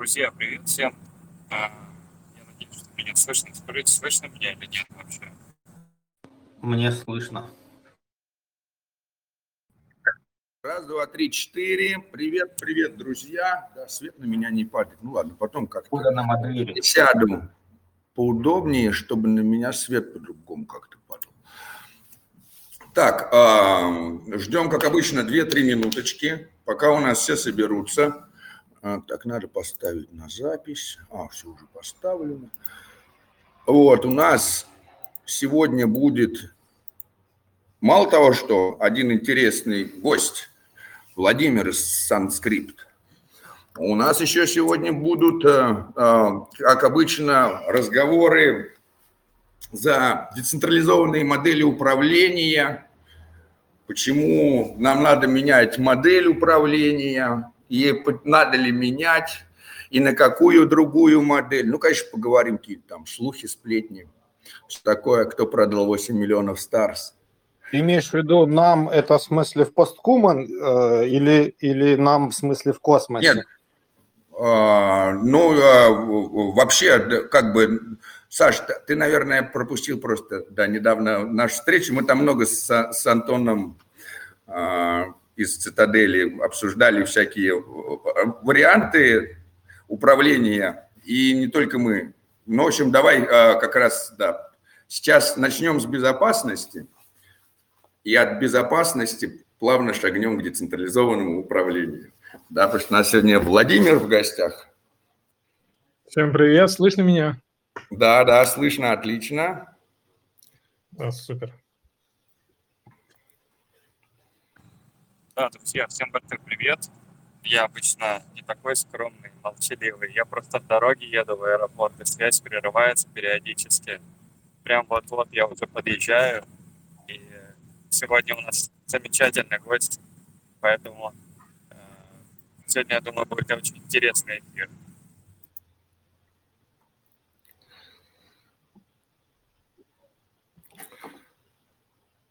Друзья, привет всем. А, Я надеюсь, что меня слышно. Скажите, слышно меня или нет вообще? Мне слышно. Раз, два, три, четыре. Привет, привет, друзья. Да, свет на меня не падает. Ну ладно, потом как-то сяду поудобнее, чтобы на меня свет по-другому как-то падал. Так, а, ждем, как обычно, 2-3 минуточки, пока у нас все соберутся. А, Так, надо поставить на запись. А, все уже поставлено. Вот, у нас сегодня будет, мало того, что один интересный гость, Владимир из Санскрипт, у нас еще сегодня будут, э, э, как обычно, разговоры за децентрализованные модели управления, почему нам надо менять модель управления, и надо ли менять, и на какую другую модель. Ну, конечно, поговорим какие-то там слухи, сплетни, что такое, кто продал 8 миллионов Старс. Ты имеешь в виду нам это в смысле в посткуман э, или, или нам в смысле в космосе? Нет, а, ну, а, вообще, как бы, Саш, ты, наверное, пропустил просто, да, недавно нашу встречу, мы там много с, с Антоном а, из Цитадели обсуждали всякие э, варианты управления, и не только мы. Ну, в общем, давай а, как раз, да, сейчас начнем с безопасности, и от безопасности плавно шагнем к децентрализованному управлению. Да, потому что у нас сегодня Владимир в гостях. Всем привет, слышно меня? Да, да, слышно отлично. Да, супер. Да, друзья, всем большой привет. Я обычно не такой скромный, молчаливый. Я просто в дороге еду в аэропорт, и связь прерывается периодически. Прям вот-вот я уже подъезжаю. И сегодня у нас замечательный гость, поэтому э, сегодня, я думаю, будет очень интересный эфир.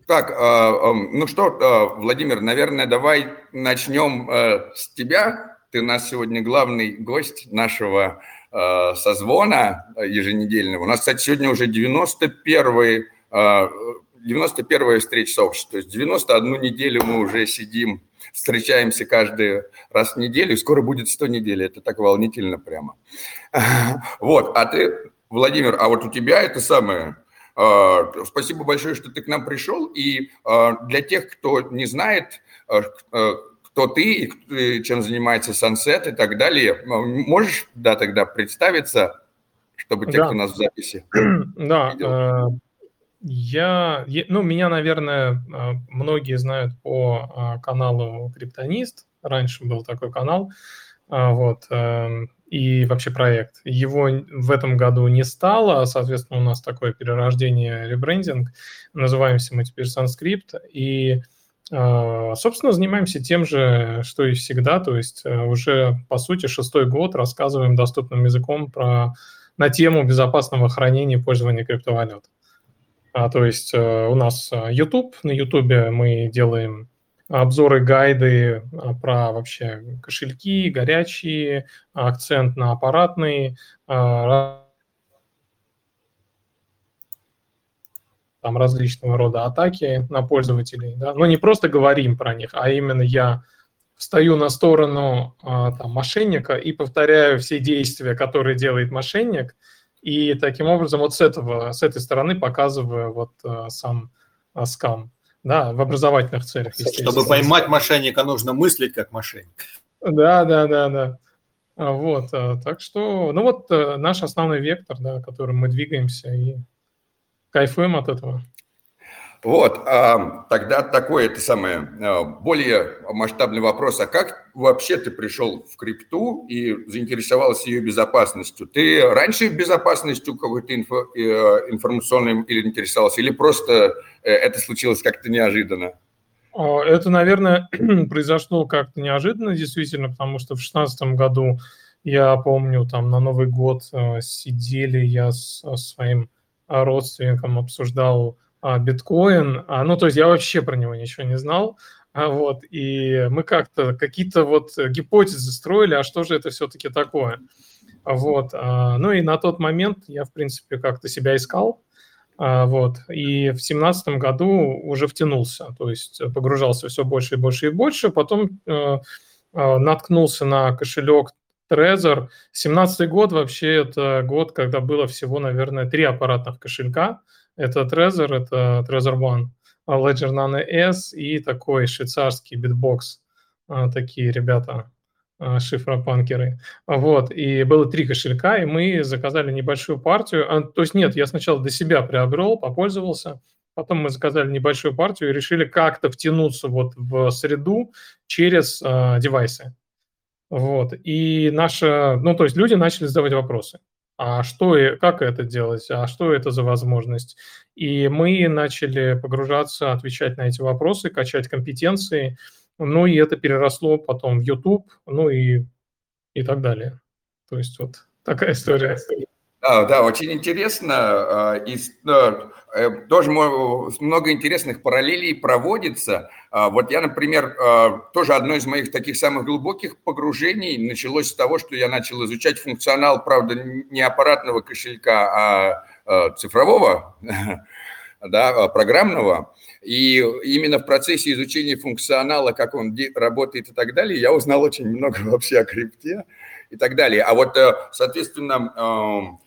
Так, а, ам, ну что, а, Владимир, наверное, давай начнем э, с тебя. Ты у нас сегодня главный гость нашего э, созвона э, еженедельного. У нас, кстати, сегодня уже 91 91 встреча сообщества. То есть 91 неделю мы уже сидим, встречаемся каждый раз в неделю. Скоро будет 100 недель. Это так волнительно прямо. Вот, а ты, Владимир, а вот у тебя это самое... А, Спасибо большое, что ты к нам пришел. И а, для тех, кто не знает, а, кто ты и и чем занимается Sunset и так далее, можешь, да, тогда представиться, чтобы те, Да. кто у нас в записи. Да, э, я, ну, меня, наверное, э, многие знают по э, каналу Криптонист. Раньше был такой канал, вот, эм, и вообще проект. Его в этом году не стало, соответственно, у нас такое перерождение, ребрендинг. Называемся мы теперь Санскрипт, и, э, собственно, занимаемся тем же, что и всегда, то есть э, уже, по сути, шестой год рассказываем доступным языком про на тему безопасного хранения и пользования криптовалют. А, то есть у нас YouTube, на YouTube мы делаем обзоры, гайды а, про вообще кошельки, горячие, акцент на аппаратные, а, там различного рода атаки на пользователей. Да? Но не просто говорим про них, а именно я встаю на сторону а, там, мошенника и повторяю все действия, которые делает мошенник, и таким образом вот с этого, с этой стороны показываю вот сам скам, да, в образовательных целях. Чтобы поймать мошенника, нужно мыслить как мошенник. Да, да, да, да. А, Вот, а, так что, ну вот э, наш основной вектор, да, которым мы двигаемся и кайфуем от этого. Вот, а, тогда такой это самое, а, более масштабный вопрос. А как вообще ты пришел в крипту и заинтересовался ее безопасностью? Ты раньше безопасностью какой-то инфо, э, информационной или интересовался, или просто э, это случилось как-то неожиданно? А, Это, наверное, произошло как-то неожиданно, действительно, потому что в 2016 году, я помню, там на Новый год э, сидели, я со своим родственником обсуждал биткоин. А, Ну, то есть я вообще про него ничего не знал. А вот, и мы как-то какие-то вот гипотезы строили, а что же это все-таки такое? Вот, а, ну и на тот момент я, в принципе, как-то себя искал, а, вот, и в семнадцатом году уже втянулся, то есть погружался все больше и больше и больше, потом э, э, наткнулся на кошелек Trezor. 17 год вообще это год, когда было всего, наверное, три аппаратных кошелька. Это Trezor, это Trezor One, Ledger Nano S и такой швейцарский Bitbox. А, такие ребята, а, шифропанкеры. Вот, и было три кошелька, и мы заказали небольшую партию. А, то есть нет, я сначала до себя приобрел, попользовался, потом мы заказали небольшую партию и решили как-то втянуться вот в среду через э, девайсы. Вот, и наша, ну, то есть люди начали задавать вопросы. А что и как это делать? А что это за возможность? И мы начали погружаться, отвечать на эти вопросы, качать компетенции – ну и это переросло потом в YouTube, ну и, и так далее. То есть вот такая история. Да, да, очень интересно. А, и э, тоже много интересных параллелей проводится. А, вот я, например, а, тоже одно из моих таких самых глубоких погружений началось с того, что я начал изучать функционал, правда, не аппаратного кошелька, а цифрового, да, программного. И именно в процессе изучения функционала, как он работает и так далее, я узнал очень много вообще о крипте и так далее. А вот, э, соответственно,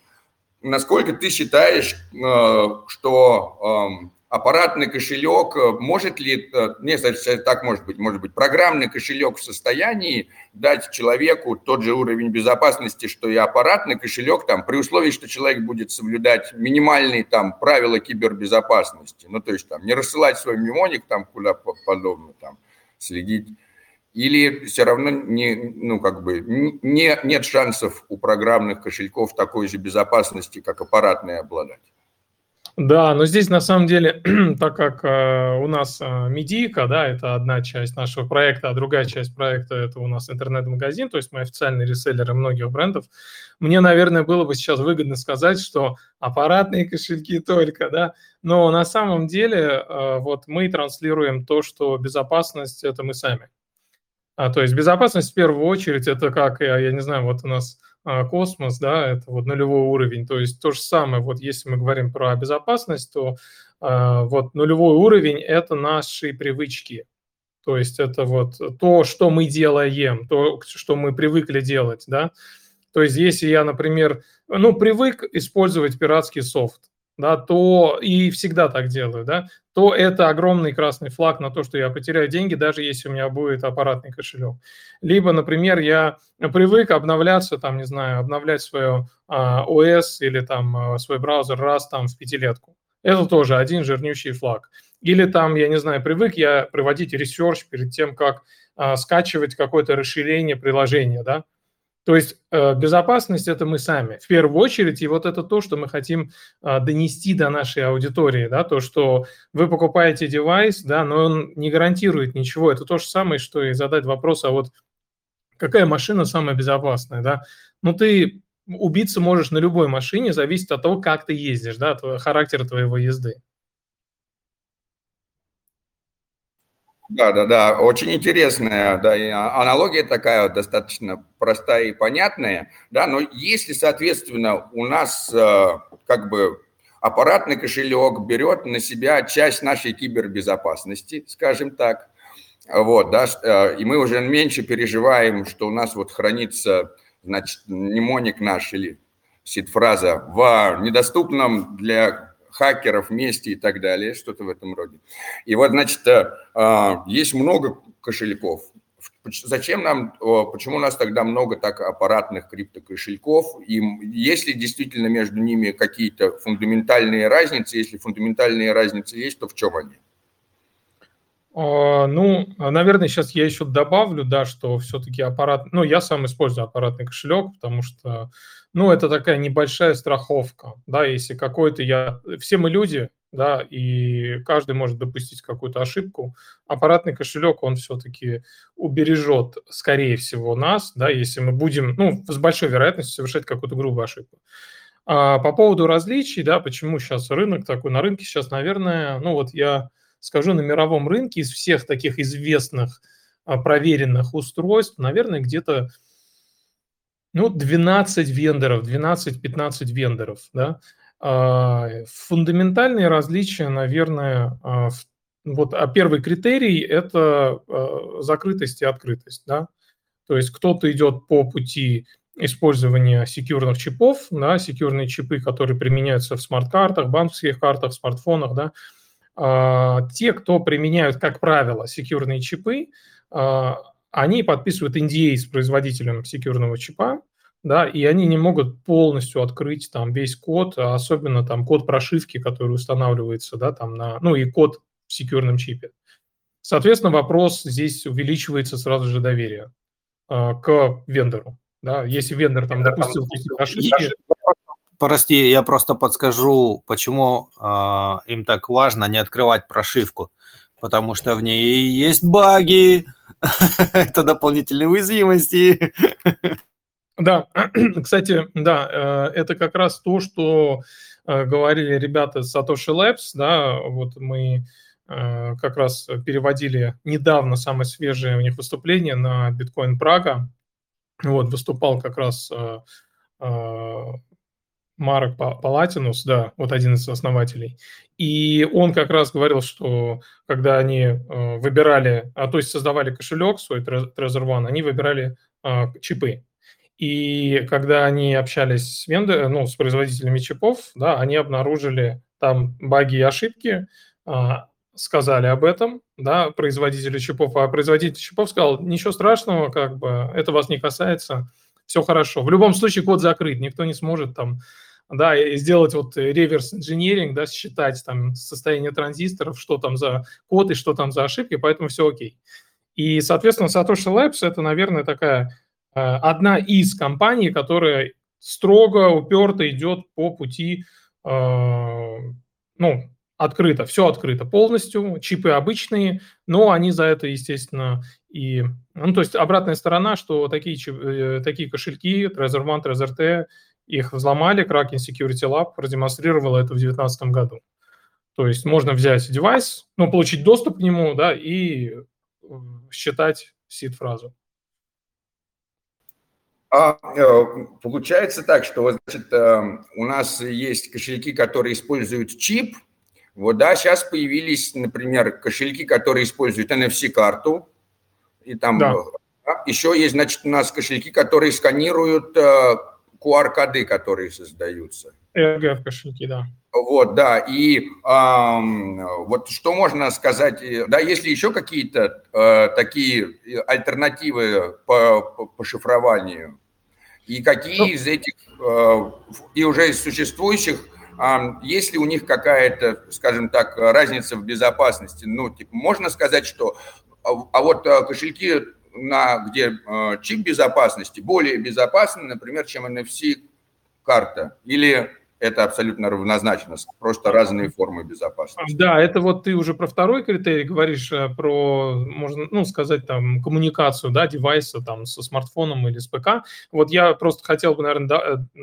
насколько ты считаешь, э, что эм, аппаратный кошелек, э, может ли, э, не, так может быть, может быть, программный кошелек в состоянии дать человеку тот же уровень безопасности, что и аппаратный кошелек, там, при условии, что человек будет соблюдать минимальные там правила кибербезопасности, ну, то есть там не рассылать свой мnemоник там куда подобно, там, следить, или все равно не, ну, как бы, не, нет шансов у программных кошельков такой же безопасности, как аппаратные обладать? Да, но здесь на самом деле, так как э, у нас э, медийка, да, это одна часть нашего проекта, а другая часть проекта это у нас интернет-магазин, то есть мы официальные реселлеры многих брендов, мне, наверное, было бы сейчас выгодно сказать, что аппаратные кошельки только, да, но на самом деле э, вот мы транслируем то, что безопасность это мы сами. А, то есть безопасность в первую очередь это как, я, я не знаю, вот у нас а, космос, да, это вот нулевой уровень. То есть то же самое, вот если мы говорим про безопасность, то э, вот нулевой уровень – это наши привычки. То есть это вот то, что мы делаем, то, что мы привыкли делать, да. То есть если я, например, ну, привык использовать пиратский софт, да, то и всегда так делаю, да, то это огромный красный флаг на то, что я потеряю деньги, даже если у меня будет аппаратный кошелек. Либо, например, я привык обновляться, там, не знаю, обновлять свое а, ОС или там а, свой браузер раз там в пятилетку. Это тоже один жирнющий флаг. Или там, я не знаю, привык я проводить research перед тем, как а, скачивать какое-то расширение приложения, да, то есть э, безопасность это мы сами, в первую очередь, и вот это то, что мы хотим э, донести до нашей аудитории, да, то, что вы покупаете девайс, да, но он не гарантирует ничего. Это то же самое, что и задать вопрос, а вот какая машина самая безопасная, да? Ну ты убиться можешь на любой машине, зависит от того, как ты ездишь, да, от характера твоего езды. Да, да, да, очень интересная, да, а, аналогия такая достаточно простая и понятная, да, но если, соответственно, у нас э, как бы аппаратный кошелек берет на себя часть нашей кибербезопасности, скажем так, вот, да, э, и мы уже меньше переживаем, что у нас вот хранится, значит, мнемоник наш или сид-фраза в недоступном для хакеров вместе и так далее, что-то в этом роде. И вот, значит, э, а, есть много кошельков. Зачем нам, почему у нас тогда много так аппаратных криптокошельков? И есть ли действительно между ними какие-то фундаментальные разницы? Если фундаментальные разницы есть, то в чем они? А, ну, наверное, сейчас я еще добавлю, да, что все-таки аппарат, ну, я сам использую аппаратный кошелек, потому что ну, это такая небольшая страховка, да, если какой-то я... Все мы люди, да, и каждый может допустить какую-то ошибку. Аппаратный кошелек, он все-таки убережет, скорее всего, нас, да, если мы будем, ну, с большой вероятностью совершать какую-то грубую ошибку. А по поводу различий, да, почему сейчас рынок такой, на рынке сейчас, наверное, ну, вот я скажу, на мировом рынке из всех таких известных, а, проверенных устройств, наверное, где-то ну, 12 вендоров, 12-15 вендоров, да. А, фундаментальные различия, наверное, а, вот, а первый критерий – это закрытость и открытость, да. То есть кто-то идет по пути использования секьюрных чипов, да, секьюрные чипы, которые применяются в смарт-картах, банковских картах, смартфонах, да, а, те, кто применяют, как правило, секьюрные чипы, а, они подписывают NDA с производителем секьюрного чипа, да, и они не могут полностью открыть там весь код, а особенно там код прошивки, который устанавливается, да, там на, ну и код в секьюрном чипе. Соответственно, вопрос здесь увеличивается сразу же доверие э, к вендору. Да, если вендор там допустил какие-то ошибки. Прости, я просто подскажу, почему э, им так важно не открывать прошивку. Потому что в ней есть баги, это дополнительные уязвимости. Да, кстати, да, э, это как раз то, что э, говорили ребята с Satoshi Labs, да, вот мы э, как раз переводили недавно самое свежее у них выступление на Bitcoin Прага, вот, выступал как раз Марк Палатинус, да, вот один из основателей. И он как раз говорил, что когда они э, выбирали, а то есть создавали кошелек свой Trezor One, они выбирали чипы. И когда они общались с, вендор, ну, с производителями чипов, да, они обнаружили там баги и ошибки, а, сказали об этом, да, производители чипов, а производитель чипов сказал, ничего страшного, как бы, это вас не касается, все хорошо. В любом случае код закрыт, никто не сможет там, да, сделать вот реверс инженеринг, да, считать там состояние транзисторов, что там за код и что там за ошибки, поэтому все окей. И, соответственно, Satoshi Labs – это, наверное, такая э, одна из компаний, которая строго, уперто идет по пути, э, ну, открыто, все открыто полностью, чипы обычные, но они за это, естественно, и... Ну, то есть обратная сторона, что такие, э, такие кошельки, Trezor One, Trezor T, их взломали, Kraken Security Lab продемонстрировала это в 2019 году. То есть можно взять девайс, ну, получить доступ к нему, да, и э, считать сид-фразу. А, э, получается так, что значит, у нас есть кошельки, которые используют чип – вот, да, сейчас появились, например, кошельки, которые используют NFC-карту, и там да. Еще есть, значит, у нас кошельки, которые сканируют э, QR-коды, которые создаются. RGF кошельки, да. Вот, да, и э, вот что можно сказать, да, есть ли еще какие-то э, такие альтернативы по, по, по шифрованию? И какие ну, из этих, э, и уже из существующих есть ли у них какая-то, скажем так, разница в безопасности? Ну, типа, можно сказать, что а, а вот а, кошельки, на, где а, чип безопасности, более безопасны, например, чем NFC-карта? Или это абсолютно равнозначно, просто разные формы безопасности. Да, это вот ты уже про второй критерий говоришь, э, про, можно, ну, сказать, там, коммуникацию, да, девайса, там, со смартфоном или с ПК. Вот я просто хотел бы, наверное, да, э,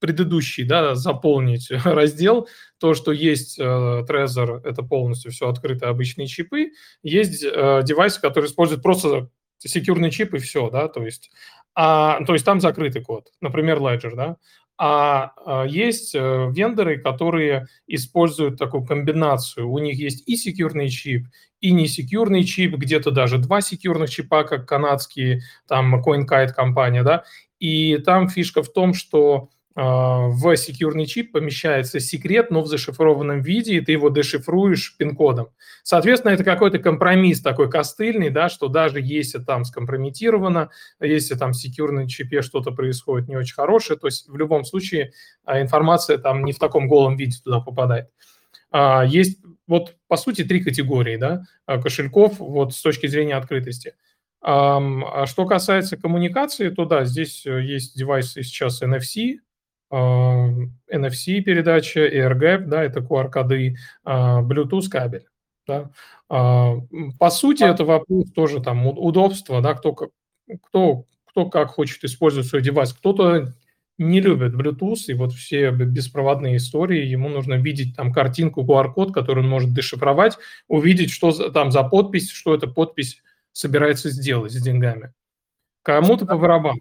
предыдущий, да, заполнить раздел, то, что есть э, Trezor, это полностью все открытые обычные чипы, есть э, девайсы, которые используют просто секьюрный чип и все, да, то есть, а, то есть там закрытый код, например, Ledger, да, а, а есть э, вендоры, которые используют такую комбинацию. У них есть и секьюрный чип, и не секьюрный чип, где-то даже два секьюрных чипа, как канадские, там, CoinKite компания, да, и там фишка в том, что в security чип помещается секрет, но в зашифрованном виде, и ты его дешифруешь пин-кодом. Соответственно, это какой-то компромисс такой костыльный, да, что даже если там скомпрометировано, если там в секьюрном чипе что-то происходит не очень хорошее, то есть в любом случае а, информация там не в таком голом виде туда попадает. А, есть вот по сути три категории да, кошельков вот с точки зрения открытости. А что касается коммуникации, то да, здесь э, есть девайсы сейчас NFC, NFC передача, AirGap, да, это QR-коды, а, Bluetooth кабель. Да. А, по сути, это вопрос тоже там удобства, да, кто, кто, кто как хочет использовать свой девайс. Кто-то не любит Bluetooth, и вот все беспроводные истории, ему нужно видеть там картинку, QR-код, который он может дешифровать, увидеть, что там за подпись, что эта подпись собирается сделать с деньгами. Кому-то по барабану.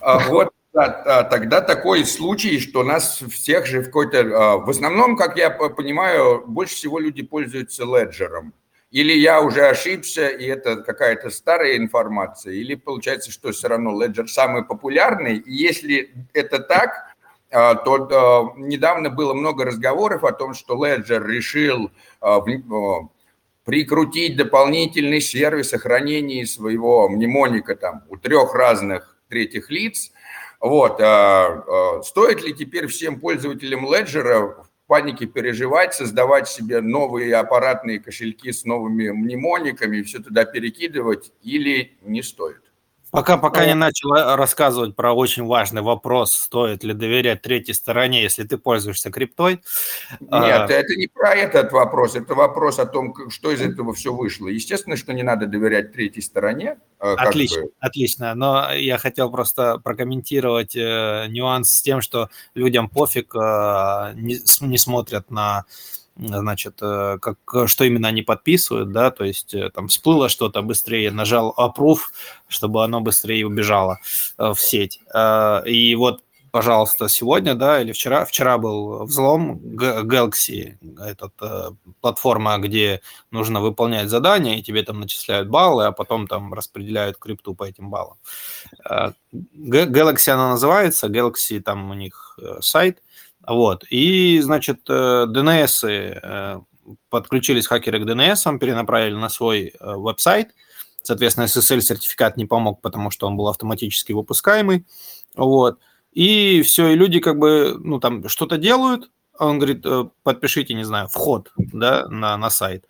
А, вот тогда такой случай, что нас всех же в какой-то... А, в основном, как я понимаю, больше всего люди пользуются леджером. Или я уже ошибся, и это какая-то старая информация, или получается, что все равно Ledger самый популярный. И если это так, а, то недавно было много разговоров о том, что Ledger решил прикрутить дополнительный сервис о хранении своего мнемоника там у трех разных третьих лиц. Вот. А, а, стоит ли теперь всем пользователям Ledger в панике переживать, создавать себе новые аппаратные кошельки с новыми мнемониками, все туда перекидывать или не стоит? Пока, пока не начал э, рассказывать про очень важный вопрос, стоит ли доверять третьей стороне, если ты пользуешься криптой. Нет, а... это не про этот вопрос, это вопрос о том, что из этого все вышло. Естественно, что не надо доверять третьей стороне. А, отлично, бы. отлично. Но я хотел просто прокомментировать э, нюанс с тем, что людям пофиг, э, не, не смотрят на значит, э, как, что именно они подписывают, да, то есть э, там всплыло что-то, быстрее нажал approve, чтобы оно быстрее убежало э, в сеть. И вот, пожалуйста, сегодня, да, или вчера, вчера был взлом Galaxy, этот, платформа, где нужно выполнять задания, и тебе там начисляют баллы, а потом там распределяют крипту по этим баллам. Galaxy она называется, Galaxy там у них сайт, вот. И, значит, DNS э, э, подключились хакеры к DNS, перенаправили на свой э, веб-сайт. Соответственно, SSL-сертификат не помог, потому что он был автоматически выпускаемый. Вот. И все, и люди как бы, ну, там что-то делают, он говорит, подпишите, не знаю, вход, да, на, на сайт.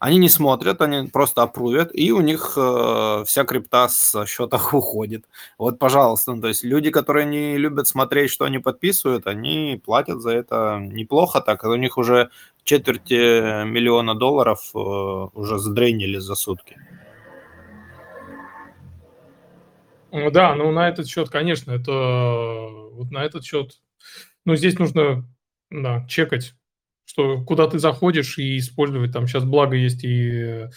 Они не смотрят, они просто опрувят, и у них э, вся крипта с счетах уходит. Вот, пожалуйста, ну, то есть люди, которые не любят смотреть, что они подписывают, они платят за это неплохо так. У них уже четверти миллиона долларов э, уже задренили за сутки. Ну да, ну на этот счет, конечно, это вот на этот счет, ну здесь нужно да, чекать что куда ты заходишь и использовать там сейчас благо есть и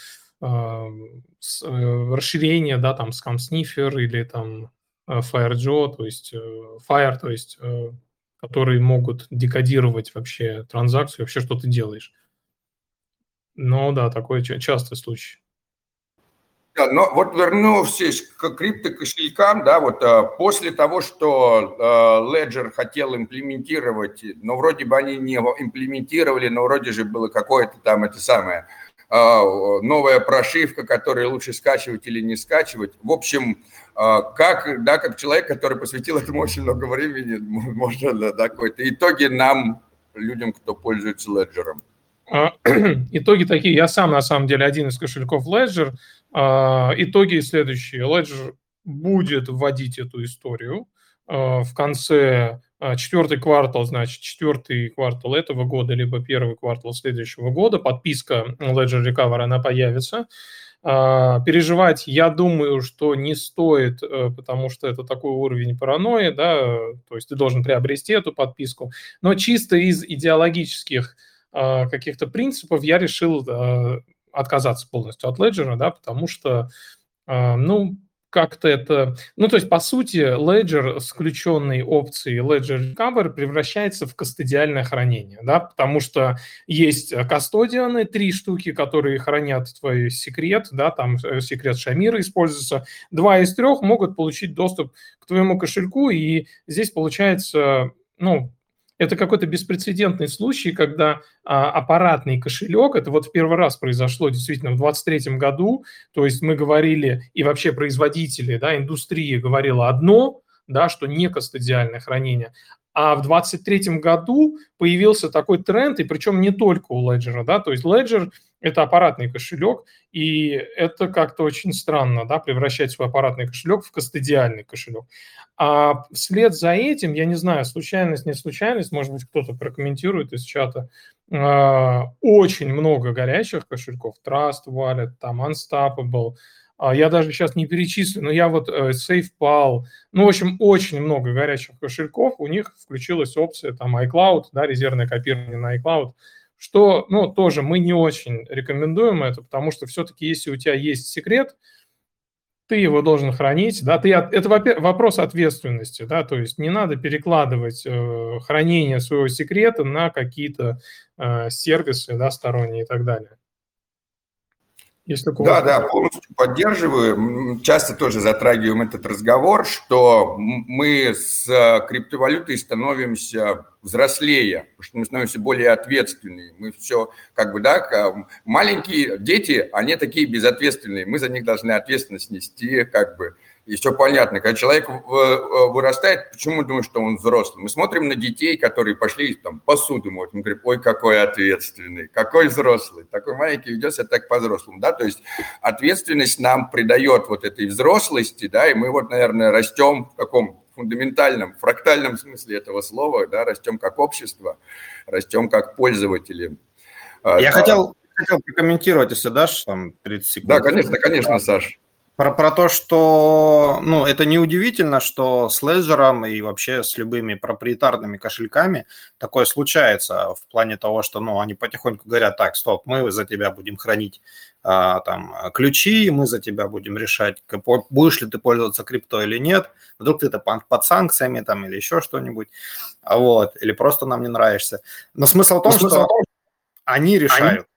а, э, расширение, да, там Scam Sniffer или там э, FireJo, то есть э, Fire, то есть э, которые могут декодировать вообще транзакцию, вообще что ты делаешь. Но да, такой частый случай. Да, но вот вернувшись к криптокошелькам, да, вот а, после того, что а, Ledger хотел имплементировать, но вроде бы они не имплементировали, но вроде же было какое-то там это самое, а, новая прошивка, которую лучше скачивать или не скачивать. В общем, как, да, как человек, который посвятил этому очень много времени, можно да, какой-то итоги нам, людям, кто пользуется Ledger. Итоги такие. Я сам, на самом деле, один из кошельков Ledger – а, итоги следующие. Ledger будет вводить эту историю а, в конце а, четвертый квартал, значит, четвертый квартал этого года, либо первый квартал следующего года. Подписка Ledger Recover, она появится. Переживать, я думаю, что не стоит, э, потому что это такой уровень паранойи, да, то есть ты должен приобрести эту подписку. Но чисто из идеологических каких-то принципов я решил отказаться полностью от Ledger, да, потому что, э, ну, как-то это... Ну, то есть, по сути, Ledger с включенной опцией Ledger Recover превращается в кастодиальное хранение, да, потому что есть кастодианы, три штуки, которые хранят твой секрет, да, там э, секрет Шамира используется, два из трех могут получить доступ к твоему кошельку, и здесь получается, ну, это какой-то беспрецедентный случай, когда а, аппаратный кошелек, это вот в первый раз произошло действительно в 2023 году, то есть мы говорили, и вообще производители, да, индустрия говорила одно, да, что не кастодиальное хранение, а в 2023 году появился такой тренд, и причем не только у Ledger, да, то есть Ledger – это аппаратный кошелек, и это как-то очень странно, да, превращать свой аппаратный кошелек в кастодиальный кошелек. А вслед за этим, я не знаю, случайность, не случайность, может быть, кто-то прокомментирует из чата, очень много горячих кошельков, Trust Wallet, там Unstoppable, а я даже сейчас не перечислю, но я вот э, SafePal, ну, в общем, очень много горячих кошельков, у них включилась опция там iCloud, да, резервное копирование на iCloud, что, ну, тоже мы не очень рекомендуем это, потому что все-таки если у тебя есть секрет, ты его должен хранить, да, ты, это вопрос ответственности, да, то есть не надо перекладывать э, хранение своего секрета на какие-то э, сервисы, да, сторонние и так далее. Если да, да, полностью поддерживаю. Часто тоже затрагиваем этот разговор, что мы с э, криптовалютой становимся взрослее, потому что мы становимся более ответственными. Мы все, как бы, да, маленькие дети, они такие безответственные. Мы за них должны ответственность нести, как бы, и все понятно. Когда человек э, вырастает, почему мы думаем, что он взрослый? Мы смотрим на детей, которые пошли там посуду моют, мы говорим, ой, какой ответственный, какой взрослый, такой маленький ведет себя так по-взрослому, да, то есть ответственность нам придает вот этой взрослости, да, и мы вот, наверное, растем в таком фундаментальном, фрактальном смысле этого слова, да, растем как общество, растем как пользователи. А, Я а, хотел, хотел прокомментировать, если дашь, там, 30 секунд. Да, конечно, конечно, Саш. Про, про то, что, ну, это неудивительно, что с Ledger и вообще с любыми проприетарными кошельками такое случается в плане того, что, ну, они потихоньку говорят, так, стоп, мы за тебя будем хранить а, там ключи, мы за тебя будем решать, будешь ли ты пользоваться крипто или нет, вдруг ты это под санкциями там или еще что-нибудь, вот, или просто нам не нравишься. Но смысл в том, Но что они решают. Они так,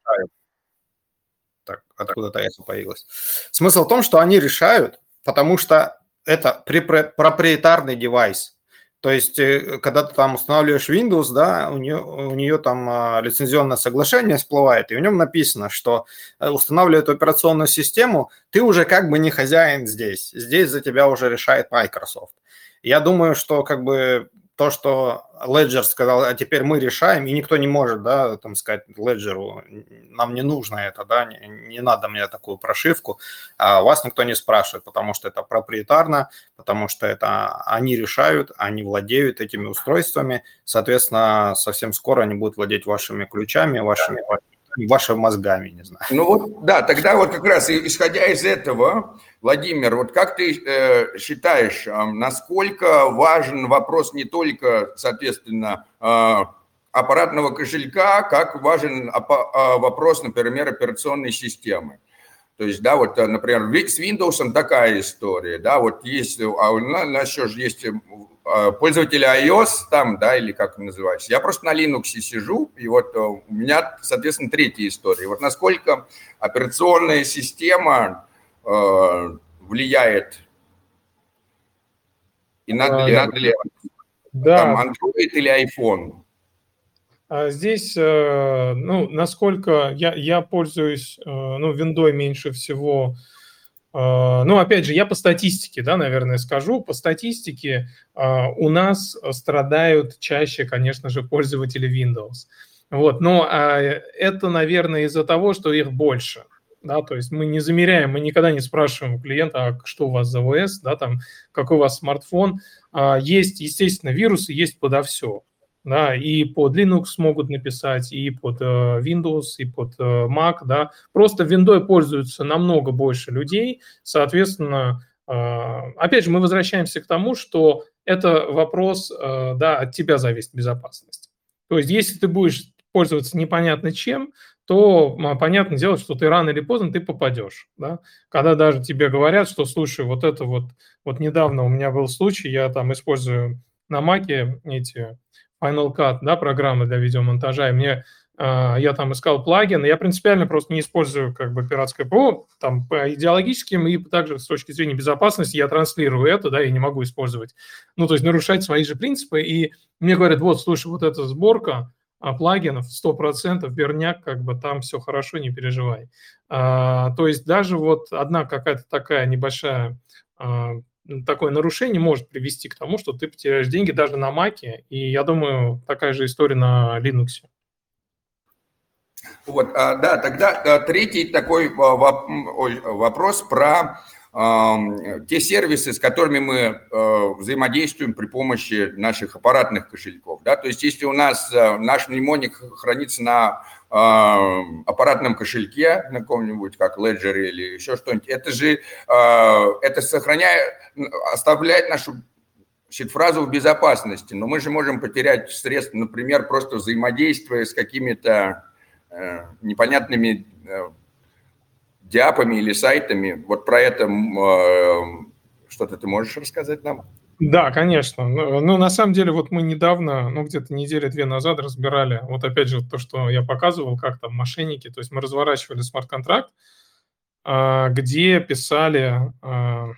откуда-то это появилось. Смысл в том, что они решают, потому что это проприетарный девайс. То есть, э, когда ты там устанавливаешь Windows, да, у нее, у нее там а, лицензионное соглашение всплывает, и в нем написано, что э, устанавливая операционную систему, ты уже как бы не хозяин здесь. Здесь за тебя уже решает Microsoft. Я думаю, что как бы то, что Ledger сказал, а теперь мы решаем, и никто не может, да, там сказать Ledger, нам не нужно это, да, не, не надо мне такую прошивку, а вас никто не спрашивает, потому что это проприетарно, потому что это они решают, они владеют этими устройствами, соответственно, совсем скоро они будут владеть вашими ключами, вашими вашими мозгами, не знаю. Ну вот, да, тогда вот как раз исходя из этого, Владимир, вот как ты э, считаешь, э, насколько важен вопрос не только, соответственно, э, аппаратного кошелька, как важен э, вопрос, например, операционной системы? То есть, да, вот, например, с Windows такая история, да, вот есть, а у нас еще же есть Э, пользователи iOS там, да, или как он называется. Я просто на Linux сижу, и вот э, у меня, соответственно, третья история. Вот насколько операционная система э, влияет и надо ли, надо ли да. там Android или iPhone? А здесь, ну, насколько я, я пользуюсь, ну, виндой меньше всего, а, ну, опять же, я по статистике, да, наверное, скажу. По статистике а, у нас страдают чаще, конечно же, пользователи Windows. Вот, но а, это, наверное, из-за того, что их больше. Да, то есть мы не замеряем, мы никогда не спрашиваем у клиента, а что у вас за ОС, да, там, какой у вас смартфон. Есть, естественно, вирусы, есть подо все да, и под Linux могут написать, и под э, Windows, и под э, Mac, да. Просто Windows пользуются намного больше людей, соответственно, э, опять же, мы возвращаемся к тому, что это вопрос, да, от тебя зависит безопасность. То есть, если ты будешь пользоваться непонятно чем, то понятное дело, что ты рано или поздно ты попадешь, да. Когда даже тебе говорят, что, слушай, вот это вот, вот недавно у меня был случай, я там использую на Маке эти Final Cut, да, программы для видеомонтажа, и мне а, я там искал плагин, я принципиально просто не использую как бы пиратское ПО, там по идеологическим и также с точки зрения безопасности я транслирую это, да, я не могу использовать, ну, то есть нарушать свои же принципы, и мне говорят, вот, слушай, вот эта сборка а, плагинов 100% верняк, как бы там все хорошо, не переживай. А, то есть даже вот одна какая-то такая небольшая а, такое нарушение может привести к тому, что ты потеряешь деньги даже на Маке, и я думаю, такая же история на Linux. Вот, а, да, тогда третий такой вопрос про те сервисы, с которыми мы э, взаимодействуем при помощи наших аппаратных кошельков. Да? То есть если у нас э, наш мнемоник хранится на аппаратном кошельке, на каком-нибудь, как Ledger или еще что-нибудь, это же, э, это сохраняет, оставляет нашу фразу в безопасности, но мы же можем потерять средства, например, просто взаимодействуя с какими-то непонятными диапами или сайтами. Вот про это э, что-то ты можешь рассказать нам? Да, конечно. Ну, ну, на самом деле, вот мы недавно, ну, где-то недели-две назад разбирали, вот опять же, то, что я показывал, как там мошенники, то есть мы разворачивали смарт-контракт, а, где писали, а,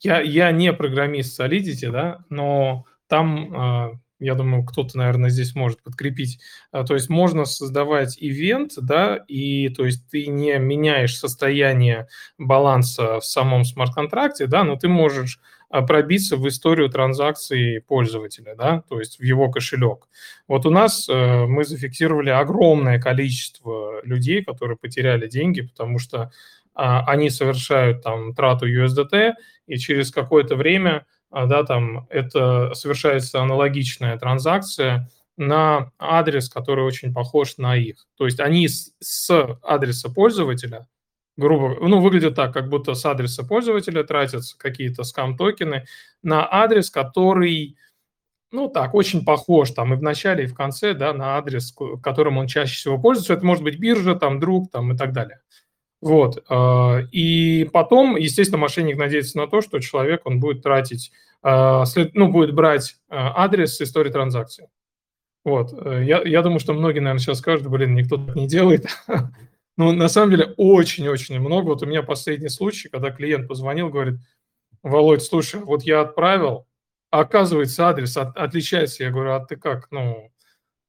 я, я не программист Solidity, да, но там а, я думаю, кто-то, наверное, здесь может подкрепить. А, то есть можно создавать ивент, да, и то есть ты не меняешь состояние баланса в самом смарт-контракте, да, но ты можешь а, пробиться в историю транзакций пользователя, да, то есть в его кошелек. Вот у нас э, мы зафиксировали огромное количество людей, которые потеряли деньги, потому что а, они совершают там трату USDT, и через какое-то время да, там это совершается аналогичная транзакция на адрес, который очень похож на их. То есть они с, с адреса пользователя, грубо, ну, выглядит так, как будто с адреса пользователя тратятся какие-то скам-токены на адрес, который, ну, так, очень похож там и в начале, и в конце, да, на адрес, которым он чаще всего пользуется. Это может быть биржа, там, друг, там, и так далее. Вот. А, и потом, естественно, мошенник надеется на то, что человек, он будет тратить, а, ну, будет брать а, адрес истории транзакции. Вот. Э, я, я думаю, что многие, наверное, сейчас скажут, блин, никто так не делает. Но на самом деле очень-очень много. Вот у меня последний случай, когда клиент позвонил, говорит, Володь, слушай, вот я отправил, а оказывается, адрес от, отличается. Я говорю, а ты как, ну,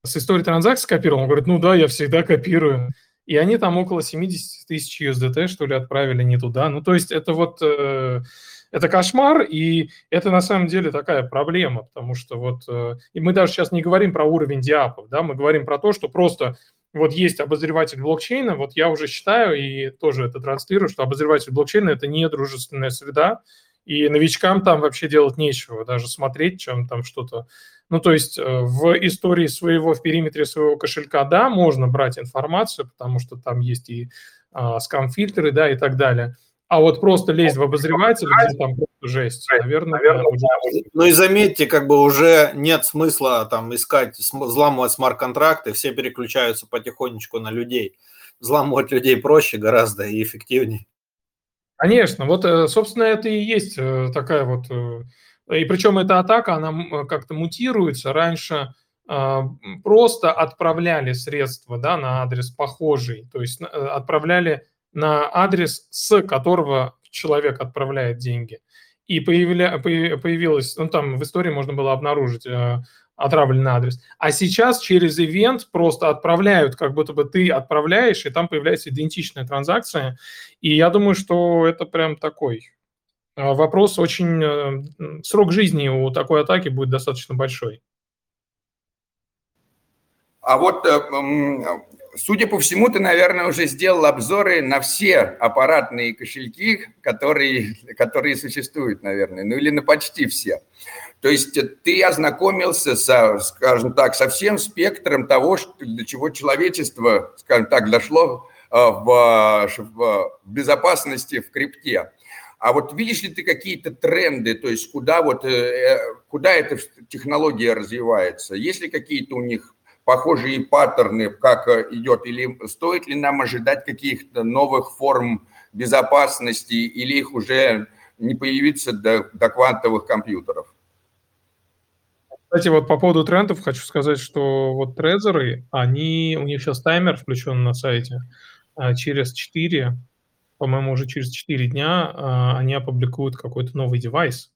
с истории транзакции копировал? Он говорит, ну да, я всегда копирую и они там около 70 тысяч USDT, что ли, отправили не туда. Ну, то есть это вот, э, это кошмар, и это на самом деле такая проблема, потому что вот, э, и мы даже сейчас не говорим про уровень диапов, да, мы говорим про то, что просто вот есть обозреватель блокчейна, вот я уже считаю и тоже это транслирую, что обозреватель блокчейна – это не дружественная среда, и новичкам там вообще делать нечего, даже смотреть, чем там что-то ну, то есть э, в истории своего, в периметре своего кошелька, да, можно брать информацию, потому что там есть и а, скам-фильтры, да, и так далее. А вот просто лезть в обозреватель, где там просто жесть, наверное, наверное будет... Ну и заметьте, как бы уже нет смысла там искать, взламывать смарт-контракты, все переключаются потихонечку на людей. Взламывать людей проще гораздо и эффективнее. Конечно, вот, э, собственно, это и есть э, такая вот и причем эта атака, она как-то мутируется. Раньше э, просто отправляли средства да, на адрес похожий, то есть э, отправляли на адрес, с которого человек отправляет деньги. И появля, появилось, ну там в истории можно было обнаружить э, отправленный адрес. А сейчас через ивент просто отправляют, как будто бы ты отправляешь, и там появляется идентичная транзакция. И я думаю, что это прям такой а, вопрос очень... Э, срок жизни у такой атаки будет достаточно большой. А вот, э, судя по всему, ты, наверное, уже сделал обзоры на все аппаратные кошельки, которые, которые существуют, наверное, ну или на почти все. То есть ты ознакомился, со, скажем так, со всем спектром того, до чего человечество, скажем так, дошло э, в, в безопасности в крипте. А вот видишь ли ты какие-то тренды, то есть куда вот э, э, куда эта технология развивается? Есть ли какие-то у них похожие паттерны, как э, идет, или стоит ли нам ожидать каких-то новых форм безопасности, или их уже не появится до, до квантовых компьютеров? Кстати, вот по поводу трендов хочу сказать, что вот трезоры, они, у них сейчас таймер включен на сайте, через 4 по-моему, уже через 4 дня э, они опубликуют какой-то новый девайс.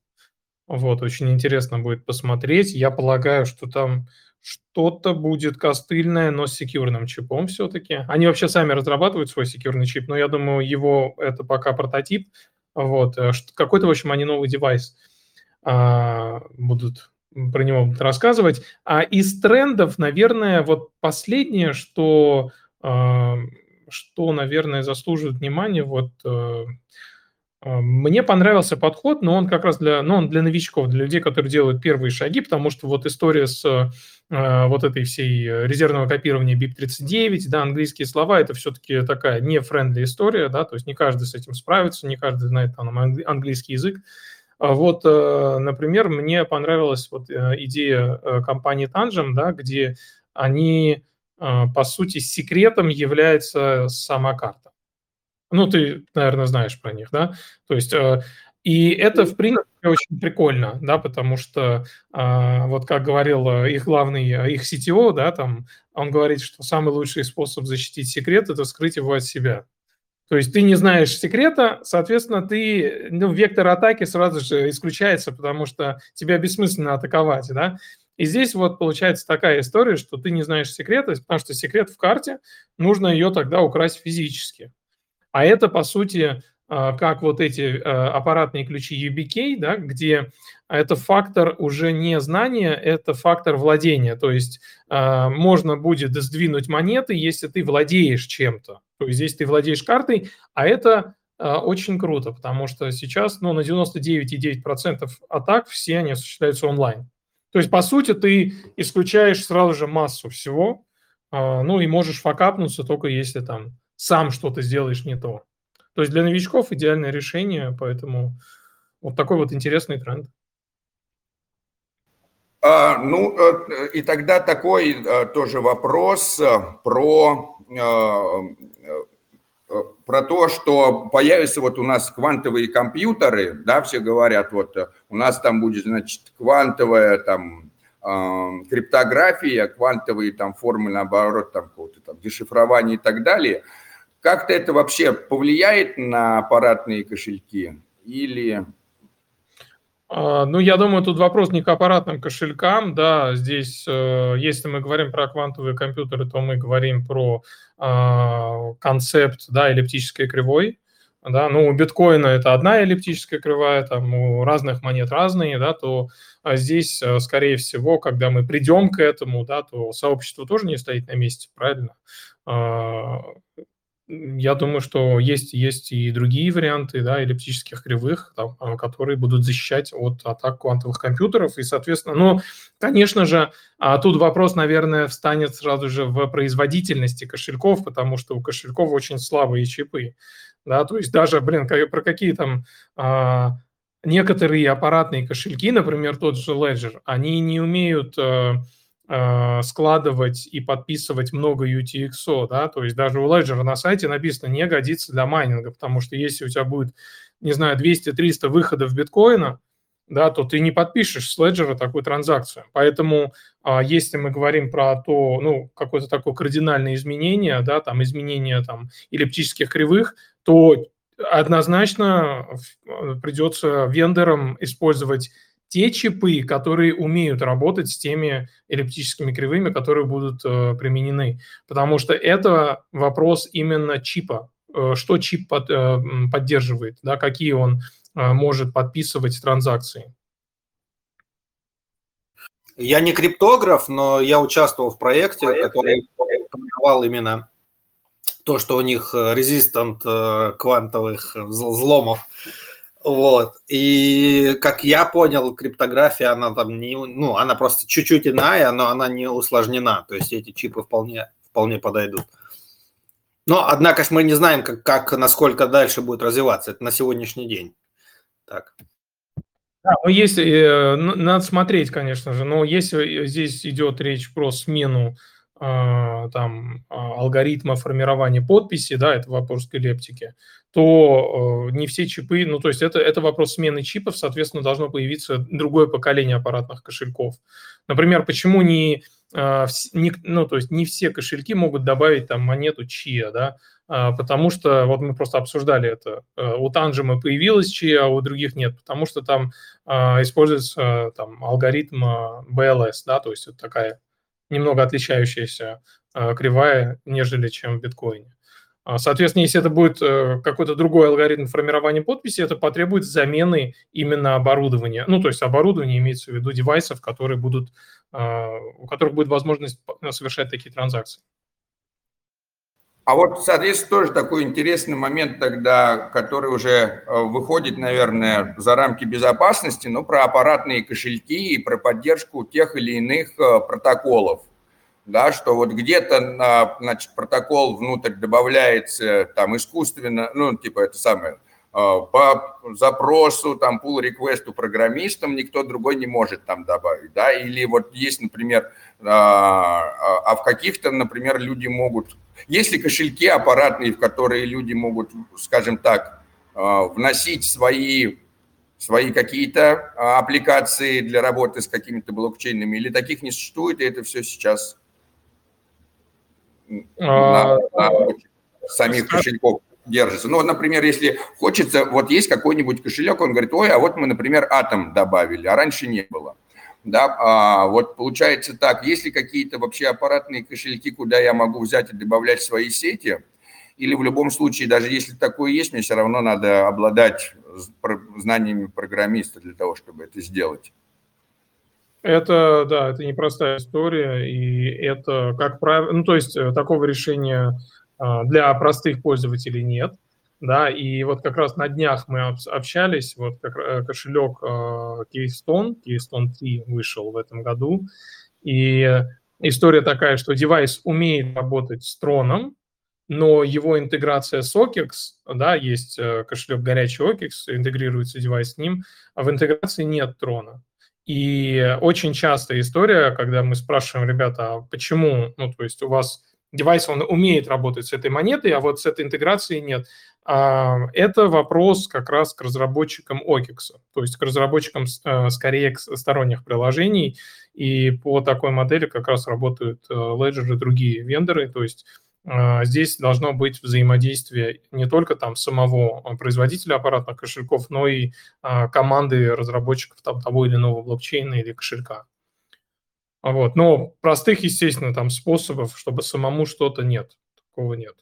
Вот, очень интересно будет посмотреть. Я полагаю, что там что-то будет костыльное, но с секьюрным чипом все-таки. Они вообще сами разрабатывают свой секьюрный чип, но я думаю, его это пока прототип. Вот, э, какой-то, в общем, они новый девайс а, будут про него рассказывать. А из трендов, наверное, вот последнее, что а, что, наверное, заслуживает внимания, вот э, А, мне понравился подход, но он как раз для, ну, он для новичков, для людей, которые делают первые шаги, потому что вот история с э, вот этой всей резервного копирования BIP39, да, английские слова, это все-таки такая не френдли история, да, то есть не каждый с этим справится, не каждый знает там английский язык. А вот, э, например, мне понравилась вот э, идея э, компании Tangent, да, где они, по сути, секретом является сама карта. Ну, ты, наверное, знаешь про них, да? То есть, и это, в принципе, очень прикольно, да, потому что, вот как говорил их главный, их CTO, да, там, он говорит, что самый лучший способ защитить секрет – это скрыть его от себя. То есть ты не знаешь секрета, соответственно, ты, ну, вектор атаки сразу же исключается, потому что тебя бессмысленно атаковать, да. И здесь вот получается такая история, что ты не знаешь секрета, потому что секрет в карте, нужно ее тогда украсть физически. А это, по сути, а, как вот эти а, аппаратные ключи UBK, да, где это фактор уже не знания, это фактор владения. То есть а, можно будет сдвинуть монеты, если ты владеешь чем-то. То есть здесь ты владеешь картой, а это очень круто, потому что сейчас ну, на 99,9% атак все они осуществляются онлайн. То есть, по сути, ты исключаешь сразу же массу всего, ну и можешь факапнуться только если там сам что-то сделаешь не то. То есть для новичков идеальное решение, поэтому вот такой вот интересный тренд. А, ну, э, и тогда такой э, тоже вопрос э, про, про то, что появятся вот у нас квантовые компьютеры, да, все говорят, вот у нас там будет, значит, квантовая там криптография, квантовые там формы, наоборот, там какого-то там дешифрования и так далее – как-то это вообще повлияет на аппаратные кошельки или... А, ну, я думаю, тут вопрос не к аппаратным кошелькам, да, здесь, э, если мы говорим про квантовые компьютеры, то мы говорим про концепт, да, эллиптической кривой, да, ну, у биткоина это одна эллиптическая кривая, там у разных монет разные, да, то а здесь, э, скорее всего, когда мы придем к этому, да, то сообщество тоже не стоит на месте, правильно? Я думаю, что есть, есть и другие варианты да, эллиптических кривых, там, а, которые будут защищать от атак квантовых компьютеров. И, соответственно, ну, конечно же, а тут вопрос, наверное, встанет сразу же в производительности кошельков, потому что у кошельков очень слабые чипы. Да, то есть даже, блин, про какие там а, некоторые аппаратные кошельки, например, тот же Ledger, они не умеют... Э, складывать и подписывать много UTXO, да, то есть даже у Ledger на сайте написано не годится для майнинга, потому что если у тебя будет, не знаю, 200-300 выходов биткоина, да, то ты не подпишешь с Ledger такую транзакцию. Поэтому, а, если мы говорим про то, ну, какое-то такое кардинальное изменение, да, там, изменение там эллиптических кривых, то однозначно э, придется вендорам использовать те чипы, которые умеют работать с теми эллиптическими кривыми, которые будут э, применены. Потому что это вопрос именно чипа. Э, что чип под, э, поддерживает, да, какие он э, может подписывать транзакции. Я не криптограф, но я участвовал в проекте, который формировал именно то, что у них э, резистант э, квантовых взломов вот. И как я понял, криптография, она там не, ну, она просто чуть-чуть иная, но она не усложнена. То есть эти чипы вполне, вполне подойдут. Но, однако, мы не знаем, как, как, насколько дальше будет развиваться. Это на сегодняшний день. Так. Да, ну если, э, надо смотреть, конечно же, но если здесь идет речь про смену э, там, а, алгоритма формирования подписи, да, это вопрос к эллиптике, то э, не все чипы, ну то есть это, это вопрос смены чипов, соответственно, должно появиться другое поколение аппаратных кошельков. Например, почему не, э, не, ну, то есть не все кошельки могут добавить там монету чия, да, э, потому что, вот мы просто обсуждали это, э, у Танжима появилась чия, а у других нет, потому что там э, используется там алгоритм BLS, да, то есть это такая немного отличающаяся кривая, нежели чем в биткоине. А, соответственно, если это будет э, какой-то другой алгоритм формирования подписи, это потребует замены именно оборудования. Ну, то есть оборудование имеется в виду девайсов, которые будут, а, у которых будет возможность совершать такие транзакции. А вот, соответственно, тоже такой интересный момент тогда, который уже э, выходит, наверное, за рамки безопасности, но про аппаратные кошельки и про поддержку тех или иных э, протоколов. Да, что вот где-то, значит, протокол внутрь добавляется там искусственно, ну, типа это самое, а, по запросу, там, pull реквесту программистам никто другой не может там добавить, да, или вот есть, например, а, а, а в каких-то, например, люди могут, есть ли кошельки аппаратные, в которые люди могут, скажем так, вносить свои, свои какие-то аппликации для работы с какими-то блокчейнами, или таких не существует, и это все сейчас на, на самих кошельков держится. Ну, вот, например, если хочется, вот есть какой-нибудь кошелек, он говорит, ой, а вот мы, например, атом добавили, а раньше не было. Да, а вот получается так, есть ли какие-то вообще аппаратные кошельки, куда я могу взять и добавлять свои сети, или в любом случае, даже если такое есть, мне все равно надо обладать знаниями программиста для того, чтобы это сделать. Это, да, это непростая история, и это, как правило, ну, то есть э, такого решения а, для простых пользователей нет. Да, и вот как раз на днях мы общались, вот как э, кошелек а, Keystone, Keystone 3 вышел в этом году, и история такая, что девайс умеет работать с троном, но его интеграция с OKEX, да, есть э, кошелек горячий OKEX, интегрируется девайс с ним, а в интеграции нет трона. И очень частая история, когда мы спрашиваем, ребята, а почему, ну, то есть у вас девайс, он умеет работать с этой монетой, а вот с этой интеграцией нет. А, это вопрос как раз к разработчикам OKEX, то есть к разработчикам э, скорее сторонних приложений, и по такой модели как раз работают э, Ledger и другие вендоры, то есть здесь должно быть взаимодействие не только там самого производителя аппаратных кошельков, но и команды разработчиков там, того или иного блокчейна или кошелька. Вот. Но простых, естественно, там способов, чтобы самому что-то нет. Такого нет.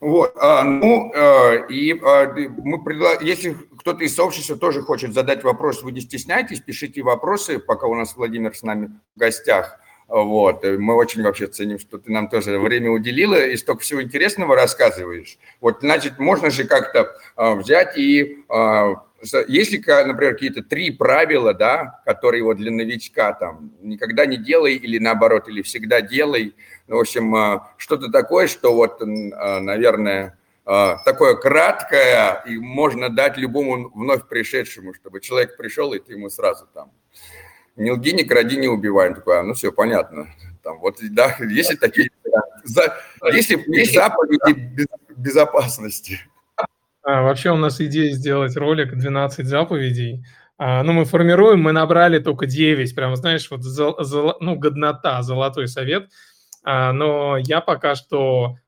Вот, а, ну, а, и а, мы предла... если кто-то из сообщества тоже хочет задать вопрос, вы не стесняйтесь, пишите вопросы, пока у нас Владимир с нами в гостях. Вот, мы очень вообще ценим, что ты нам тоже время уделила и столько всего интересного рассказываешь. Вот, значит, можно же как-то а, взять и а, если, например, какие-то три правила, да, которые вот для новичка там никогда не делай или наоборот, или всегда делай, ну, в общем, а, что-то такое, что вот, а, наверное, такое краткое, и можно дать любому вновь пришедшему, чтобы человек пришел, и ты ему сразу там не лги, не кради, не убивай. Такое, ну все, понятно. Там, вот, да, если такие, за, если есть заповеди безопасности. А, вообще у нас идея сделать ролик 12 заповедей. А, ну, мы формируем, мы набрали только 9, прям, знаешь, вот, зол, зол, ну, годнота, золотой совет. А, но я пока что а,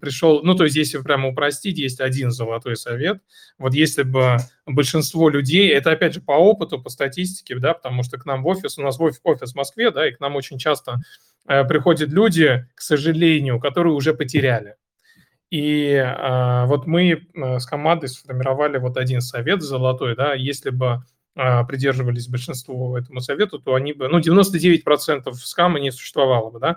пришел, ну, то есть, если прямо упростить, есть один золотой совет. Вот если бы большинство людей, это, опять же, по опыту, по статистике, да, потому что к нам в офис, у нас офис в Москве, да, и к нам очень часто э, приходят люди, к сожалению, которые уже потеряли. И а, вот мы а, с командой сформировали вот один совет золотой, да, если бы а, придерживались большинство этому совету, то они бы, ну, 99% скама не существовало бы, да.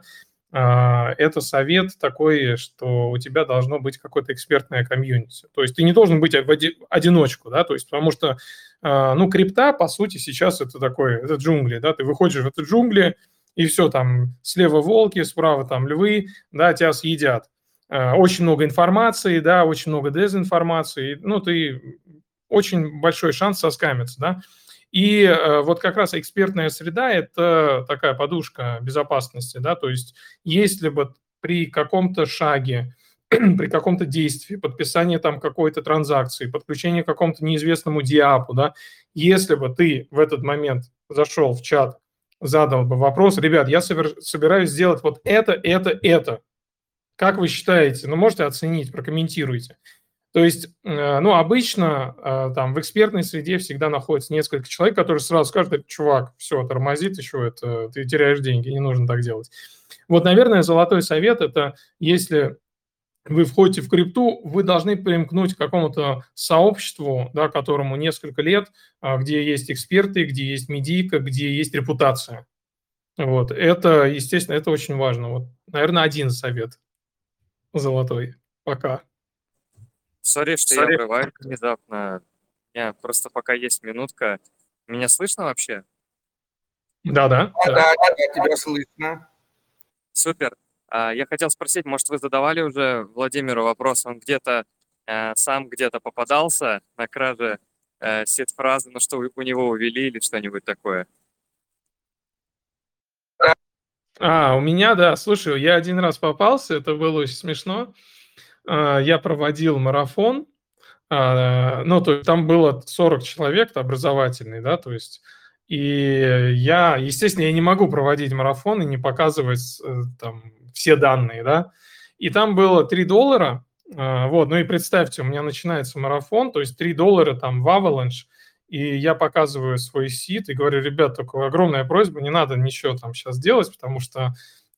А, это совет такой, что у тебя должно быть какое-то экспертное комьюнити. То есть ты не должен быть в оди- одиночку, да, то есть потому что, а, ну, крипта, по сути, сейчас это такое, это джунгли, да, ты выходишь в это джунгли, и все, там, слева волки, справа там львы, да, тебя съедят. Э, очень много информации, да, очень много дезинформации, ну, ты очень большой шанс соскамиться, да. И э, вот как раз экспертная среда – это такая подушка безопасности, да, то есть если бы при каком-то шаге, при каком-то действии, подписании там какой-то транзакции, подключении к какому-то неизвестному диапу, да, если бы ты в этот момент зашел в чат, задал бы вопрос, ребят, я собираюсь сделать вот это, это, это, как вы считаете? Ну, можете оценить, прокомментируйте. То есть, э, ну, обычно э, там в экспертной среде всегда находится несколько человек, которые сразу скажут, чувак, все, тормозит, еще это, ты теряешь деньги, не нужно так делать. Вот, наверное, золотой совет – это если вы входите в крипту, вы должны примкнуть к какому-то сообществу, да, которому несколько лет, а, где есть эксперты, где есть медийка, где есть репутация. Вот, это, естественно, это очень важно. Вот, наверное, один совет золотой. Пока. Сори, что я обрываю внезапно. У меня просто пока есть минутка. Меня слышно вообще? Да-да. Да, да, да, да, тебя слышно. Супер. А, Я хотел спросить, может, вы задавали уже Владимиру вопрос, он где-то э, сам где-то попадался на краже э, сет-фразы, ну что у него увели или что-нибудь такое? А, у меня, да, слушай, я один раз попался, это было очень смешно. А, Я проводил марафон, а, ну, то есть там было 40 человек образовательный, да, то есть, и я, естественно, я не могу проводить марафон и не показывать э, там все данные, да, и там было 3 доллара, а, вот, ну и представьте, у меня начинается марафон, то есть 3 доллара там в Avalanche, и я показываю свой сит и говорю, ребят, только огромная просьба, не надо ничего там сейчас делать, потому что,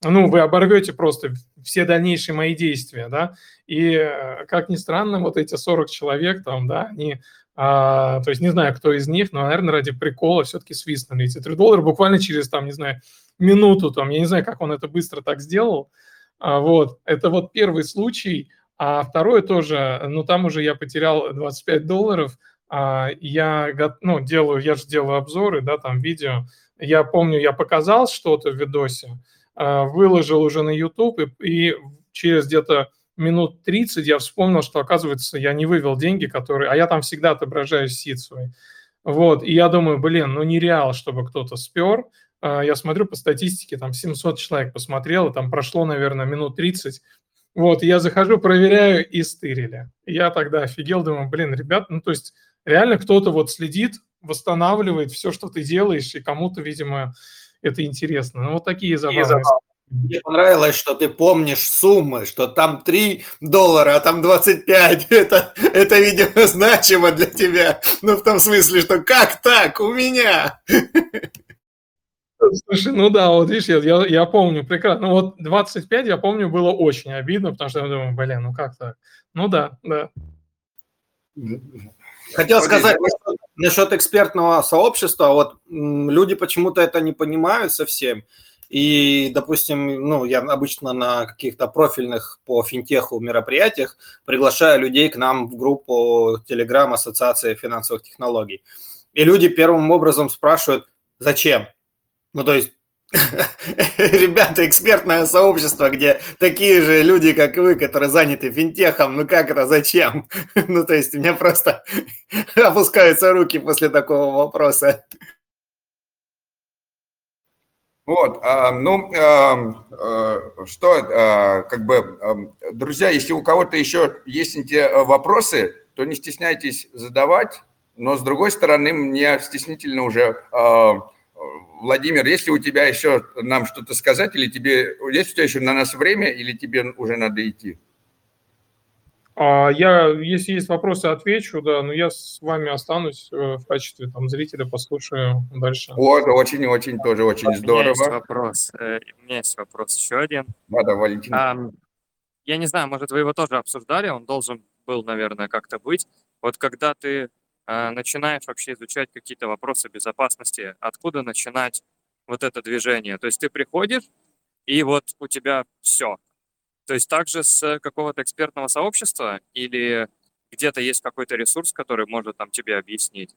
ну, вы оборвете просто все дальнейшие мои действия, да, и, э, как ни странно, вот эти 40 человек там, да, они, а, то есть не знаю, кто из них, но, наверное, ради прикола все-таки свистнули. Эти 3 доллара буквально через, там, не знаю, минуту, там, я не знаю, как он это быстро так сделал, а, вот, это вот первый случай, а второе тоже, ну, там уже я потерял 25 долларов, а, я ну, делаю, я же делаю обзоры, да, там видео. Я помню, я показал что-то в видосе, выложил уже на YouTube, и, и через где-то минут 30 я вспомнил, что, оказывается, я не вывел деньги, которые... А я там всегда отображаю сид свой. Вот, и я думаю, блин, ну нереал, чтобы кто-то спер. А, Я смотрю по статистике, там 700 человек посмотрело, там прошло, наверное, минут 30, вот, я захожу, проверяю, и стырили. Я тогда офигел, думаю, блин, ребят, ну то есть реально кто-то вот следит, восстанавливает все, что ты делаешь, и кому-то, видимо, это интересно. Ну вот такие забавные. Мне понравилось, что ты помнишь суммы, что там 3 доллара, а там 25. Это, это, видимо, значимо для тебя. Ну, в том смысле, что как так у меня? Слушай, ну да, вот видишь, я, я, я помню прекрасно. Ну вот 25, я помню, было очень обидно, потому что я думаю, блин, ну как так? Ну да, да. Хотел Подожди, сказать насчет, насчет экспертного сообщества. Вот люди почему-то это не понимают совсем. И, допустим, ну, я обычно на каких-то профильных по финтеху мероприятиях приглашаю людей к нам в группу Telegram Ассоциации финансовых технологий. И люди первым образом спрашивают, зачем? Ну, то есть, ребята, экспертное сообщество, где такие же люди, как вы, которые заняты финтехом, ну как это, зачем? Ну, то есть, у меня просто опускаются руки после такого вопроса. Вот, а, ну, а, а, что, как бы, друзья, если у кого-то еще есть вопросы, то не стесняйтесь задавать, но с другой стороны, мне стеснительно уже, Владимир, есть ли у тебя еще нам что-то сказать, или тебе, есть у тебя еще на нас время, или тебе уже надо идти? А я, если есть вопросы, отвечу, да, но я с вами останусь э, в качестве там зрителя, послушаю дальше. Вот, очень-очень, тоже очень У меня есть здорово. вопрос. э, У меня есть вопрос еще один. Да, да, Валентин. Ам, Я не знаю, может, вы его тоже обсуждали, он должен был, наверное, как-то быть. Вот когда ты а, начинаешь вообще изучать какие-то вопросы безопасности, откуда начинать вот это движение? То есть ты приходишь, и вот у тебя все. То есть также с какого-то экспертного сообщества или где-то есть какой-то ресурс, который может там тебе объяснить?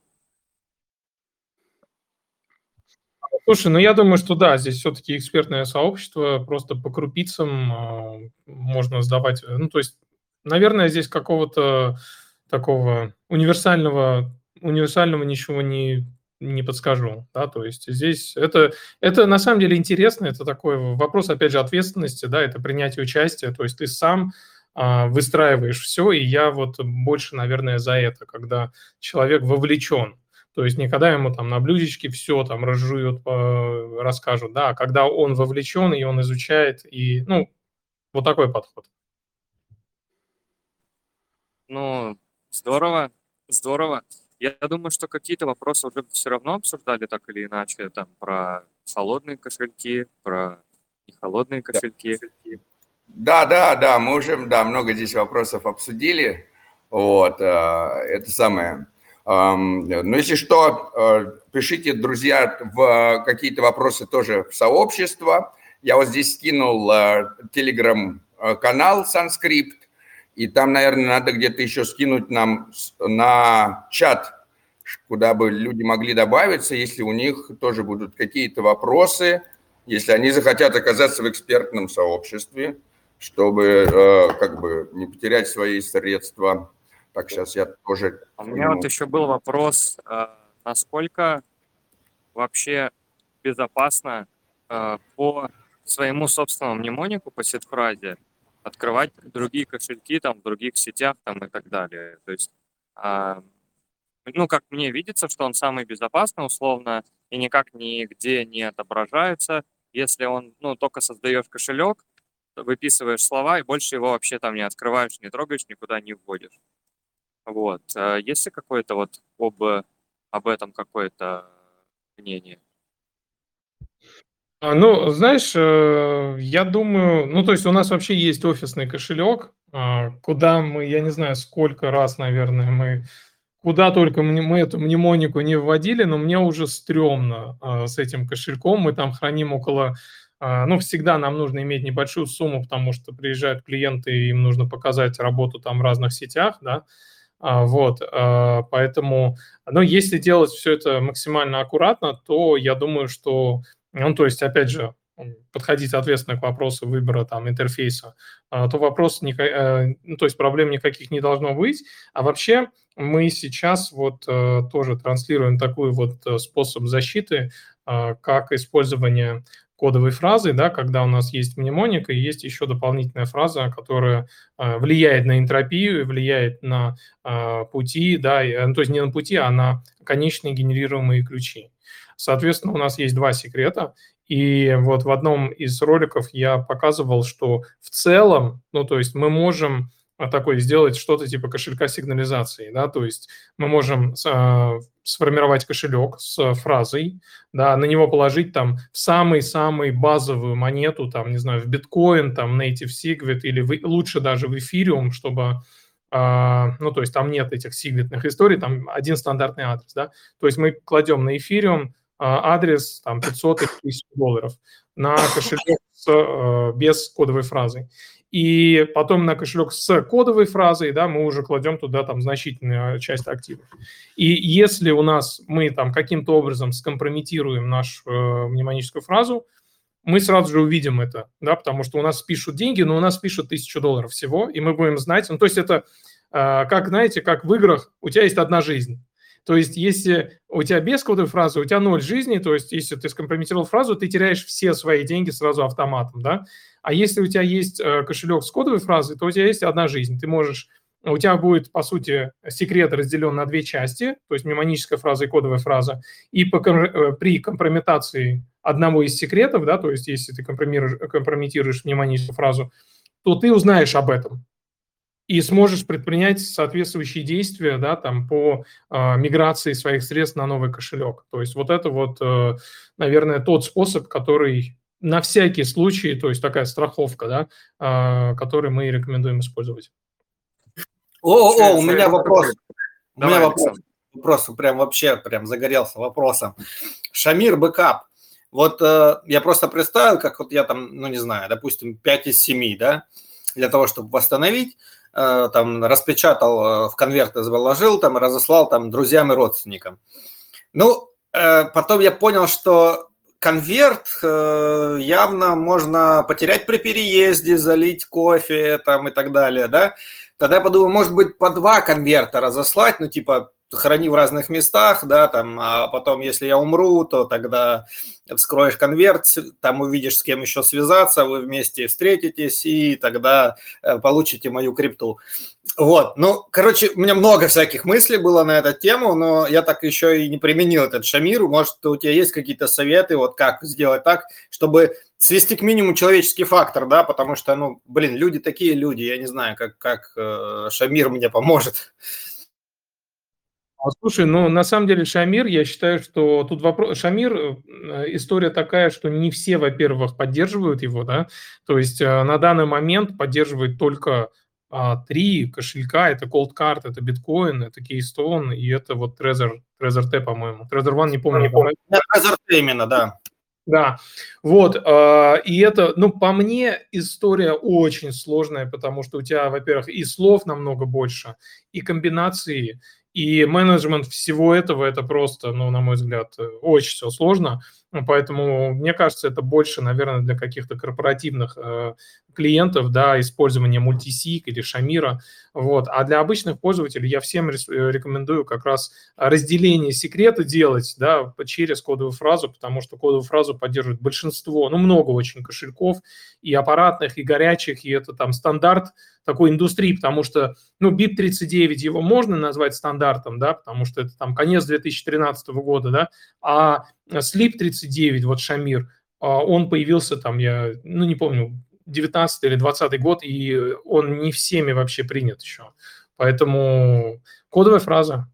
Слушай, ну я думаю, что да, здесь все-таки экспертное сообщество, просто по крупицам а, можно сдавать. Ну, то есть, наверное, здесь какого-то такого универсального, универсального ничего не, не подскажу, да, то есть здесь это, это на самом деле интересно, это такой вопрос, опять же, ответственности, да, это принятие участия, то есть ты сам а, выстраиваешь все, и я вот больше, наверное, за это, когда человек вовлечен, то есть не когда ему там на блюдечке все там разжуют, э, расскажут, да, а когда он вовлечен, и он изучает, и, ну, вот такой подход. Ну, здорово, здорово. Я думаю, что какие-то вопросы уже все равно обсуждали так или иначе, там про холодные кошельки, про нехолодные кошельки. Да, да, да, мы уже, да, много здесь вопросов обсудили. Вот, э, это самое. Но если что, э, пишите, друзья, в какие-то вопросы тоже в сообщество. Я вот здесь скинул телеграм-канал Санскрипт, и там, наверное, надо где-то еще скинуть нам на чат, куда бы люди могли добавиться, если у них тоже будут какие-то вопросы, если они захотят оказаться в экспертном сообществе, чтобы э, как бы не потерять свои средства. Так, сейчас я тоже... А у меня вот еще был вопрос, э, насколько вообще безопасно э, по своему собственному мнемонику, по сетфразе, открывать другие кошельки там в других сетях там и так далее. То есть, а, ну, как мне видится, что он самый безопасный условно и никак нигде не отображается, если он, ну, только создаешь кошелек, выписываешь слова и больше его вообще там не открываешь, не трогаешь, никуда не вводишь. Вот. А есть ли какое-то вот об, об этом какое-то мнение? А, ну, знаешь, э, я думаю, ну, то есть у нас вообще есть офисный кошелек, а, куда мы, я не знаю, сколько раз, наверное, мы куда только мы эту мнемонику не вводили, но мне уже стрёмно а, с этим кошельком. Мы там храним около, ну, всегда нам нужно иметь небольшую сумму, потому что приезжают клиенты, и им нужно показать работу там в разных сетях, да, вот, поэтому, но если делать все это максимально аккуратно, то я думаю, что ну, то есть, опять же, подходить соответственно к вопросу выбора там интерфейса, а, то вопрос, э, ну, то есть проблем никаких не должно быть. А вообще мы сейчас вот э, тоже транслируем такой вот э, способ защиты, а, как использование кодовой фразы, да, когда у нас есть мнемоник и есть еще дополнительная фраза, которая влияет на энтропию, влияет на пути, да, ну, то есть не на пути, а на конечные генерируемые ключи. Соответственно, у нас есть два секрета. И вот в одном из роликов я показывал, что в целом, ну, то есть мы можем а, такой сделать что-то типа кошелька сигнализации, да, то есть мы можем э, сформировать кошелек с фразой, да, на него положить там самый-самый базовую монету, там, не знаю, в биткоин, там, native sigwit или в, лучше даже в эфириум, чтобы а, ну, то есть там нет этих сигвитных историй, там один стандартный адрес, да, то есть мы кладем на эфириум адрес там 500 или 1000 долларов на кошелек с, э, без кодовой фразы. И потом на кошелек с кодовой фразой, да, мы уже кладем туда там значительную часть активов. И если у нас мы там каким-то образом скомпрометируем нашу э, мнемоническую фразу, мы сразу же увидим это, да, потому что у нас пишут деньги, но у нас пишут тысячу долларов всего, и мы будем знать, ну, то есть это, э, как, знаете, как в играх, у тебя есть одна жизнь, то есть, если у тебя без кодовой фразы, у тебя ноль жизни, то есть, если ты скомпрометировал фразу, ты теряешь все свои деньги сразу автоматом, да. А если у тебя есть э, кошелек с кодовой фразой, то у тебя есть одна жизнь. Ты можешь у тебя будет, по сути, секрет разделен на две части, то есть мнемоническая фраза и кодовая фраза, и по, э, при компрометации одного из секретов, да, то есть если ты компрометируешь мнемоническую фразу, то ты узнаешь об этом и сможешь предпринять соответствующие действия да, там, по э, миграции своих средств на новый кошелек. То есть вот это вот, э, наверное, тот способ, который на всякий случай, то есть такая страховка, да, э, который мы рекомендуем использовать. О, о, о у меня вопрос. У меня вопрос. Вопрос прям вообще прям загорелся вопросом. Shamir Backup. Вот э, я просто представил, как вот я там, ну не знаю, допустим, 5 из 7, да, для того, чтобы восстановить, там распечатал, э, в конверты заложил, там разослал там друзьям и родственникам. Ну, э, потом я понял, что конверт явно можно потерять при переезде, залить кофе там и так далее, да. Тогда я подумал, может быть, по два конверта разослать, ну, типа, храни в разных местах, да, там, а потом, если я умру, то тогда вскроешь конверт, там увидишь, с кем еще связаться, вы вместе встретитесь, и тогда э, получите мою крипту. Вот, ну, короче, у меня много всяких мыслей было на эту тему, но я так еще и не применил этот шамир. Может, у тебя есть какие-то советы, вот как сделать так, чтобы свести к минимуму человеческий фактор, да, потому что, ну, блин, люди такие люди, я не знаю, как, как э, шамир мне поможет. А, слушай, ну на самом деле Шамир, я считаю, что тут вопрос... Шамир, э, история такая, что не все, во-первых, поддерживают его, да, то есть э, на данный момент поддерживает только а, три кошелька, это Cold Card, это биткоин, это Keystone, и это вот Trezor, Trezor T, по-моему. Trezor One, не помню. Не помню. Trezor T именно, да. Да, вот, э, и это, ну, по мне, история очень сложная, потому что у тебя, во-первых, и слов намного больше, и комбинации, и менеджмент всего этого, это просто, ну, на мой взгляд, очень все сложно. Поэтому, мне кажется, это больше, наверное, для каких-то корпоративных э, клиентов, да, использование мультисик или шамира, вот. А для обычных пользователей я всем рекомендую как раз разделение секрета делать, да, через кодовую фразу, потому что кодовую фразу поддерживает большинство, ну, много очень кошельков, и аппаратных, и горячих, и это там стандарт такой индустрии, потому что, ну, BIP39 его можно назвать стандартом, да, потому что это там конец 2013 года, да, а Sleep 39, вот Шамир, а, он появился там, я, ну, не помню, 19 или 20 год, и он не всеми вообще принят еще. Поэтому кодовая фраза,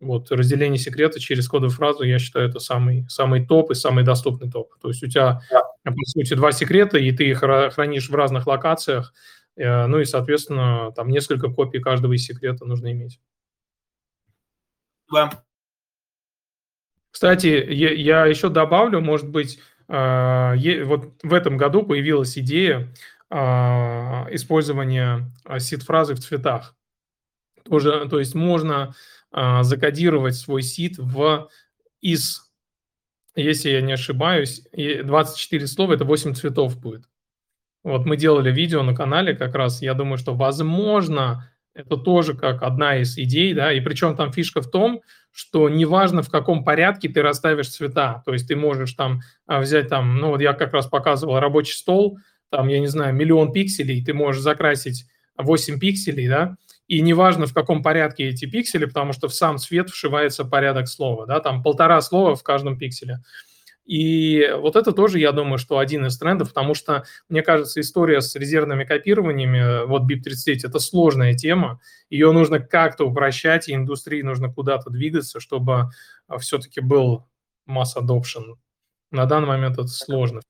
вот разделение секрета через кодовую фразу, я считаю, это самый, самый топ и самый доступный топ. То есть у тебя, по сути, два секрета, и ты их хранишь в разных локациях, э, ну и, соответственно, там несколько копий каждого из секрета нужно иметь. Да. Кстати, я, я еще добавлю, может быть, вот в этом году появилась идея а, использования а, сид-фразы в цветах. Тоже, то есть можно закодировать свой сид в из, если я не ошибаюсь, 24 слова, это 8 цветов будет. Вот мы делали видео на канале как раз, я думаю, что возможно это тоже как одна из идей, да, и причем там фишка в том, что неважно в каком порядке ты расставишь цвета, то есть ты можешь там а, взять там, ну вот я как раз показывал рабочий стол, там, я не знаю, миллион пикселей, ты можешь закрасить 8 пикселей, да, и неважно в каком порядке эти пиксели, потому что в сам цвет вшивается порядок слова, да, там полтора слова в каждом пикселе. И вот это тоже, я думаю, что один из трендов, потому что, мне кажется, история с резервными копированиями, вот BIP39, это сложная тема, ее нужно как-то упрощать, и индустрии нужно куда-то двигаться, чтобы а, все-таки был масс adoption. На данный момент это сложно.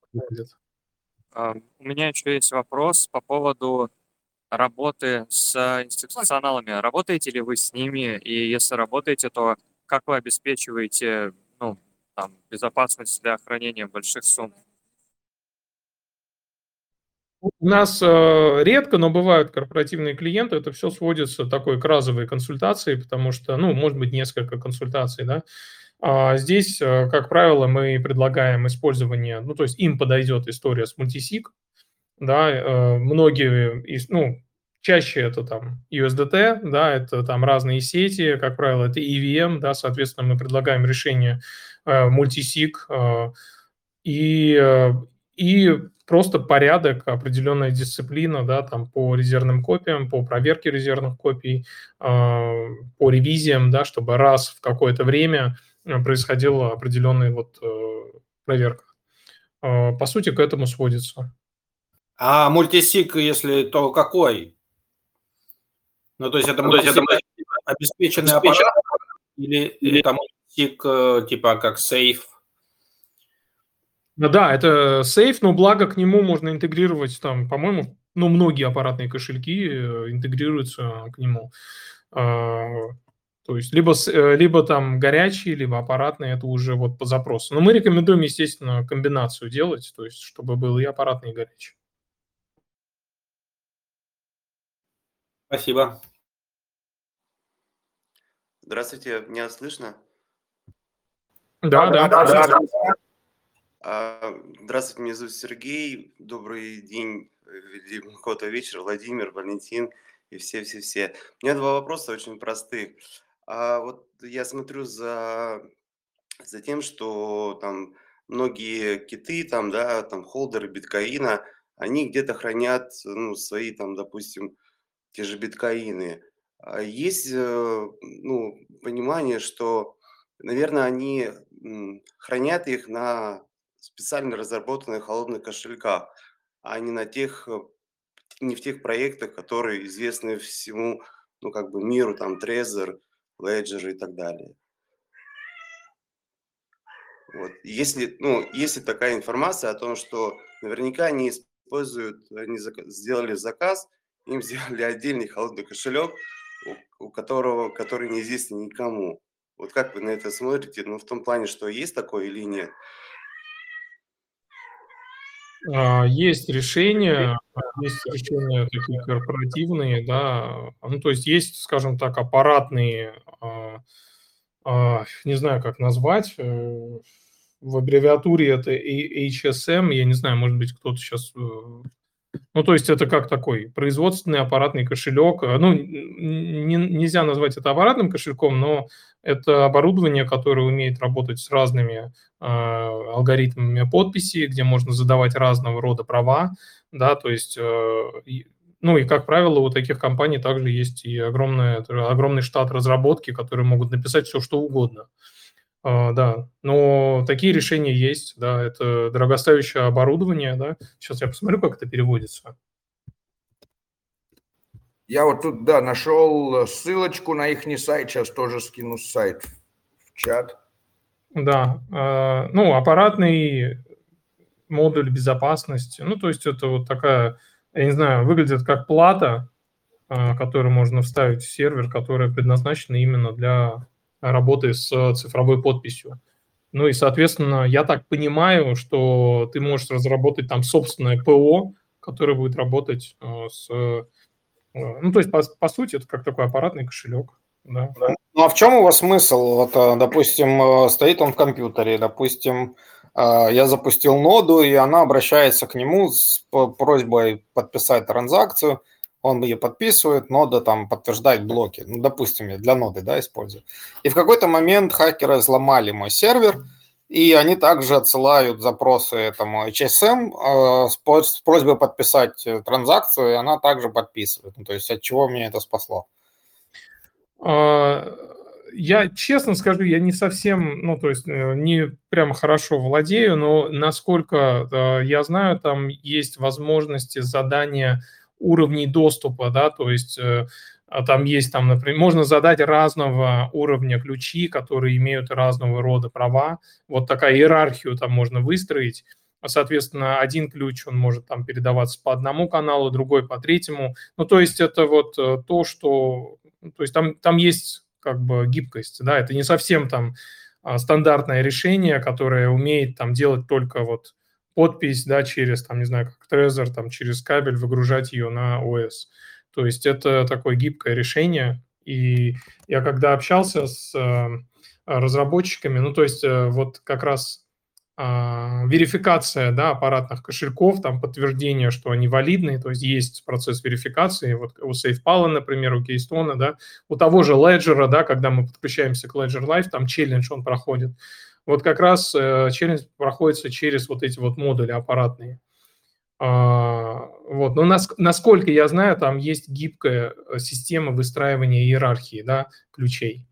А, у меня еще есть вопрос по поводу работы с институционалами. Работаете ли вы с ними? И если работаете, то как вы обеспечиваете ну, там, безопасность для хранения больших сумм? У нас э, редко, но бывают корпоративные клиенты, это все сводится такой к разовой консультации, потому что, ну, может быть, несколько консультаций, да. А здесь, э, как правило, мы предлагаем использование, ну, то есть им подойдет история с мультисик, да, э, многие, из, ну, чаще это там USDT, да, это там разные сети, как правило, это EVM, да, соответственно, мы предлагаем решение Э, мультисик, э, и, э, и просто порядок, определенная дисциплина, да, там по резервным копиям, по проверке резервных копий, по ревизиям, да, чтобы раз в какое-то время происходила определенная вот проверка. По сути, к этому сводится. А мультисик, если то какой? Ну, то есть это, ну, мультисик, это обеспеченный аппарат или, или там тик, э, типа как сейф. Ну да, это сейф, но благо к нему можно интегрировать там, по-моему, ну, многие аппаратные кошельки э, интегрируются к нему. А, то есть либо, э, либо там горячие, либо аппаратные, это уже вот по запросу. Но мы рекомендуем, естественно, комбинацию делать, то есть чтобы был и аппаратный, и горячий. Спасибо. Здравствуйте, меня слышно? Да, да, да. да, да. А, здравствуйте, меня зовут Сергей. Добрый день, какого-то вечер, Владимир, Валентин и все-все-все. У меня два вопроса очень простых. А вот я смотрю за, за тем, что там многие киты, там, да, там холдеры биткоина, они где-то хранят ну, свои, там, допустим, те же биткоины. А есть э, ну, понимание, что, наверное, они хранят их на специально разработанных холодных кошельках, а не на тех, э, не в тех проектах, которые известны всему, ну, как бы миру, там, Trezor, Ledger и так далее. Вот. Если, ну, если такая информация о том, что наверняка они используют, они сделали заказ им сделали отдельный холодный кошелек, у, у которого, который неизвестен никому. Вот как вы на это смотрите? Ну, в том плане, что есть такое или нет? А, Есть решения, есть решения такие корпоративные, да, ну, то есть есть, скажем так, аппаратные, а, а, не знаю, как назвать, э, в аббревиатуре это HSM, я не знаю, может быть, кто-то сейчас... Ну, то есть это как такой производственный аппаратный кошелек. Э, Ну, не- нельзя назвать это аппаратным кошельком, но это оборудование, которое умеет работать с разными а, алгоритмами подписи, где можно задавать разного рода права, да, то есть, э, ну и, как правило, у таких компаний также есть и огромное, огромный штат разработки, которые могут написать все, что угодно. А, Да, но такие решения есть, да, это дорогостоящее оборудование, да. Сейчас я посмотрю, как это переводится. Я вот тут, да, нашел ссылочку на их сайт, сейчас тоже скину сайт в чат. Да, а, ну, аппаратный модуль безопасности, ну, то есть это вот такая, я не знаю, выглядит как плата, а, которую можно вставить в сервер, которая предназначена именно для работы с цифровой подписью. Ну и, соответственно, я так понимаю, что ты можешь разработать там собственное ПО, которое будет работать а, с... э, Ну, то есть, по, по сути, это как такой аппаратный кошелек. Да. Ну а в чем его смысл? Вот, э, допустим, э, стоит он в компьютере, допустим, э, я запустил ноду, и она обращается к нему с просьбой подписать транзакцию, он ее подписывает, нода там подтверждает блоки. Ну, допустим, я для ноды, да, использую. И в какой-то момент хакеры взломали мой сервер, и они также отсылают запросы этому HSM э, с просьбой подписать э, транзакцию, и она также подписывает. Ну, то есть от чего меня это спасло? А, Я честно скажу, я не совсем, ну, то есть э, не прямо хорошо владею, но насколько э, я знаю, там есть возможности задания уровней доступа, да, то есть э, а там есть, там, например, можно задать разного уровня ключи, которые имеют разного рода права. Вот такая иерархию там можно выстроить. А, Соответственно, один ключ, он может там передаваться по одному каналу, другой по третьему. Ну, то есть это вот э, то, что... ну, То есть там, там есть как бы гибкость, да, это не совсем там а, стандартное решение, которое умеет там делать только вот подпись, да, через, там, не знаю, как Trezor, там, через кабель выгружать ее на ОС. То есть это такое гибкое решение. И я когда общался с э, разработчиками, ну, то есть э, вот как раз а, верификация да, аппаратных кошельков, там подтверждение, что они валидные, то есть есть процесс верификации, вот у SafePal, например, у Keystone, да, у того же Ledger, да, когда мы подключаемся к Ledger Live, там челлендж он проходит. Вот как раз э, челлендж проходится через вот эти вот модули аппаратные. А, вот. Но нас, насколько я знаю, там есть гибкая э, система выстраивания иерархии да, ключей.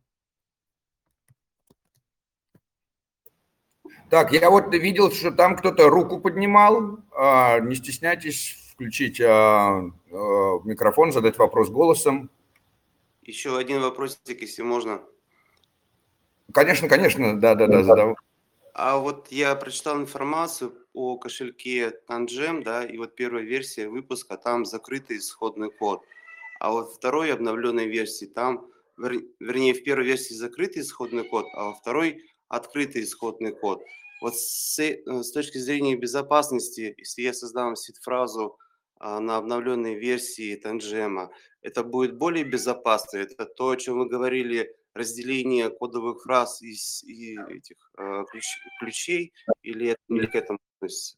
Так, я вот видел, что там кто-то руку поднимал. А, Не стесняйтесь включить а, а, микрофон, задать вопрос голосом. Еще один вопросик, если можно. Конечно, конечно, да-да-да, задавай. А вот я прочитал информацию о кошельке Tangem, да, и вот первая версия выпуска, там закрытый исходный код. А вот второй обновленной версии, там, вер- вернее, в первой версии закрытый исходный код, а во второй открытый исходный код. Вот с, э, с точки зрения безопасности, если я создам сид-фразу а, на обновленной версии Tangem, это будет более безопасно? Это то, о чем вы говорили, разделение кодовых фраз из и этих э, ключ- ключей, или не к этому относится?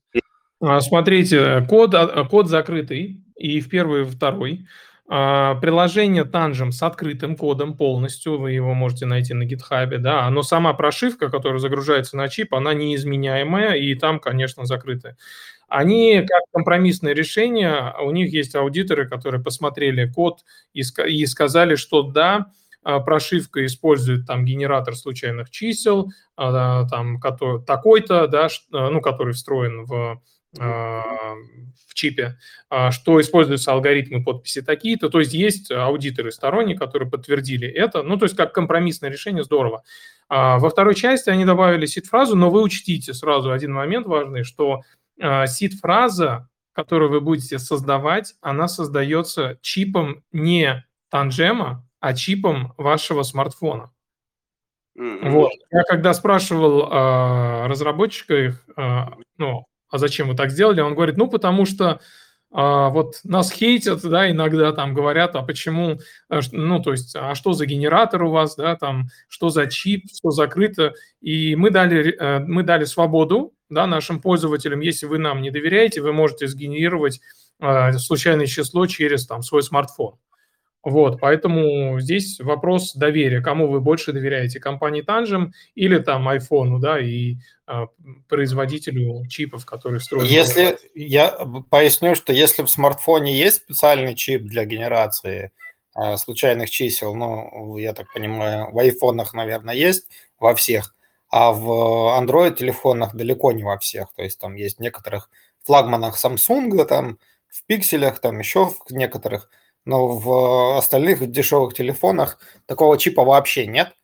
А, Смотрите, код, а, код закрытый и в первый, и в второй. А, Приложение Tangem с открытым кодом полностью, вы его можете найти на GitHub, да, но сама прошивка, которая загружается на чип, она неизменяемая, и там, конечно, закрытая. Они как компромиссное решение, у них есть аудиторы, которые посмотрели код и, и сказали, что да, прошивка использует там генератор случайных чисел, а, там который, такой-то, да, а, ну, который встроен в, а, в чипе, а, что используются алгоритмы подписи такие-то. То есть есть аудиторы сторонние, которые подтвердили это. Ну, то есть как компромиссное решение здорово. А, Во второй части они добавили сид-фразу, но вы учтите сразу один момент важный, что а, сид-фраза которую вы будете создавать, она создается чипом не танжема, а чипом вашего смартфона. Mm-hmm. Вот. Я когда спрашивал э, разработчика их, э, ну, а зачем вы так сделали, он говорит, ну, потому что а, вот нас хейтят, да, иногда там говорят, а почему, э, ну, то есть, а что за генератор у вас, да, там, что за чип, что закрыто, и мы дали, э, мы дали свободу, да, нашим пользователям, если вы нам не доверяете, вы можете сгенерировать случайное число через там свой смартфон. Вот, поэтому здесь вопрос доверия. Кому вы больше доверяете, компании Tangem или там iPhone, да, и а, производителю чипов, которые строят? Если я поясню, что если в смартфоне есть специальный чип для генерации а, случайных чисел, ну, я так понимаю, в айфонах, наверное, есть во всех, а в Android телефонах далеко не во всех. То есть там есть в некоторых флагманах Samsung, там в пикселях, там еще в некоторых – но в остальных дешевых телефонах такого чипа вообще нет,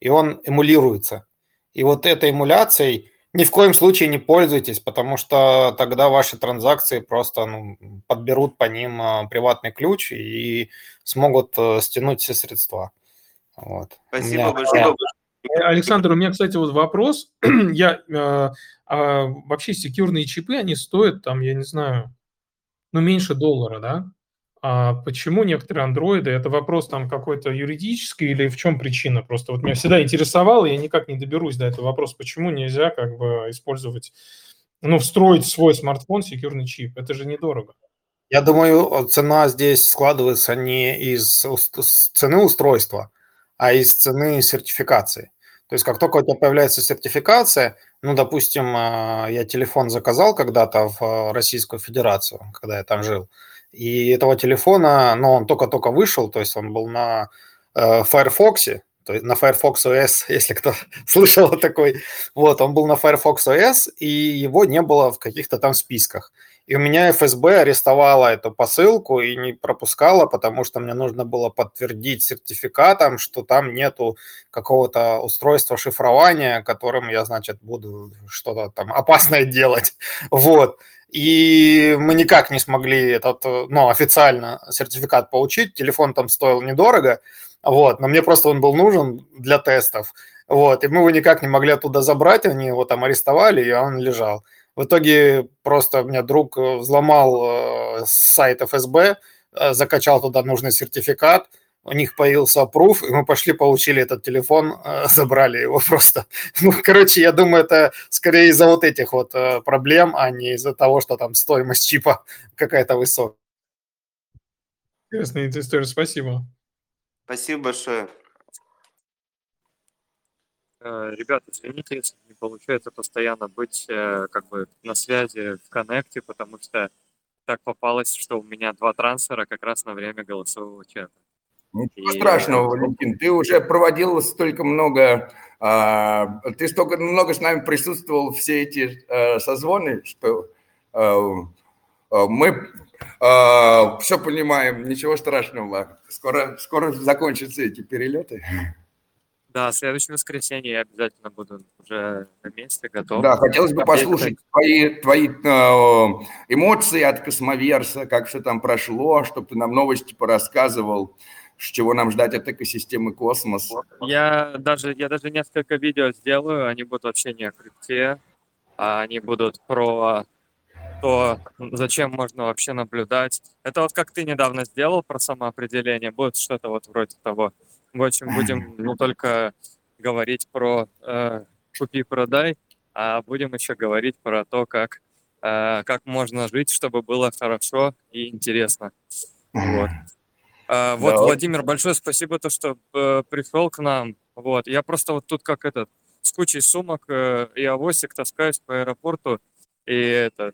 и он эмулируется. И вот этой эмуляцией ни в коем случае не пользуйтесь, потому что тогда ваши транзакции просто ну, подберут по ним а, приватный ключ и смогут э, стянуть все средства. Вот. Спасибо меня... большое. Александр, у меня, кстати, вот вопрос. Я э, э, вообще секьюрные чипы, они стоят там, я не знаю, ну меньше доллара, да? А почему некоторые андроиды, это вопрос там какой-то юридический или в чем причина? Просто вот меня всегда интересовало, я никак не доберусь до этого вопроса, почему нельзя как бы использовать, ну, встроить свой смартфон секьюрный чип? Это же недорого. Я думаю, цена здесь складывается не из цены устройства, а из цены сертификации. То есть как только у тебя появляется сертификация, ну, допустим, а, я телефон заказал когда-то в Российскую Федерацию, когда я там жил, и этого телефона, но он только-только вышел, то есть он был на э, Firefox, то есть на Firefox OS, если кто слышал такой. Вот, он был на Firefox OS, и его не было в каких-то там списках. И у меня ФСБ арестовала эту посылку и не пропускала, потому что мне нужно было подтвердить сертификатом, что там нету какого-то устройства шифрования, которым я, значит, буду что-то там опасное делать. Вот. И мы никак не смогли этот, ну, официально сертификат получить. Телефон там стоил недорого, вот, но мне просто он был нужен для тестов. Вот, и мы его никак не могли оттуда забрать, они его там арестовали, и он лежал. В итоге просто у меня друг взломал э, сайт ФСБ, э, закачал туда нужный сертификат – у них появился пруф, и мы пошли, получили этот телефон, э, забрали его просто. Ну, короче, я думаю, это скорее из-за вот этих вот э, проблем, а не из-за того, что там стоимость чипа какая-то высокая. Интересная история, спасибо. Спасибо большое. Э, ребята, извините, если не получается постоянно быть как бы на связи в коннекте, потому что так попалось, что у меня два трансфера как раз на время голосового чата. Ничего и... страшного, Валентин. Ты уже проводил столько много, а, ты столько много с нами присутствовал все эти а, созвоны, что а, а, мы а, все понимаем, ничего страшного. Скоро, скоро закончатся эти перелеты. Да, следующее воскресенье я обязательно буду уже на месте, готов. Да, хотелось бы послушать твои, твои э, эмоции от Космоверса, как все там прошло, чтобы ты нам новости порассказывал чего нам ждать от экосистемы космос. Я даже, я даже несколько видео сделаю, они будут вообще не о крипте, а они будут про то, зачем можно вообще наблюдать. Это вот как ты недавно сделал про самоопределение, будет что-то вот вроде того. В общем, будем не только говорить про э, купи-продай, а будем еще говорить про то, как, э, как можно жить, чтобы было хорошо и интересно. Вот. А, вот, да. Владимир, большое спасибо, то, что э, пришел к нам. Вот, я просто вот тут как этот, с кучей сумок э, и авосик таскаюсь по аэропорту, и это,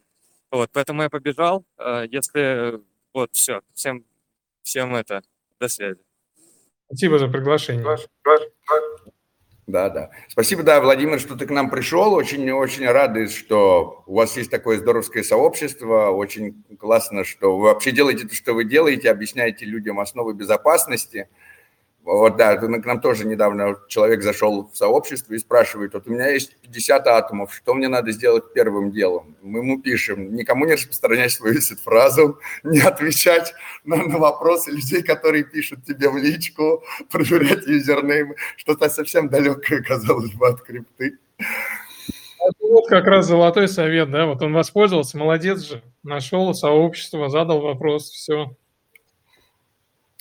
вот, поэтому я побежал. Э, если, вот, все, всем, всем это, до связи. Спасибо за приглашение. Да, да. Спасибо, да, Владимир, что ты к нам пришел. Очень-очень рады, что у вас есть такое здоровское сообщество. Очень классно, что вы вообще делаете то, что вы делаете, объясняете людям основы безопасности. Вот, да, к нам тоже недавно человек зашел в сообщество и спрашивает, вот у меня есть 50 атомов, что мне надо сделать первым делом? Мы ему пишем, никому не распространять свою фразу, не отвечать на, на вопросы людей, которые пишут тебе в личку, проверять юзернеймы, что-то совсем далекое, казалось бы, от крипты. Вот как раз золотой совет, да, вот он воспользовался, молодец же, нашел сообщество, задал вопрос, все.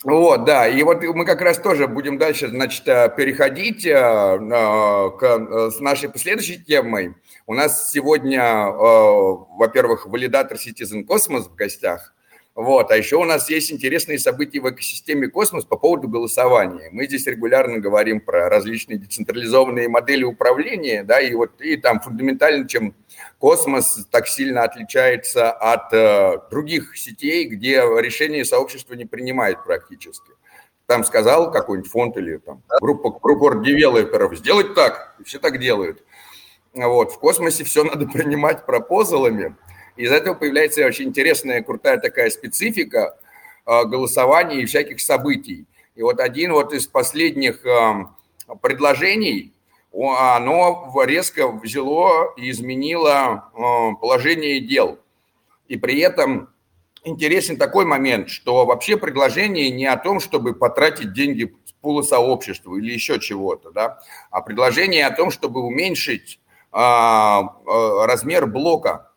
Вот, да, и вот мы как раз тоже будем дальше, значит, э, переходить э, к, э, с нашей последующей темой. У нас сегодня, во-первых, валидатор Citizen Cosmos в гостях – вот. А еще у нас есть интересные события в экосистеме Космос по поводу голосования. Мы здесь регулярно говорим про различные децентрализованные модели управления, да, и вот и там фундаментально, чем Космос так сильно отличается от э, других сетей, где решения сообщества не принимает практически. Там сказал какой-нибудь фонд или там группа, группа девелоперов сделать так, и все так делают. Вот. В космосе все надо принимать пропозалами, из этого появляется очень интересная, крутая такая специфика а, голосования и всяких событий. И вот один вот из последних а, предложений, оно резко взяло и изменило а, положение дел. И при этом интересен такой момент, что вообще предложение не о том, чтобы потратить деньги пула сообщества или еще чего-то, да, а предложение о том, чтобы уменьшить размер блока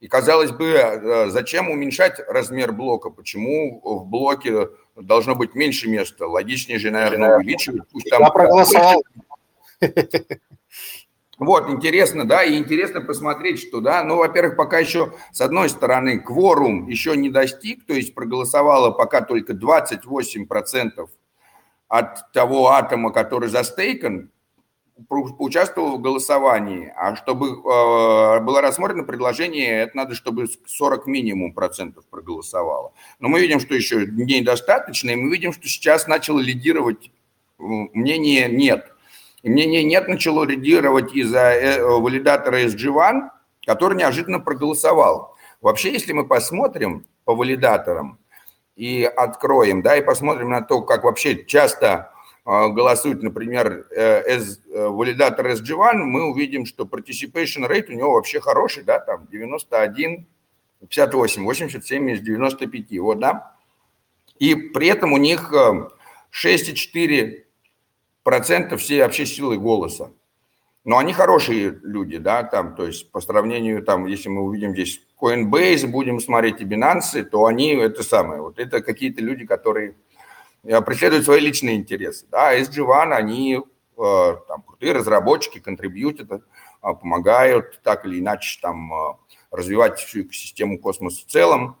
и казалось бы, э, зачем уменьшать размер блока? Почему в блоке должно быть меньше места? Логичнее же, наверное, увеличивать. Пусть там Я проголосовал. Вот, интересно, да, и интересно посмотреть, что, да, ну, во-первых, пока еще, с одной стороны, кворум еще не достиг, то есть проголосовало пока только 28% от того атома, который застейкан, поучаствовал в голосовании, а чтобы э, было рассмотрено предложение, это надо, чтобы 40 минимум процентов проголосовало. Но мы видим, что еще недостаточно, и мы видим, что сейчас начало лидировать мнение «нет». И мнение «нет» начало лидировать из-за э, валидатора SG1, который неожиданно проголосовал. Вообще, если мы посмотрим по валидаторам и откроем, да, и посмотрим на то, как вообще часто голосует, например, S, э, э, валидатор SG1, мы увидим, что participation rate у него вообще хороший, да, там 91, 58, 87 из 95, вот, да. И при этом у них 6,4% э, всей вообще силы голоса. Но они хорошие люди, да, там, то есть по сравнению, там, если мы увидим здесь Coinbase, будем смотреть и Binance, то они это самое, вот это какие-то люди, которые Э, преследуют свои личные интересы. Да, SG1, они э, там, крутые разработчики, контрибьютят, э, помогают так или иначе там развивать всю экосистему космоса в целом.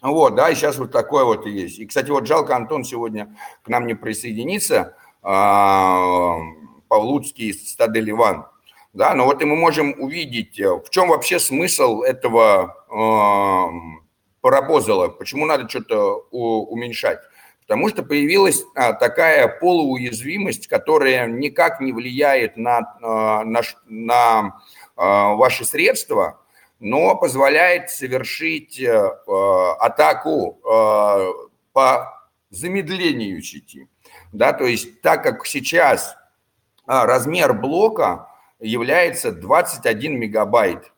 Вот, да, и сейчас вот такое вот и есть. И, кстати, вот жалко, Антон сегодня к нам не присоединится, Павлуцкий из стада Ливан. Да, но вот и мы можем увидеть, в чем вообще смысл этого э, парапозала, почему надо что-то уменьшать. Потому что появилась а, такая полууязвимость, которая никак не влияет на, а, на, на а, ваши средства, но позволяет совершить атаку по замедлению сети. Да, то есть так как сейчас размер блока является 21 мегабайт,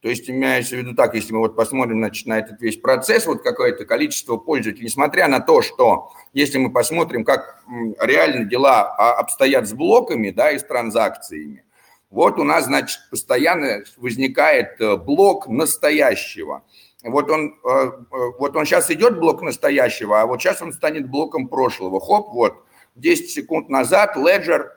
то есть имеется в виду так, если мы вот посмотрим значит, на этот весь процесс, вот какое-то количество пользователей, несмотря на то, что если мы посмотрим, как реально дела обстоят с блоками, да, и с транзакциями, вот у нас, значит, постоянно возникает э, блок настоящего. Вот он, э, э, вот он сейчас идет блок настоящего, а вот сейчас он станет блоком прошлого. Хоп, вот 10 секунд назад Ledger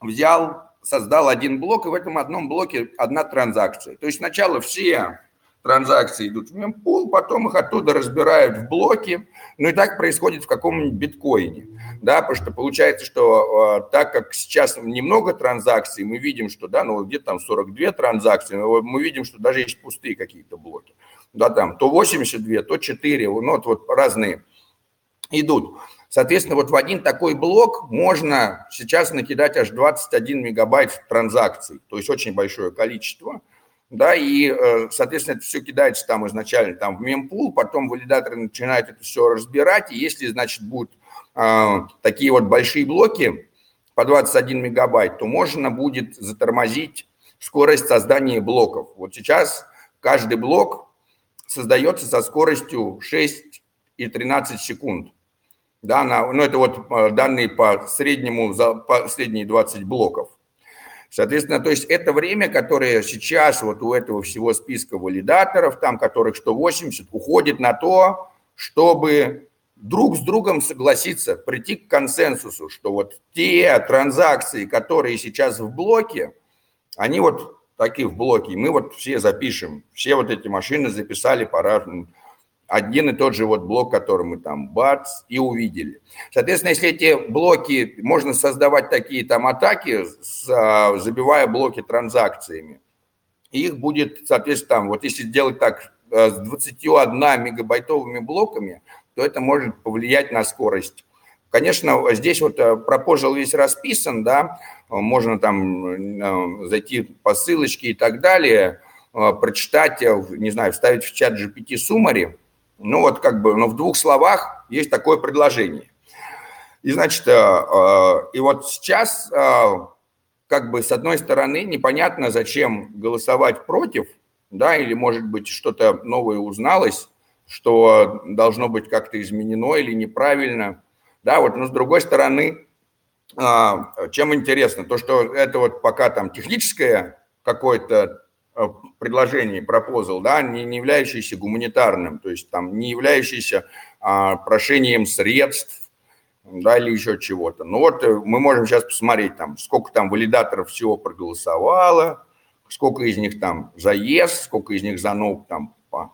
взял создал один блок, и в этом одном блоке одна транзакция. То есть сначала все транзакции идут в мемпул, потом их оттуда разбирают в блоки. Ну и так происходит в каком-нибудь биткоине. Да, потому что получается, что э, так как сейчас немного транзакций, мы видим, что да, ну где-то там 42 транзакции, но мы видим, что даже есть пустые какие-то блоки. Да, там то 82, то 4, ну вот, вот разные идут. Соответственно, вот в один такой блок можно сейчас накидать аж 21 мегабайт транзакций, то есть очень большое количество. Да, и, э, соответственно, это все кидается там изначально там в мемпул, потом валидаторы начинают это все разбирать, и если, значит, будет э, такие вот большие блоки по 21 мегабайт, то можно будет затормозить скорость создания блоков. Вот сейчас каждый блок создается со скоростью 6 и 13 секунд. Да, на, ну, это вот э, данные по среднему за последние 20 блоков. Соответственно, то есть это время, которое сейчас вот у этого всего списка валидаторов, там которых 180, уходит на то, чтобы друг с другом согласиться, прийти к консенсусу, что вот те транзакции, которые сейчас в блоке, они вот такие в блоке, мы вот все запишем, все вот эти машины записали по разным, один и тот же вот блок, который мы там бац и увидели. Соответственно, если эти блоки, можно создавать такие там атаки, а, забивая блоки транзакциями, их будет, соответственно, там, вот если сделать так э, с 21 мегабайтовыми блоками, то это может повлиять на скорость. Конечно, здесь вот э, пропожил весь расписан, да, можно там э, зайти по ссылочке и так далее, прочитать, не знаю, вставить в чат GPT суммари, ну вот как бы, но в двух словах есть такое предложение. И значит, э, э, и вот сейчас э, как бы с одной стороны непонятно, зачем голосовать против, да, или может быть что-то новое узналось, что должно быть как-то изменено или неправильно, да, вот, но с другой стороны, чем интересно, то, что это вот пока там техническое какое-то предложений, пропозал, да, не, не являющийся гуманитарным, то есть там не являющийся а, прошением средств, да, или еще чего-то. Ну вот э, мы можем сейчас посмотреть там, сколько там валидаторов всего проголосовало, сколько из них там за yes, сколько из них за no там по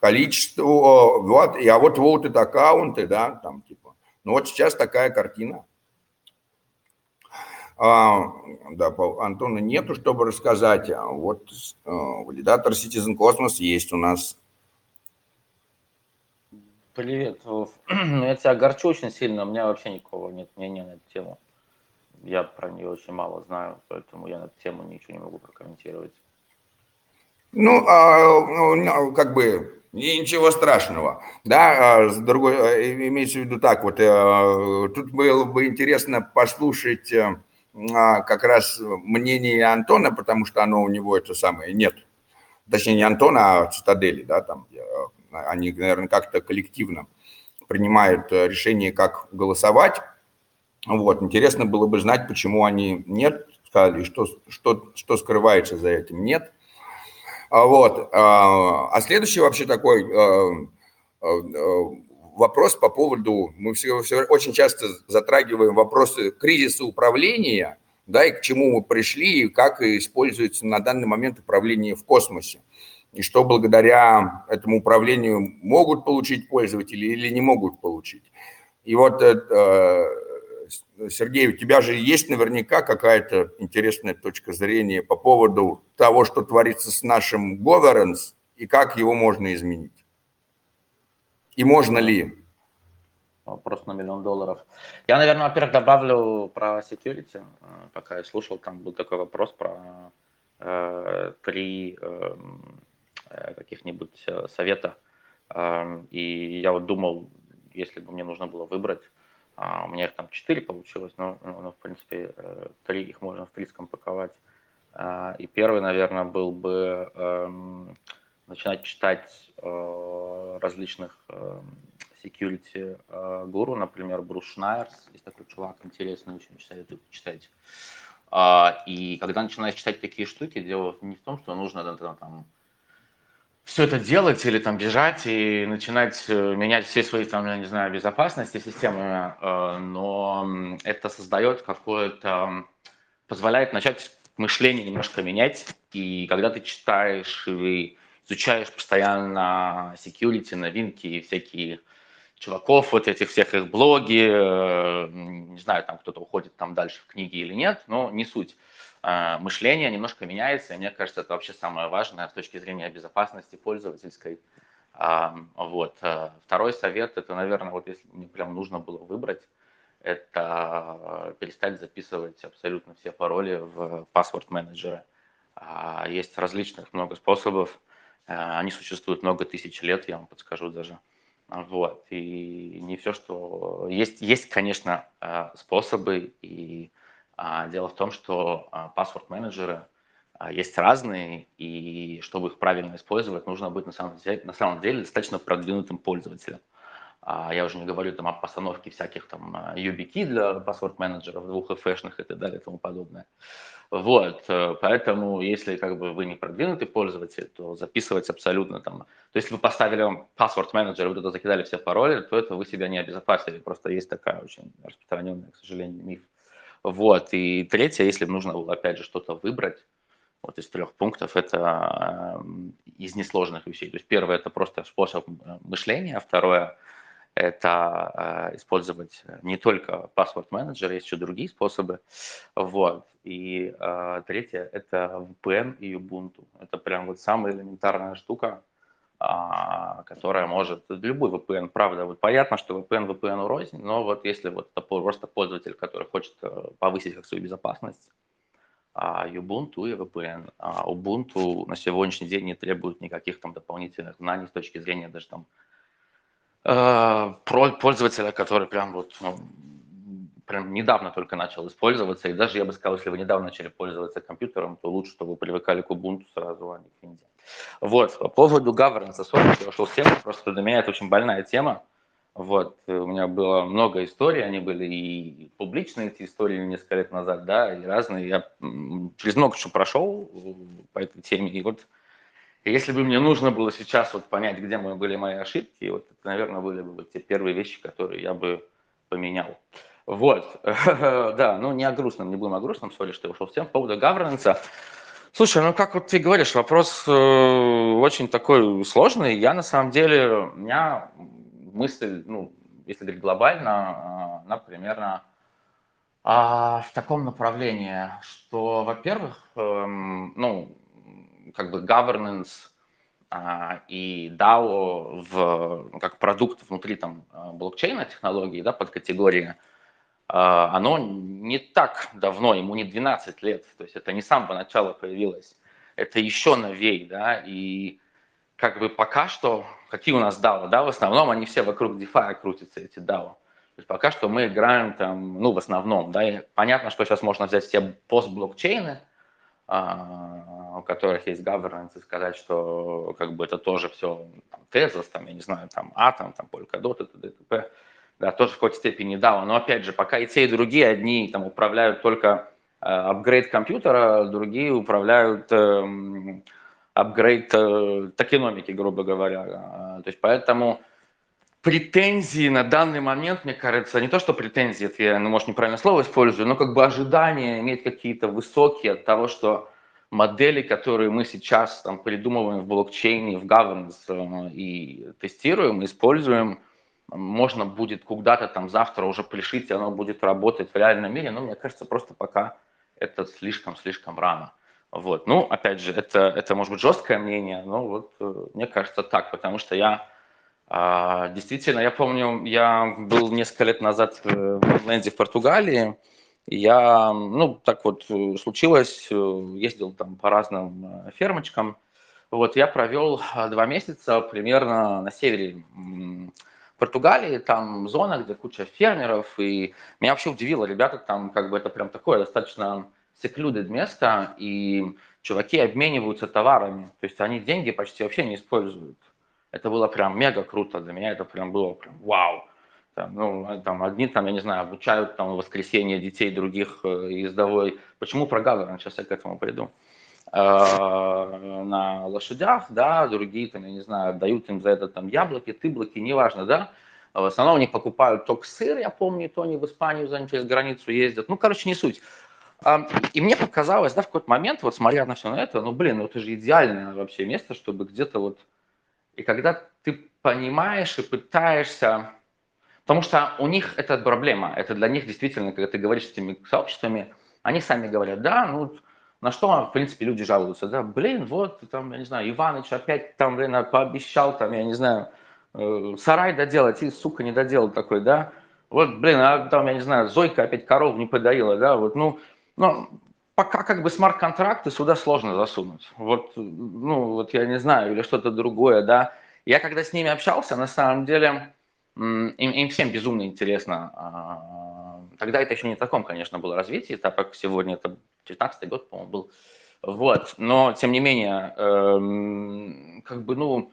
количеству, вот, а вот это аккаунты, да, там типа. Ну вот сейчас такая картина. А, да, Антона нету, чтобы рассказать. А вот а, валидатор Citizen Cosmos есть у нас. Привет, Вов. Я тебя огорчу очень сильно, у меня вообще никакого нет мнения на эту тему. Я про нее очень мало знаю, поэтому я на эту тему ничего не могу прокомментировать. Ну, а, ну как бы ничего страшного. Да, с другой, э, имеется в виду так, вот э, тут было бы интересно послушать э, а, как раз мнение Антона, потому что оно у него это самое нет. Точнее, не Антона, а Цитадели, да, там они, наверное, как-то коллективно принимают э, решение, как голосовать. Вот, интересно было бы знать, почему они нет сказали, что, что, что скрывается за этим нет. А вот. А, а следующий вообще такой э, э, вопрос по поводу, мы все, все очень часто затрагиваем вопросы кризиса управления, да, и к чему мы пришли, и как используется на данный момент управление в космосе. И что благодаря этому управлению могут получить пользователи или не могут получить. И вот, э, э, Сергей, у тебя же есть наверняка какая-то интересная точка зрения по поводу того, что творится с нашим governance и как его можно изменить. И можно ли? Вопрос на миллион долларов. Я, наверное, во-первых, добавлю про security. Э, пока я слушал, там был такой вопрос про э, три э, э, каких-нибудь э, совета. Э, и я вот думал, если бы мне нужно было выбрать, э, у меня их там четыре получилось, но, но в принципе, э, три их можно в английском паковать. Э, и первый, наверное, был бы э, начинать читать э, различных э, security э, гуру, например, Брус Шнайерс, есть такой чувак интересный, очень советую почитать. А, и когда начинаешь читать такие штуки, дело не в том, что нужно там все это делать или там бежать и начинать э, менять все свои там, я не знаю, безопасности системы, э, но это создает какое-то, позволяет начать мышление немножко менять, и когда ты читаешь и изучаешь постоянно security, новинки и всякие чуваков, вот этих всех их блоги, э, не знаю, там кто-то уходит там дальше в книги или нет, но не суть. Э, мышление немножко меняется, и мне кажется, это вообще самое важное с точки зрения безопасности пользовательской. Вот. Э, второй совет, это, наверное, вот если мне прям нужно было выбрать, это перестать записывать абсолютно все пароли в паспорт менеджеры. А, есть различных много способов, они существуют много тысяч лет, я вам подскажу даже. Вот. И не все, что... Есть, есть конечно, э, способы. И а, дело в том, что паспорт-менеджеры есть разные, и чтобы их правильно использовать, нужно быть на самом деле, на самом деле достаточно продвинутым пользователем. А я уже не говорю там о постановке всяких там YubiKey для паспорт-менеджеров, двух FF-шных и так далее и тому подобное. Вот, э, поэтому если как бы вы не продвинутый пользователь, то записывать абсолютно там... То есть вы поставили вам паспорт менеджер, вы туда закидали все пароли, то это вы себя не обезопасили. Просто есть такая очень распространенная, к сожалению, миф. Вот, и третье, если нужно было опять же что-то выбрать, вот из трех пунктов, это э, из несложных вещей. То есть первое – это просто способ э, мышления, второе – это э, использовать не только паспорт менеджер, есть еще другие способы. Вот. И э, третье – это VPN и Ubuntu. Это прям вот самая элементарная штука, э, которая может… Любой VPN, правда. Вот понятно, что VPN VPN рознь, но вот если вот просто пользователь, который хочет э, повысить как свою безопасность, а Ubuntu и VPN. А Ubuntu на сегодняшний день не требует никаких там дополнительных знаний с точки зрения даже там Э, пользователя, который прям вот ну, прям недавно только начал использоваться, и даже я бы сказал, если вы недавно начали пользоваться компьютером, то лучше, чтобы вы привыкали к Ubuntu сразу, а не к Винде. Вот, по поводу governance, особенно я ушел с темы, просто для меня это очень больная тема. Вот, у меня было много историй, они были и публичные эти истории несколько лет назад, да, и разные. Я через много чего прошел по этой теме, и вот если бы мне нужно было сейчас вот понять, где мы были мои ошибки, вот это, наверное, были бы те первые вещи, которые я бы поменял. Вот, да, ну не о грустном, не будем о грустном, сори, что я ушел в тем. По поводу governance. Слушай, ну как вот ты говоришь, вопрос э, очень такой сложный. Я на самом деле, у меня мысль, ну, если говорить глобально, э, она примерно э, в таком направлении, что, во-первых, э, ну, как бы governance а, и DAO в, как продукт внутри там а, блокчейна технологии, да, под категории, а, оно не так давно, ему не 12 лет, то есть это не с самого начала появилось, это еще новей, да, и как бы пока что, какие у нас DAO, да, в основном они все вокруг DeFi крутятся, эти DAO. То есть пока что мы играем там, ну, в основном, да, и понятно, что сейчас можно взять все постблокчейны, у которых есть governance, и сказать, что как бы это тоже все там, там, я не знаю, там Atom, там Polkadot, это ДТП, да, тоже в какой-то степени да, но опять же, пока и те, и другие, одни там управляют только апгрейд компьютера, другие управляют э, апгрейд э, токеномики, грубо говоря. То есть поэтому претензии на данный момент, мне кажется, не то, что претензии, это я, ну, может, неправильное слово использую, но как бы ожидания иметь какие-то высокие от того, что модели, которые мы сейчас там придумываем в блокчейне, в governance э, и тестируем, используем, можно будет куда-то там завтра уже пришить, и оно будет работать в реальном мире, но мне кажется, просто пока это слишком-слишком рано. Вот. Ну, опять же, это, это может быть жесткое мнение, но вот э, мне кажется так, потому что я а, действительно, я помню, я был несколько лет назад э, в Ленде в Португалии, я, ну, так вот э, случилось, э, ездил там по разным фермочкам, вот, я провел два месяца примерно на севере Португалии, там зона, где куча фермеров, и меня вообще удивило, ребята там, как бы это прям такое достаточно secluded место, и чуваки обмениваются товарами, то есть они деньги почти вообще не используют. Это было прям мега круто. Для меня это прям было прям вау. Там, ну, там одни, там, я не знаю, обучают там воскресенье детей других э, ездовой. Почему про governance? Сейчас я к этому приду. Э, на лошадях, да, другие, там, я не знаю, дают им за это там яблоки, тыблоки, неважно, да. В основном они покупают только сыр, я помню, то они в Испанию за ним через границу ездят. Ну, короче, не суть. И мне показалось, да, в какой-то момент, вот смотря на все на это, ну, блин, ну это же идеальное вообще место, чтобы где-то вот и когда ты понимаешь и пытаешься... Потому что у них это проблема. Это для них действительно, когда ты говоришь с этими сообществами, они сами говорят, да, ну, на что, в принципе, люди жалуются, да, блин, вот, там, я не знаю, Иваныч опять там, блин, пообещал, там, я не знаю, э, сарай доделать, и, сука, не доделал такой, да, вот, блин, а там, я не знаю, Зойка опять коров не подоила, да, вот, ну, ну, пока как бы смарт-контракты сюда сложно засунуть. Вот, ну, вот я не знаю, или что-то другое, да. Я когда с ними общался, на самом деле, им, им всем безумно интересно. А, тогда это еще не в таком, конечно, было развитии, так как сегодня это 19 год, по-моему, был. Вот, но тем не менее, эм, как бы, ну,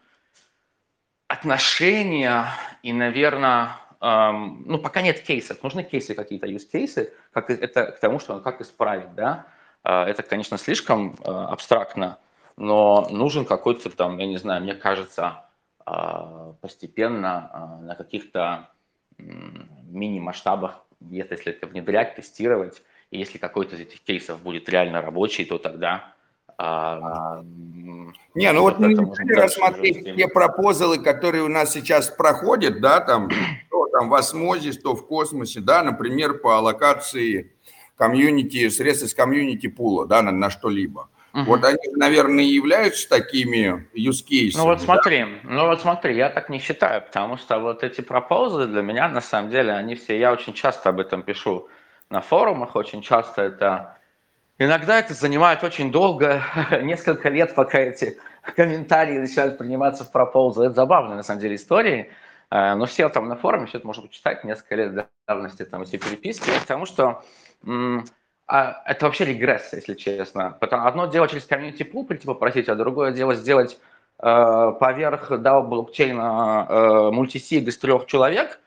отношения и, наверное, эм, ну, пока нет кейсов, нужны кейсы какие-то, use кейсы, как это к тому, что как исправить, да, э, это, конечно, слишком э, абстрактно, но нужен какой-то там, я не знаю, мне кажется, постепенно э, на каких-то мини-масштабах, если это внедрять, тестировать, и если какой-то из этих кейсов будет реально рабочий, то тогда а, не, ну вот, мы рассмотреть те пропозалы, которые у нас сейчас проходят, да, там, то там в осмозе, то в космосе, да, например, по аллокации комьюнити, средств из комьюнити пула, да, на, на что-либо. Угу. Вот они, наверное, являются такими use cases. Ну вот смотри, да? ну вот смотри, я так не считаю, потому что вот эти пропозы для меня, на самом деле, они все, я очень часто об этом пишу на форумах, очень часто это Иногда это занимает очень долго, несколько лет, пока эти комментарии начинают приниматься в проползу. Это забавная, на самом деле, история. Э, но все там на форуме, все это можно почитать, несколько лет давности там эти переписки, потому что это вообще регресс, если честно. Потому одно дело через комьюнити пул прийти попросить, а другое дело сделать э, поверх DAO блокчейна э, мультисиг из трех человек,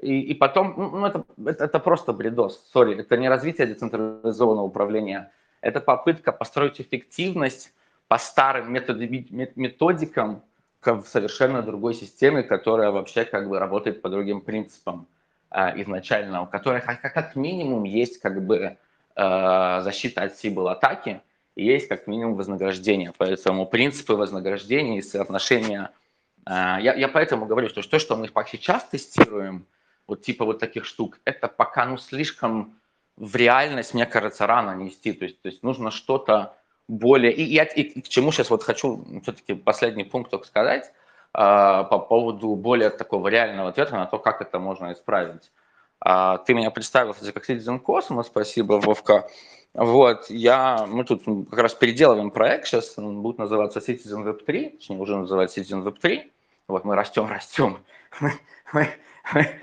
и, и потом, ну, ну, это, это, это просто бредос, сори, это не развитие децентрализованного управления, это попытка построить эффективность по старым методикам в совершенно другой системе, которая вообще как бы работает по другим принципам э, изначально, у которой как, как минимум есть как бы защита от сибл атаки, и есть как минимум вознаграждение. Поэтому принципы вознаграждения и соотношения... Э, я, я поэтому говорю, что то, что мы сейчас тестируем, вот типа вот таких штук, это пока ну слишком в реальность, мне кажется, рано нести. То есть, то есть нужно что-то более... И, и, и к чему сейчас вот хочу все-таки последний пункт только сказать э, по поводу более такого реального ответа на то, как это можно исправить. Э, ты меня представил, кстати, как Citizen Cosmos, спасибо, Вовка. Вот, я, мы тут как раз переделываем проект сейчас, он будет называться Citizen Web 3, точнее, уже называется Citizen Web 3. Вот, мы растем, растем. Мы, мы,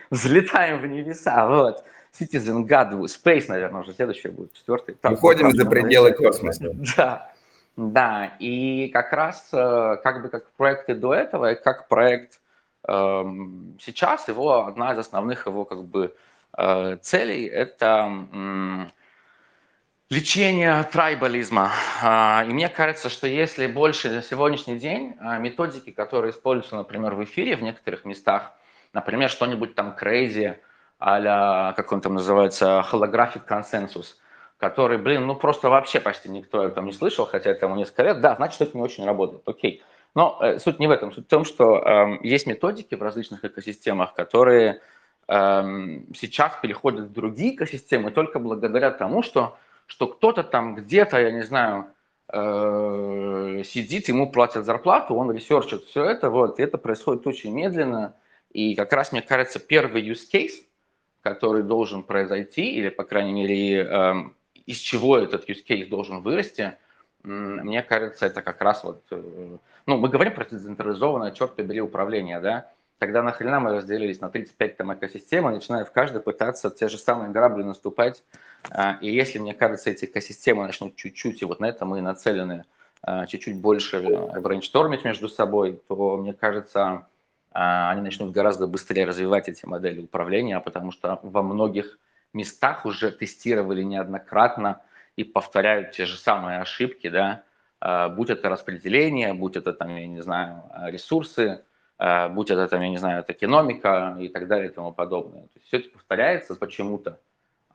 взлетаем в небеса, вот. Citizen God, Space, наверное, уже следующий будет, четвертый. Там, Уходим за пределы космоса. Да, да, и как раз э, как бы как проекты до этого, как проект эм, сейчас, его одна из основных его как бы целей – это лечение трайбализма. А, и мне кажется, что если больше на сегодняшний день а, методики, которые используются, например, в эфире в некоторых местах, Например, что-нибудь там crazy, а как он там называется, holographic консенсус, который, блин, ну просто вообще почти никто там не слышал, хотя этому несколько лет, да, значит, это не очень работает, окей. Но э, суть не в этом, суть в том, что э, есть методики в различных экосистемах, которые э, сейчас переходят в другие экосистемы только благодаря тому, что, что кто-то там где-то, я не знаю, э, сидит, ему платят зарплату, он ресерчит все это, вот, и это происходит очень медленно, и как раз, мне кажется, первый use case, который должен произойти, или, по крайней мере, эм, из чего этот use case должен вырасти, мне кажется, это как раз вот... Э, ну, мы говорим про децентрализованное, черт побери, управление, да? Тогда нахрена мы разделились на 35 там экосистем, и начинаем в каждой пытаться те же самые грабли наступать. А, и если, мне кажется, эти экосистемы начнут чуть-чуть, и вот на это мы нацелены, а, чуть-чуть больше брейнштормить между собой, то, мне кажется, а, они начнут гораздо быстрее развивать эти модели управления, потому что во многих местах уже тестировали неоднократно и повторяют те же самые ошибки, да, будь это распределение, будь это там, я не знаю, ресурсы, будь это там, я не знаю, экономика и так далее и тому подобное. То есть все это повторяется почему-то.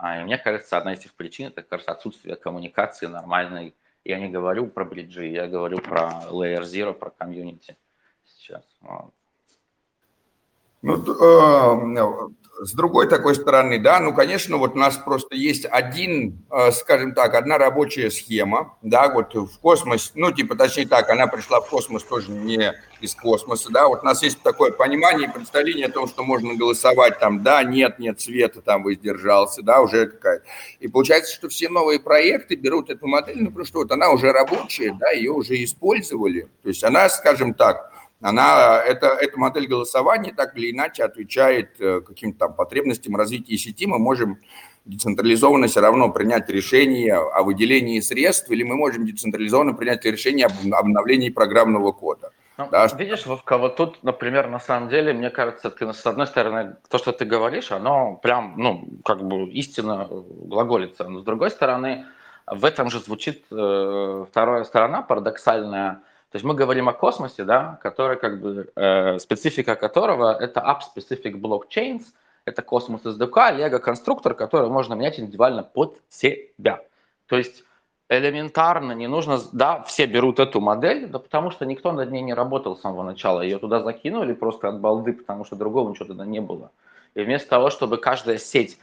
И мне кажется, одна из этих причин – это раз отсутствие коммуникации нормальной. Я не говорю про бриджи, я говорю про Layer Zero, про комьюнити сейчас. Вот. Ну, э, с другой такой стороны, да, ну, конечно, вот у нас просто есть один, э, скажем так, одна рабочая схема, да, вот в космос, ну, типа, точнее так, она пришла в космос тоже не из космоса, да, вот у нас есть такое понимание и представление о том, что можно голосовать там, да, нет, нет цвета, там воздержался, да, уже какая-то. И получается, что все новые проекты берут эту модель, ну, потому что вот она уже рабочая, да, ее уже использовали, то есть она, скажем так, она, это, эта модель голосования так или иначе отвечает э, каким-то там потребностям развития сети. Мы можем децентрализованно все равно принять решение о выделении средств, или мы можем децентрализованно принять решение об обновлении программного кода. Ну, да. Видишь, Вовка, вот тут, например, на самом деле, мне кажется, ты, с одной стороны, то, что ты говоришь, оно прям, ну, как бы истинно глаголится. Но с другой стороны, в этом же звучит э, вторая сторона, парадоксальная. То есть мы говорим о космосе, да, который как бы, э, специфика которого это app-specific blockchains, это космос SDK, лего-конструктор, который можно менять индивидуально под себя. То есть элементарно не нужно, да, все берут эту модель, да потому что никто над ней не работал с самого начала. Ее туда закинули просто от балды, потому что другого ничего туда не было. И вместо того, чтобы каждая сеть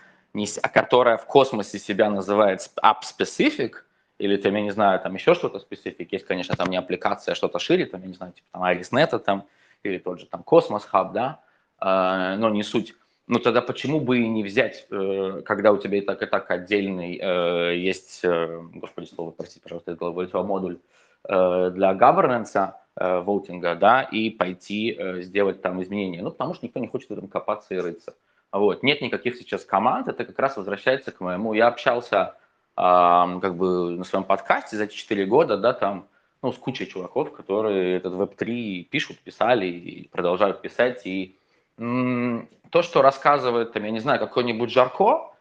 которая в космосе себя называет app-specific, или там, я не знаю, там еще что-то specific, есть, конечно, там не аппликация, а что-то шире, там, я не знаю, типа там ArisNet, там, или тот же там Cosmos Hub, да, э, но не суть. Ну тогда почему бы и не взять, э, когда у тебя и так, и так отдельный э, есть, э, господи, слово, простите, пожалуйста, из головы модуль э, для governance, э, воутинга, да, и пойти э, сделать там изменения. Ну, потому что никто не хочет в этом копаться и рыться. Вот. Нет никаких сейчас команд, это как раз возвращается к моему. Я общался как бы на своем подкасте за эти 4 года, да, там, ну, с кучей чуваков, которые этот Web3 пишут, писали и продолжают писать. И м- то, что рассказывает, там, я не знаю, какой-нибудь Жарко,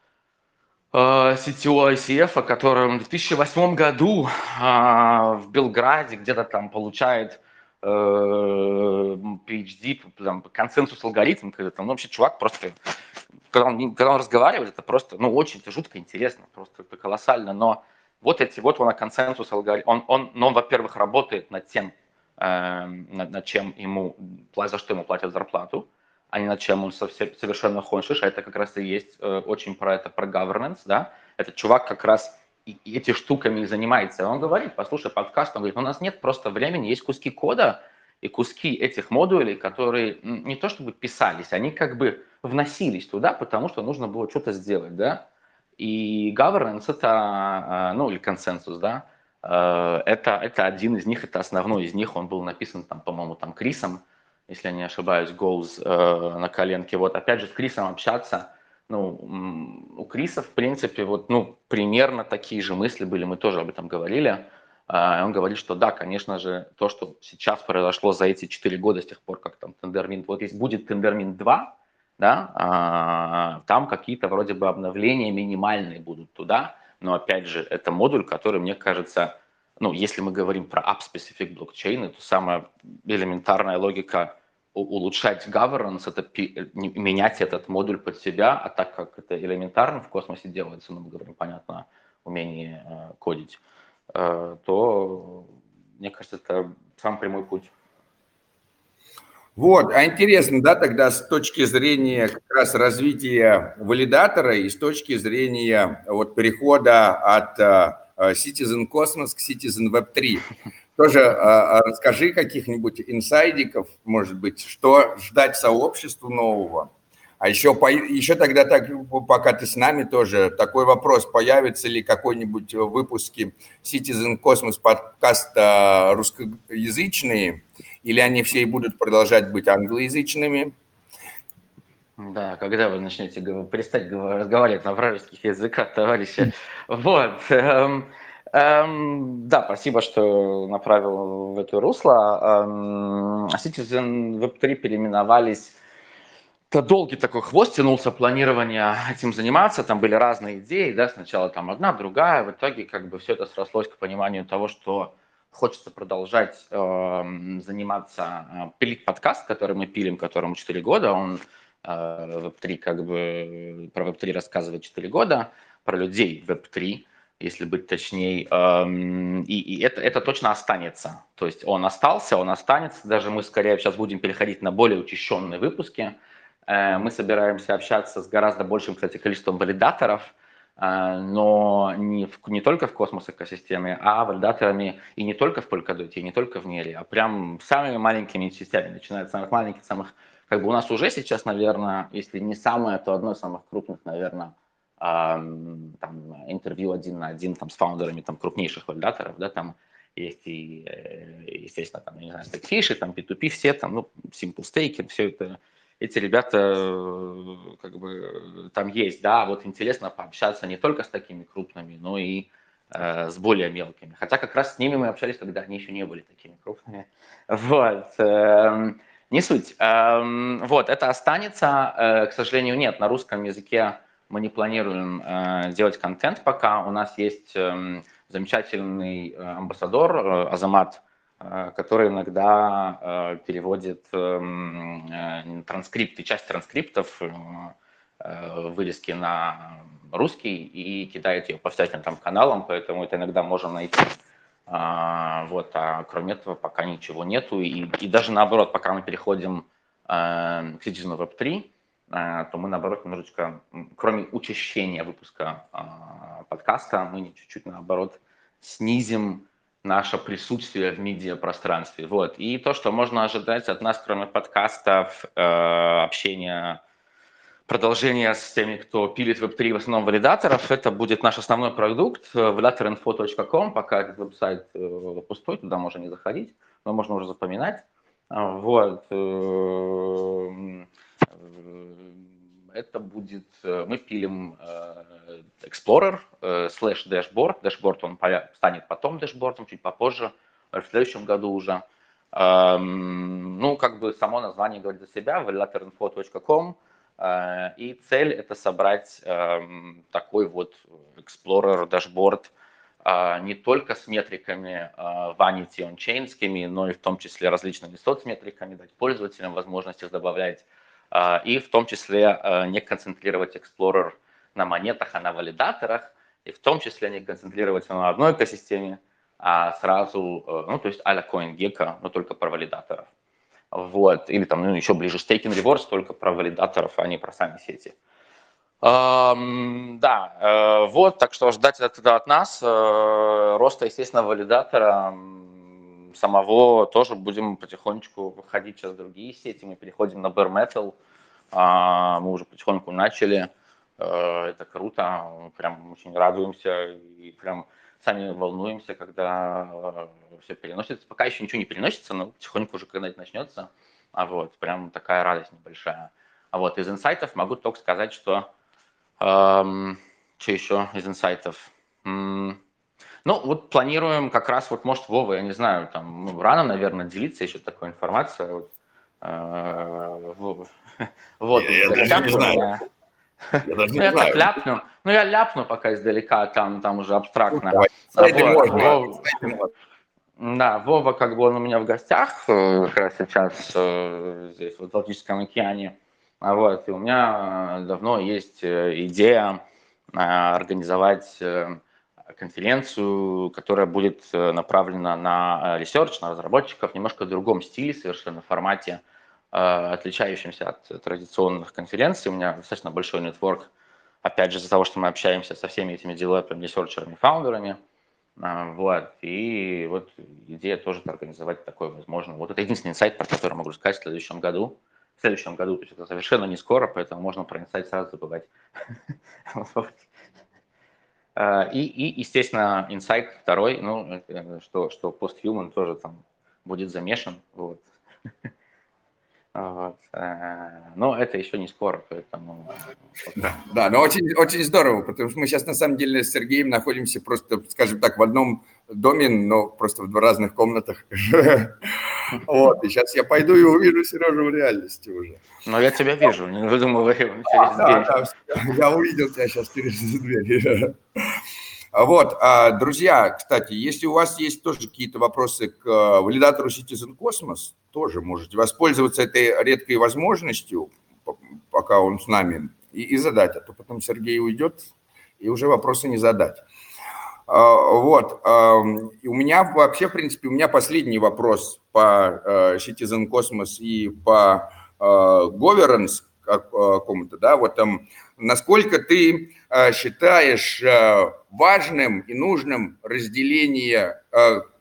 э, CTO ICF, который в 2008 году э, в Белграде где-то там получает PhD, там, консенсус алгоритм, когда там, ну, вообще чувак просто, когда он, когда он разговаривает, это просто, ну, очень это жутко интересно, просто это колоссально, но вот эти, вот он консенсус алгоритм, он, он, ну, он во-первых, работает над тем, э, над, чем ему, за что ему платят зарплату, а не над чем он совсем, совершенно хочешь, а это как раз и есть э, очень про это, про governance, да, этот чувак как раз и, и эти штуками занимается. Он говорит, послушай подкаст, он говорит, у нас нет просто времени, есть куски кода и куски этих модулей, которые не то чтобы писались, они как бы вносились туда, потому что нужно было что-то сделать, да. И governance это, а, ну или консенсус, да, э, это, это один из них, это основной из них, он был написан там, по-моему, там Крисом, если я не ошибаюсь, Goals э, на коленке. Вот опять же с Крисом общаться – ну, у Криса, в принципе, вот, ну, примерно такие же мысли были, мы тоже об этом говорили. А, он говорит, что да, конечно же, то, что сейчас произошло за эти 4 года, с тех пор, как там Тендермин, вот есть будет Тендермин 2, да, а, там какие-то вроде бы обновления минимальные будут туда, но опять же, это модуль, который, мне кажется, ну, если мы говорим про app-specific блокчейны, то самая элементарная логика улучшать governance, это менять этот модуль под себя, а так как это элементарно в космосе делается, ну, мы говорим, понятно, умение э, кодить, э, то, мне кажется, это сам прямой путь. Вот, а интересно, да, тогда с точки зрения как раз развития валидатора и с точки зрения вот перехода от э, Citizen Cosmos к Citizen Web 3. Тоже а расскажи каких-нибудь инсайдиков, может быть, что ждать сообществу нового. А еще, еще тогда, так, пока ты с нами тоже, такой вопрос, появится ли какой-нибудь в выпуске Citizen Cosmos подкаста русскоязычные, или они все и будут продолжать быть англоязычными? Да, когда вы начнете перестать разговаривать на вражеских языках, товарищи. Вот. Эм, Эм, да, спасибо, что направил в это русло. Эм, Citizen Web3 переименовались это долгий такой хвост тянулся планирование этим заниматься, там были разные идеи, да, сначала там одна, другая, в итоге как бы все это срослось к пониманию того, что хочется продолжать э, заниматься, э, пилить подкаст, который мы пилим, которому 4 года, он э, Web3 как бы, про Web3 рассказывает 4 года, про людей Web3, если быть точнее, и, и это, это точно останется. То есть он остался, он останется. Даже мы скорее сейчас будем переходить на более учащенные выпуски. Э, мы собираемся общаться с гораздо большим, кстати, количеством валидаторов, э, но не, в, не только в космос экосистеме, а валидаторами и не только в Polkadot, и не только в Нере, а прям самыми маленькими частями, начиная от самых маленьких, самых... Как бы у нас уже сейчас, наверное, если не самое, то одно из самых крупных, наверное, там, интервью один на один там, с фаундерами там, крупнейших валидаторов, да, там, есть и, э, естественно, там, не знаю, Stackfish, там P2P, все там, ну, Simple Staking, все это, эти ребята, э, как бы, там есть, да, вот интересно пообщаться не только с такими крупными, но и э, с более мелкими. Хотя как раз с ними мы общались, когда они еще не были такими крупными. Вот. Э, не суть. Э, вот, это останется. Э, к сожалению, нет, на русском языке мы не планируем э, делать контент пока. У нас есть э, замечательный амбассадор Азамат, который иногда переводит эм, транскрипты, часть транскриптов, вырезки на русский и кидает ее по всяким там каналам, поэтому это иногда можно найти. А, вот, а кроме этого пока ничего нету. И, и даже наоборот, пока мы переходим к Citizen Web 3, то мы наоборот немножечко, кроме учащения выпуска подкаста, мы чуть-чуть наоборот снизим наше присутствие в медиапространстве. Вот. И то, что можно ожидать от нас, кроме подкастов, э, общения, продолжения с теми, кто пилит Web3 в основном валидаторов, это будет наш основной продукт, validatorinfo.com, пока этот веб-сайт э, пустой, туда можно не заходить, но можно уже запоминать. Вот. Э, это будет, э, мы пилим э, Explorer slash dashboard. Dashboard он станет потом дашбордом, чуть попозже, в следующем году уже. Эм, ну, как бы само название говорит за себя, validatorinfo.com. Э, и цель это собрать эм, такой вот Explorer дашборд не только с метриками vanity on но и в том числе различными соцметриками, дать пользователям возможность их добавлять и в том числе не концентрировать Explorer на монетах, а на валидаторах, и в том числе не концентрировать на одной экосистеме, а сразу, э, ну, то есть а-ля CoinGecko, но только про валидаторов. Вот, или там, ну, еще ближе Staking Rewards, только про валидаторов, а не про сами сети. Um, да, uh, вот, так что ждать это от нас. Uh, роста, естественно, валидатора самого тоже будем потихонечку выходить сейчас в другие сети. Мы переходим на Bare Metal. А, мы уже потихоньку начали. Э, это круто. Прям очень радуемся и прям сами волнуемся, когда э, все переносится. Пока еще ничего не переносится, но потихоньку уже когда это начнется. А вот, прям такая радость небольшая. А вот из инсайтов могу только сказать, что эм, что еще из инсайтов? Ну, вот планируем как раз, вот, может, Вова, я не знаю, там, ну, рано, наверное, делиться еще такой информацией. Вот, э, вот я, я даже не знаю. Я даже ну, я так ляпну. Ну, я ляпну пока издалека, там, там уже абстрактно. Давай, вот, Вова, да, Вова, как бы он у меня в гостях э, как раз сейчас э, здесь, в Атлантическом океане. А вот, и у меня давно есть идея организовать конференцию, которая будет э, направлена на ресерч, на разработчиков, немножко в другом стиле, совершенно формате, э, отличающемся от традиционных конференций. У меня достаточно большой нетворк, опять же, из-за того, что мы общаемся со всеми этими девелоперами, ресерчерами, фаундерами. Э, вот. И вот идея тоже организовать такое возможно. Вот это единственный инсайт, про который могу сказать в следующем году. В следующем году, то есть это совершенно не скоро, поэтому можно про инсайт сразу забывать. А, и, и, естественно, инсайт второй, ну, что, что постхуман тоже там будет замешан. Вот. Вот. Э, но это еще не скоро, поэтому... Да, да, но очень, очень здорово, потому что мы сейчас на самом деле с Сергеем находимся просто, скажем так, в одном доме, но просто в два разных комнатах. Вот, и сейчас я пойду и увижу Сережу в реальности уже. Но я тебя вижу, не выдумывай через дверь. Я увидел тебя сейчас через дверь. Вот, а, друзья, кстати, если у вас есть тоже какие-то вопросы к э, валидатору Citizen Cosmos, тоже можете воспользоваться этой редкой возможностью, пока он с нами, и, и задать, а то потом Сергей уйдет, и уже вопросы не задать. А, вот, и у меня вообще, в принципе, у меня последний вопрос по э, Citizen Cosmos и по э, governance какому-то, да, вот там, насколько ты считаешь важным и нужным разделение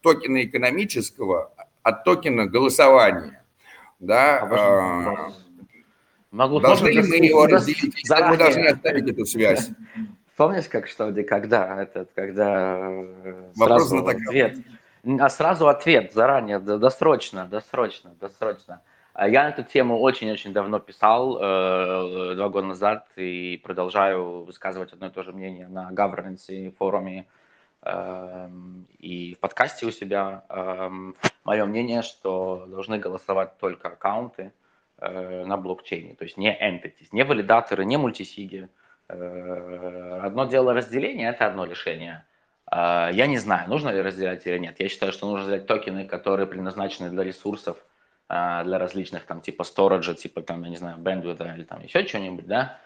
токена экономического от токена голосования. Да, а, Могу, должны ли мы его разделить? Заранее. Мы должны оставить эту связь. Помнишь, как что, когда, этот, когда э, Вопрос на ответ. А сразу ответ заранее, досрочно, досрочно, досрочно. А я на эту тему очень-очень давно писал, э, два года назад, и продолжаю высказывать одно и то же мнение на governance форуме э, и в подкасте у себя. Э, мое мнение, что должны голосовать только аккаунты э, на блокчейне, то есть не entities, не валидаторы, не мультисиги. Э, одно дело разделение, это одно решение. Я не знаю, нужно ли разделять или нет. Я считаю, что нужно разделять токены, которые предназначены для ресурсов, для различных там типа сториджа, типа там, я не знаю, bandwidth или там еще что-нибудь, да,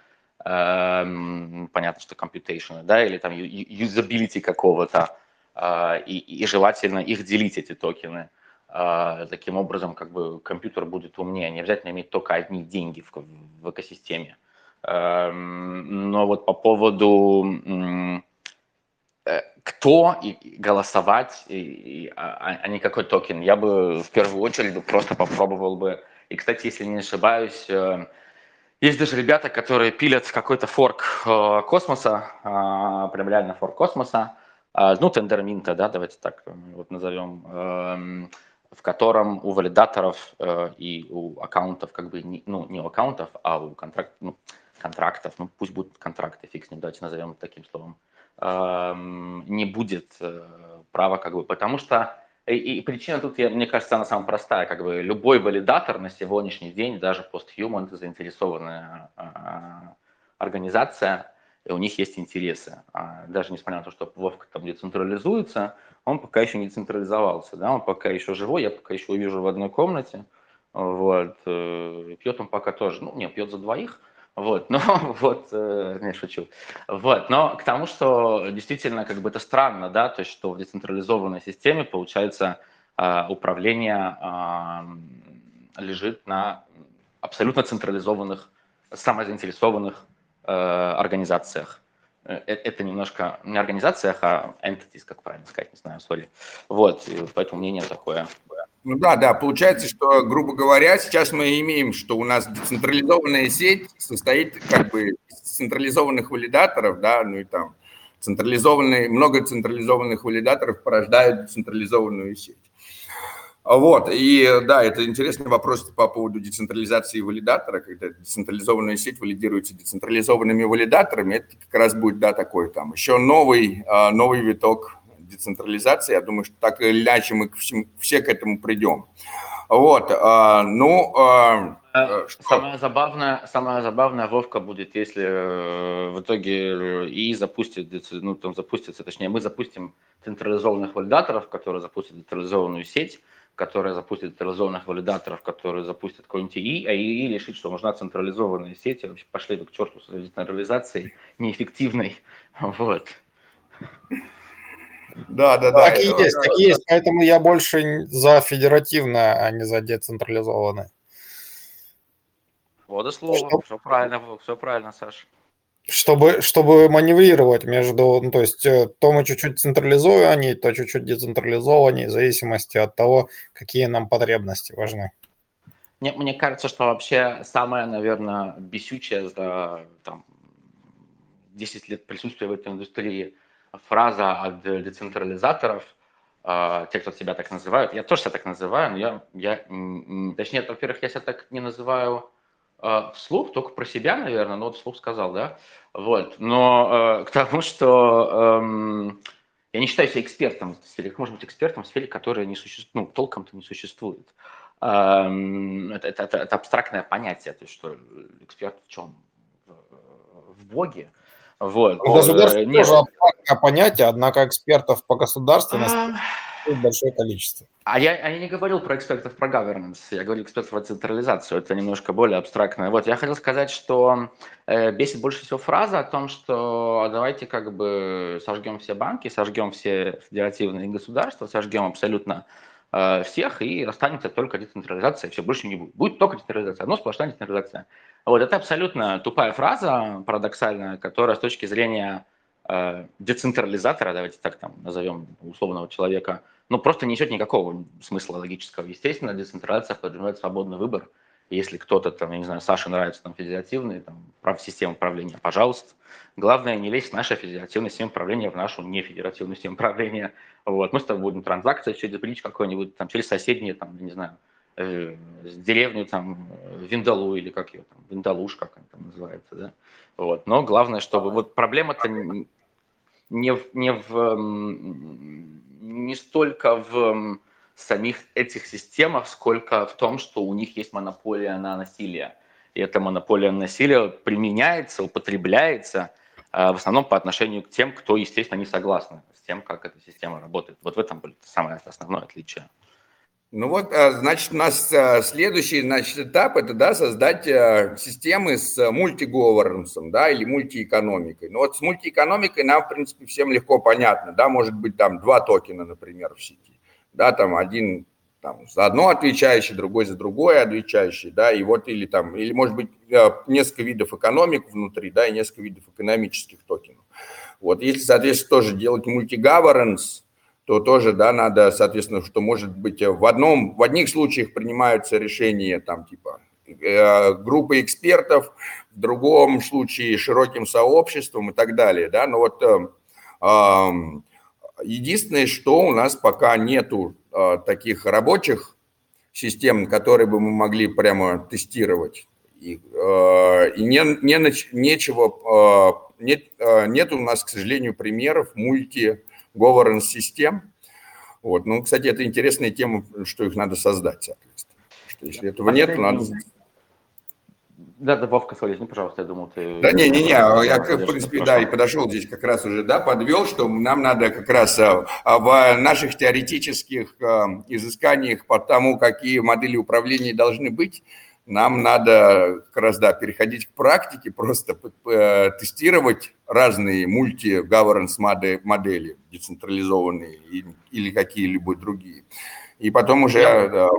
эм, понятно, что computation, да, или там юзабилити какого-то, э, и, и желательно их делить, эти токены. Э, таким образом, как бы компьютер будет умнее, не обязательно иметь только одни деньги в, в экосистеме. Эм, но вот по поводу Э, кто и голосовать, и, и, а, а, а не какой токен. Я бы в первую очередь просто попробовал бы. И, кстати, если не ошибаюсь, э, есть даже ребята, которые пилят какой-то форк э, космоса, прям реально форк космоса, ну, тендерминта, да, давайте так вот назовем, эм, в котором у валидаторов и у аккаунтов, как бы, ну, не у аккаунтов, а у контракт, ну, контрактов, ну, пусть будут контракты, фиг с ним, давайте назовем таким словом, не будет э, права, как бы, потому что и, и причина тут, я, мне кажется, она самая простая, как бы любой валидатор на сегодняшний день, даже постхуман, это заинтересованная а, организация, и у них есть интересы. А, даже несмотря на то, что Вовка там децентрализуется, он пока еще не централизовался, да, он пока еще живой, я пока еще увижу в одной комнате, вот, э, пьет он пока тоже, ну, не, пьет за двоих, вот, но вот, э, не шучу. Вот, но к тому, что действительно как бы это странно, да, то есть что в децентрализованной системе получается э, управление э, лежит на абсолютно централизованных, самозаинтересованных э, организациях. Э, э, это немножко не организациях, а entities, как правильно сказать, не знаю, сори. Вот, и поэтому мнение такое. Ну да, да, получается, что, грубо говоря, сейчас мы имеем, что у нас децентрализованная сеть состоит как бы из централизованных валидаторов, да, ну и там централизованные, много централизованных валидаторов порождают децентрализованную сеть. Вот, и да, это интересный вопрос по поводу децентрализации валидатора, когда децентрализованная сеть валидируется децентрализованными валидаторами, это как раз будет, да, такой там еще новый, а, новый виток децентрализации. Я думаю, что так или иначе мы все к этому придем. Вот, а, ну... Э, э, что? Самое забавное, самое забавное, Вовка, будет, если э, в итоге и запустит, ну, там запустится, точнее, мы запустим централизованных валидаторов, которые запустят централизованную сеть, которая запустит централизованных валидаторов, которые запустят какой-нибудь ИИ, а ИИ решит, что нужна централизованная сеть, и вообще пошли к черту с децентрализацией неэффективной. Вот. Да, да, да. Так и есть, так и есть. Поэтому я больше за федеративное, а не за децентрализованное. Вот и слово. Что? Все правильно, все правильно, Саша. Чтобы, чтобы маневрировать между, ну, то есть э, то мы чуть-чуть централизованнее, то чуть-чуть децентрализованнее, в зависимости от того, какие нам потребности важны. Мне, мне кажется, что вообще самое, наверное, бесючее за там, 10 лет присутствия в этой индустрии фраза от децентрализаторов, э, те, кто себя так называют, я тоже себя так называю, но я, я точнее, во-первых, я себя так не называю э, вслух, только про себя, наверное, но вот вслух сказал, да, вот, но э, к тому, что э, я не считаю себя экспертом в сфере, может быть экспертом в сфере, которая не существует, ну, толком-то не существует. Э, это, это, это, абстрактное понятие, то есть что эксперт в чем? В Боге, вот. Государство э, тоже абстрактное понятие, однако экспертов по государственности а... большое количество. А я, а я не говорил про экспертов про governance, я говорил экспертов про централизацию, это немножко более абстрактное. Вот, я хотел сказать, что э, бесит больше всего фраза о том, что давайте как бы сожгем все банки, сожгем все федеративные государства, сожгем абсолютно э, всех и останется только децентрализация, все больше не будет. Будет только децентрализация, одно сплошная децентрализация. Вот это абсолютно тупая фраза, парадоксальная, которая с точки зрения э, децентрализатора, давайте так там назовем условного человека, ну просто не несет никакого смысла логического. Естественно, децентрализация подразумевает свободный выбор, Если кто-то там, я не знаю, Саше нравится там федеративные, там, прав, система управления, пожалуйста. Главное, не лезть в нашу федеративную систему управления, в нашу нефедеративную систему управления. Вот. Мы с тобой будем транзакции через бридж какой-нибудь, там, через соседние, там, не знаю, э, деревню, там, Виндалу или как ее там, Виндалуш, как она там называется, да. Вот. Но главное, чтобы вот проблема-то не в, не в не столько в самих этих системах, сколько в том, что у них есть монополия на насилие. И эта монополия на насилие применяется, употребляется э, в основном по отношению к тем, кто, естественно, не согласны с тем, как эта система работает. Вот в этом будет самое основное отличие. Ну вот, а, значит, у нас а, следующий значит, этап – это да, создать а, системы с мультиговорнансом, да, или мультиэкономикой. Ну вот с мультиэкономикой нам, в принципе, всем легко понятно, да, может быть там два токена, например, в сети, да, там один там, за одно отвечающий, другой за другое отвечающий, да, и вот или там, или может быть несколько видов экономик внутри, да, и несколько видов экономических токенов. Вот, если, соответственно, тоже делать мультигавернс, то тоже, да, надо, соответственно, что может быть э, в одном, в одних случаях принимаются решения там типа э, группы экспертов, в другом случае широким сообществом и так далее, да, но вот э, э, единственное, что у нас пока нету э, таких рабочих систем, которые бы мы могли прямо тестировать, и, э, и не, не, нечего, э, нет, э, нет у нас, к сожалению, примеров мульти governance систем. Вот. Ну, кстати, это интересная тема, что их надо создать, соответственно. Что если этого нет, то надо... Да, да, Вовка, извини, пожалуйста, я думал, ты... Да не, не, не, я, в принципе, да, и подошел здесь как раз уже, да, подвел, что нам надо как раз а, а, в наших теоретических а, изысканиях по тому, какие модели управления должны быть, нам надо как раз, да, переходить к практике, просто э, тестировать разные мульти-governance модели, децентрализованные или какие-либо другие. И потом уже да,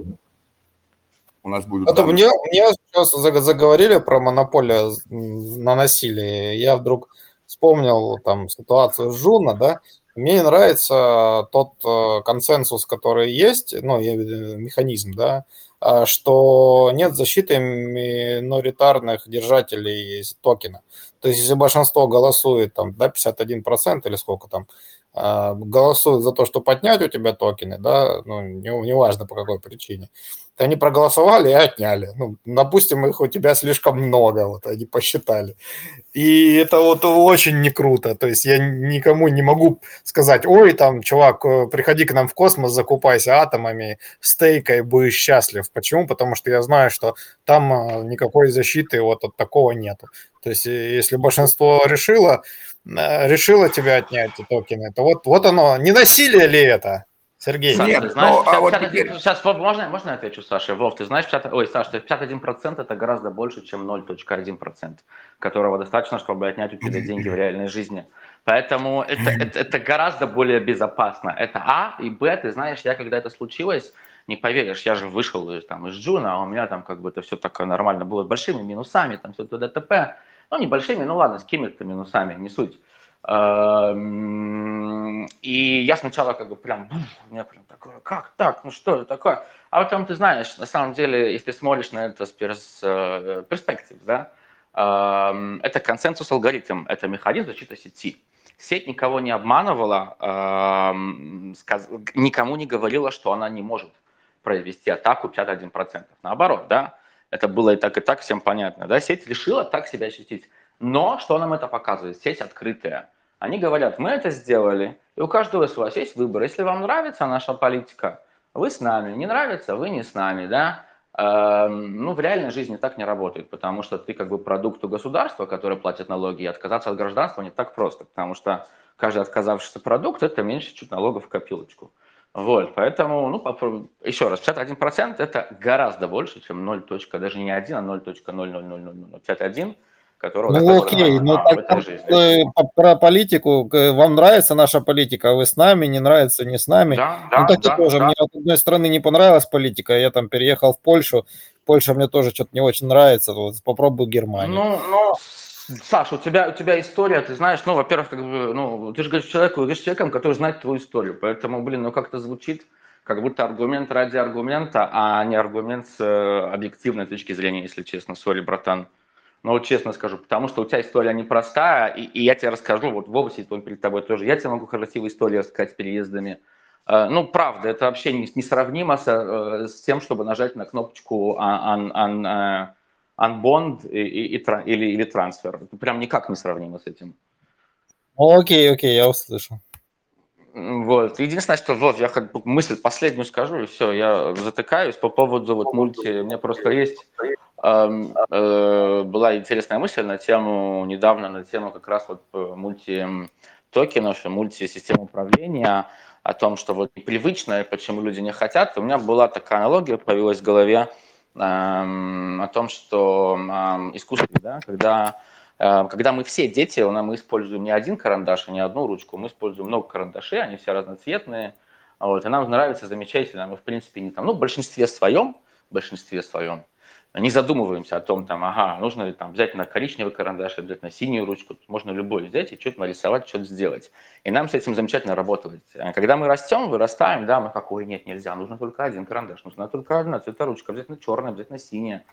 у нас будет... Это мне, мне сейчас заговорили про монополию на насилие. Я вдруг вспомнил там ситуацию с Жуна, да, мне нравится тот э, консенсус, который есть, ну, механизм, да, что нет защиты миноритарных держателей токена. То есть, если большинство голосует, там, да, 51% или сколько там, голосуют за то, что поднять у тебя токены, да, ну, неважно не по какой причине, они проголосовали и отняли. Ну, допустим, их у тебя слишком много, вот они посчитали. И это вот очень не круто. То есть я никому не могу сказать, ой, там, чувак, э, приходи к нам в космос, закупайся атомами, стейкой, будешь счастлив. Почему? Потому что я знаю, что там э, никакой защиты вот от такого нету. То есть э, если большинство решило, решило тебя отнять токены, то вот, вот оно. Не насилие ли это? Сергей, Саша, Нет, знаешь, но, 50, а вот 50, теперь... сейчас можно, можно я отвечу, Саша? Вов, ты знаешь, 50, ой, Саша, 51% это гораздо больше, чем 0.1%, которого достаточно, чтобы отнять у тебя деньги в реальной жизни. Поэтому это, это, это гораздо более безопасно. Это А, и Б, ты знаешь, я когда это случилось, не поверишь, я же вышел там, из Джуна, а у меня там как бы это все такое нормально было, с большими минусами, там все это ДТП, ну, небольшими, ну ладно, с какими-то минусами, не суть. Эм, и я сначала как бы прям, у меня прям такое, как так, ну что это такое? А потом ты знаешь, на самом деле, если смотришь на это с перс, э, перспектив, да, эм, это консенсус алгоритм, это механизм защиты сети. Сеть никого не обманывала, эм, никому не говорила, что она не может произвести атаку 51%. Наоборот, да, это было и так, и так, всем понятно, да, сеть решила так себя защитить. Но что нам это показывает? Сеть открытая. Они говорят, мы это сделали, и у каждого из вас есть выбор. Если вам нравится наша политика, вы с нами, не нравится, вы не с нами, да. Эм, ну, в реальной жизни так не работает, потому что ты как бы продукт у государства, которое платит налоги, и отказаться от гражданства не так просто, потому что каждый отказавшийся продукт – это меньше чуть налогов в копилочку. Вот, поэтому, ну, попробуй. еще раз, 51% это гораздо больше, чем 0. даже не 1, а 0.0000051 которого... Ну окей, но так, э, про политику, вам нравится наша политика, а вы с нами, не нравится, не с нами. Да, ну да, так да, тоже, да. мне от одной стороны не понравилась политика, я там переехал в Польшу, Польша мне тоже что-то не очень нравится, вот попробую Германию. Ну, ну, Саша, у тебя, у тебя история, ты знаешь, ну, во-первых, как бы, ну, ты же говоришь человеку, говоришь человеком, который знает твою историю, поэтому, блин, ну, как-то звучит, как будто аргумент ради аргумента, а не аргумент с э, объективной точки зрения, если честно. Сори, братан. Ну, вот честно скажу, потому что у тебя история непростая, и, и я тебе расскажу, вот в области перед тобой тоже, я тебе могу красивую историю рассказать с переездами. Э, ну, правда, это вообще несравнимо с, э, с тем, чтобы нажать на кнопочку un, un, unbond и, и, и, или, или трансфер. Это прям никак не сравнимо с этим. Окей, окей, я услышал. Вот. Единственное, что вот я как бы мысль последнюю скажу, и все, я затыкаюсь по поводу вот мульти. У меня просто есть э, э, была интересная мысль на тему, недавно на тему как раз вот э, мульти токенов, мультисистем управления, о том, что вот непривычно, почему люди не хотят. У меня была такая аналогия, появилась в голове о том, что искусство, да, когда когда мы все дети, мы используем не один карандаш, а не одну ручку, мы используем много карандашей, они все разноцветные, вот, и нам нравится замечательно, мы в принципе не там, ну, в большинстве своем, в большинстве своем, не задумываемся о том, там, ага, нужно ли там обязательно коричневый карандаш, обязательно синюю ручку, можно любой взять и что-то нарисовать, что-то сделать. И нам с этим замечательно работать. А когда мы растем, вырастаем, да, мы какой, нет, нельзя, нужно только один карандаш, нужна только одна цветоручка, обязательно черная, обязательно синяя.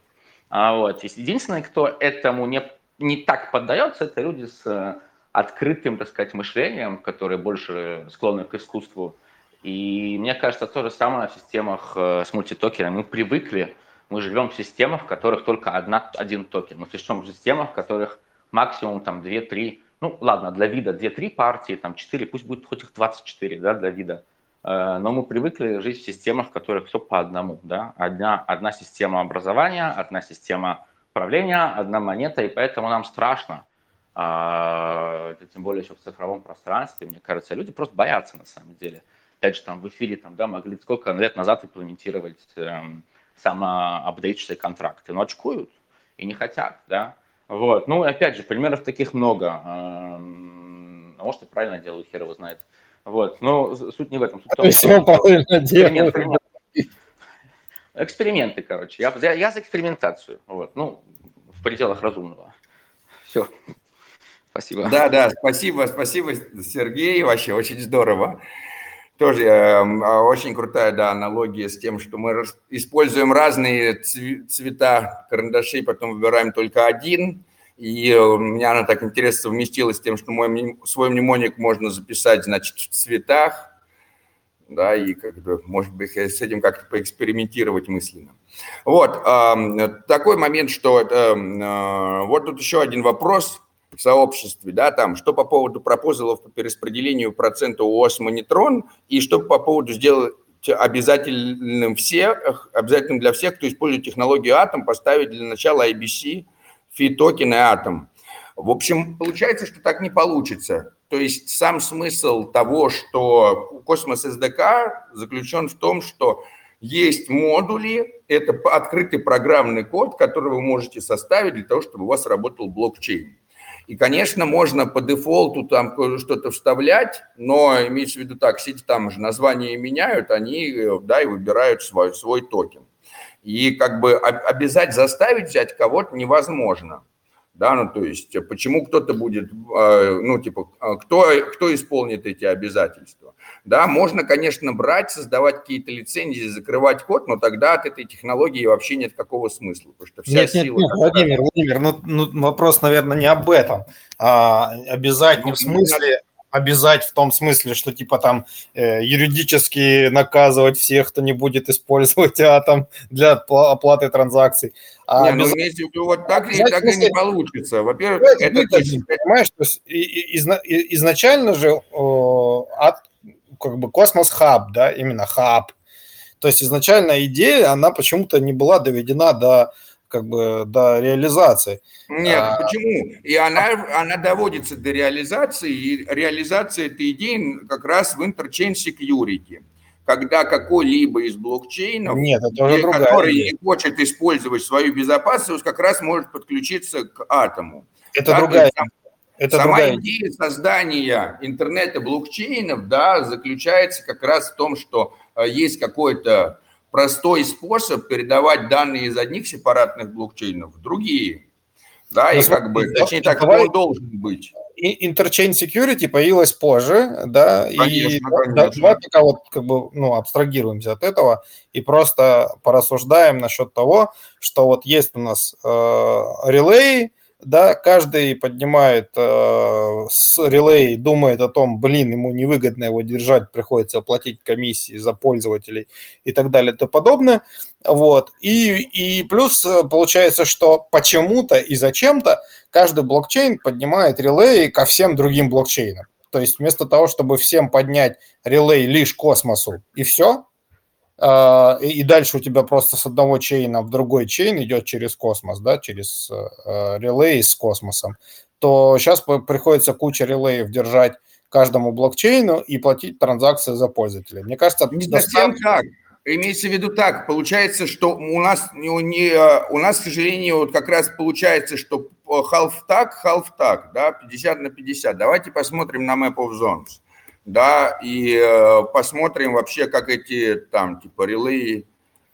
А вот, единственное, кто этому не не так поддается, это люди с э, открытым, так сказать, мышлением, которые больше склонны к искусству. И мне кажется, то же самое в системах э, с мультитокенами. Мы привыкли, мы живем в системах, в которых только одна, один токен. Мы живем в системах, в которых максимум там 2-3, ну ладно, для вида 2-3 партии, там 4, пусть будет хоть их 24, да, для вида. Э, но мы привыкли жить в системах, в которых все по одному, да. Одна, одна система образования, одна система правления, одна монета, и поэтому нам страшно, а, тем более еще в цифровом пространстве, мне кажется, люди просто боятся на самом деле. Опять же, там в эфире там, да, могли сколько лет назад имплементировать эм, самоапдейтшие контракты, но очкуют и не хотят, да. Вот. Ну, опять же, примеров таких много. А может, и правильно делаю, хер его знает. Вот. Но суть не в этом. Суть в том, Все правильно делаю. Эксперименты, короче. Я, я, я за экспериментацию. Вот. Ну, в пределах разумного. Все. Спасибо. Да, да, спасибо, спасибо, Сергей. Вообще очень здорово. Тоже э, очень крутая да, аналогия с тем, что мы используем разные цвета карандашей, потом выбираем только один. И у меня она так интересно совместилась с тем, что мой, свой мнемоник можно записать, значит, в цветах, да, и как бы, может быть, с этим как-то поэкспериментировать мысленно. Вот, такой момент, что э, вот тут еще один вопрос в сообществе, да, там, что по поводу пропозалов по перераспределению процента УОС Монитрон и что по поводу сделать обязательным всех, обязательным для всех, кто использует технологию Атом, поставить для начала IBC, fee токен и Атом. В общем, получается, что так не получится. То есть сам смысл того, что Космос SDK заключен в том, что есть модули, это открытый программный код, который вы можете составить для того, чтобы у вас работал блокчейн. И, конечно, можно по дефолту там что-то вставлять, но имеется в виду так, сети там же название меняют, они, да, и выбирают свой, свой токен. И как бы обязать заставить взять кого-то невозможно да, ну то есть э, почему кто-то будет, э, ну типа, а, кто, кто исполнит эти обязательства. Да, можно, конечно, брать, создавать какие-то лицензии, закрывать код, но тогда от этой технологии вообще нет какого смысла, потому что вся нет, сила... Нет, нет, Владимир, Владимир, ну, ну вопрос, наверное, не об этом, а обязать не в ну, смысле обязать в том смысле, что типа там э, юридически наказывать всех, кто не будет использовать атом для оплаты транзакций. А не, ну, обяз... ну, если вот так, и, так и не получится. Во-первых, это... Понимаешь, то есть изначально же о, от, как бы космос хаб, да, именно хаб. То есть изначально идея, она почему-то не была доведена до как бы до реализации. Нет, а... почему? И она, она доводится до реализации, и реализация этой идеи как раз в interchain security когда какой-либо из блокчейнов, Нет, это уже который идея. не хочет использовать свою безопасность, как раз может подключиться к атому. Это так, другая сам, это Сама другая. идея создания интернета блокчейнов да, заключается как раз в том, что э, есть какой-то простой способ передавать данные из одних сепаратных блокчейнов в другие. Да, Но и как бы, точнее так, давай, должен быть. Interchain Security появилась позже, да, Конечно, и конечно. давай пока вот как бы, ну, абстрагируемся от этого и просто порассуждаем насчет того, что вот есть у нас э, релей, да, каждый поднимает э, с релей, думает о том, блин, ему невыгодно его держать, приходится оплатить комиссии за пользователей и так далее и тому подобное, вот, и, и плюс э, получается, что почему-то и зачем-то каждый блокчейн поднимает релей ко всем другим блокчейнам, то есть вместо того, чтобы всем поднять релей лишь космосу и все, и дальше у тебя просто с одного чейна в другой чейн идет через космос, да, через э, релей с космосом, то сейчас приходится куча релеев держать каждому блокчейну и платить транзакции за пользователей. Мне кажется, Не совсем так. Имеется в виду так, получается, что у нас, не, не, э, у нас, к сожалению, вот как раз получается, что half так, half так, да, 50 на 50. Давайте посмотрим на Map of Zones да, и э, посмотрим вообще, как эти там типа релы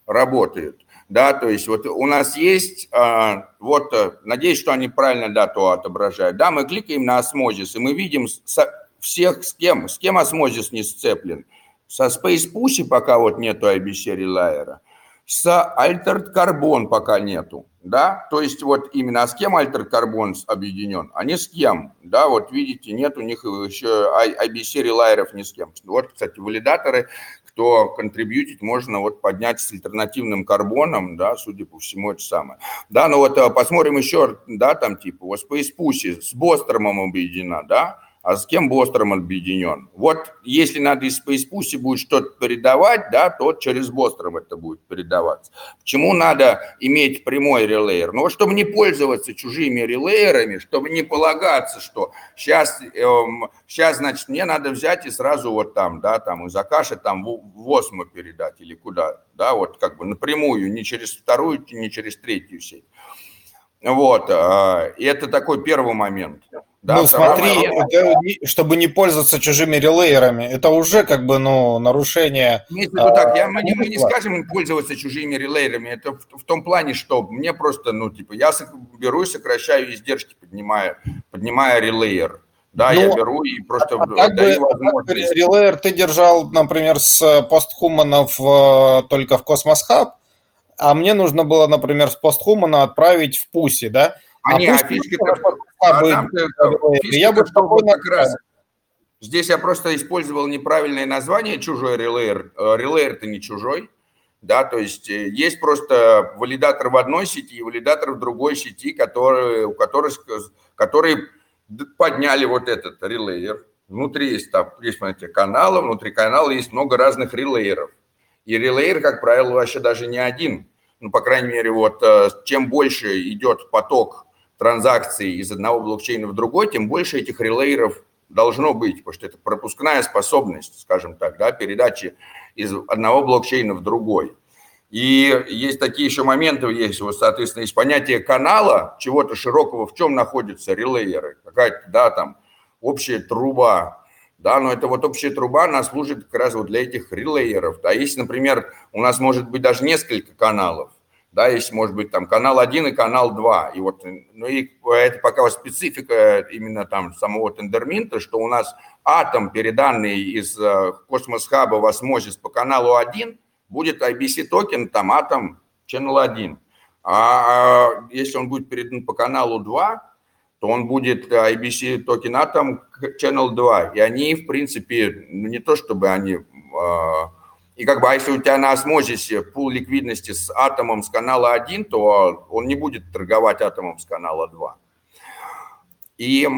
работают. Да, то есть вот у нас есть, э, вот, надеюсь, что они правильно дату отображают. Да, мы кликаем на осмозис, и мы видим со, всех, с кем, с кем осмозис не сцеплен. Со Space Pussy пока вот нету IBC релайера, с Altered Carbon пока нету да, то есть вот именно, а с кем Альтер Carbon объединен, а не с кем, да, вот видите, нет у них еще IBC релайеров ни с кем. Вот, кстати, валидаторы, кто контрибьютить, можно вот поднять с альтернативным карбоном, да, судя по всему, это самое. Да, ну вот э, посмотрим еще, да, там типа, вот Space Pussy с Бостромом объединена, да, а с кем Бостром объединен. Вот если надо из Space будет что-то передавать, да, то через Бостром это будет передаваться. Почему надо иметь прямой релейер? Ну, чтобы не пользоваться чужими релейерами, чтобы не полагаться, что сейчас, эм, сейчас, значит, мне надо взять и сразу вот там, да, там из Акаши там в, Осмо передать или куда, да, вот как бы напрямую, не через вторую, не через третью сеть. Вот, э, это такой первый момент. Да, ну смотри, это, чтобы не пользоваться чужими релейерами, это уже как бы ну нарушение. В виду так, я, мы, не, мы не скажем пользоваться чужими релейерами, это в, в том плане, что мне просто, ну типа, я беру и сокращаю издержки, поднимая, поднимая релейер. Да, ну, я беру и просто а как даю бы, возможность. Релейер ты держал, например, с постхуманов только в Космос Хаб, а мне нужно было, например, с постхумана отправить в Pussy, да? А, а не, а фишка а там, я бы спокойно раз. Здесь я просто использовал неправильное название чужой релейер. Э, релейер это не чужой. Да, то есть э, есть просто валидатор в одной сети и валидатор в другой сети, которые, у которых, которые подняли вот этот релейер. Внутри есть, там, есть смотрите, каналы, внутри канала есть много разных релейеров. И релейер, как правило, вообще даже не один. Ну, по крайней мере, вот э, чем больше идет поток транзакций из одного блокчейна в другой, тем больше этих релейеров должно быть, потому что это пропускная способность, скажем так, да, передачи из одного блокчейна в другой. И есть такие еще моменты, есть вот, соответственно, есть понятие канала, чего-то широкого, в чем находятся релейеры, какая-то, да, там, общая труба, да, но это вот общая труба, она служит как раз вот для этих релейеров, да, если, например, у нас может быть даже несколько каналов, да, есть, может быть, там канал 1 и канал 2. И вот, ну и это пока специфика именно там самого тендерминта, что у нас атом, переданный из э, Космос Хаба в осмозис по каналу 1, будет IBC токен, там атом channel 1. А если он будет передан по каналу 2, то он будет IBC токен атом channel 2. И они, в принципе, ну не то чтобы они а, и как бы, а если у тебя на осмозисе пул ликвидности с атомом с канала 1, то он не будет торговать атомом с канала 2. И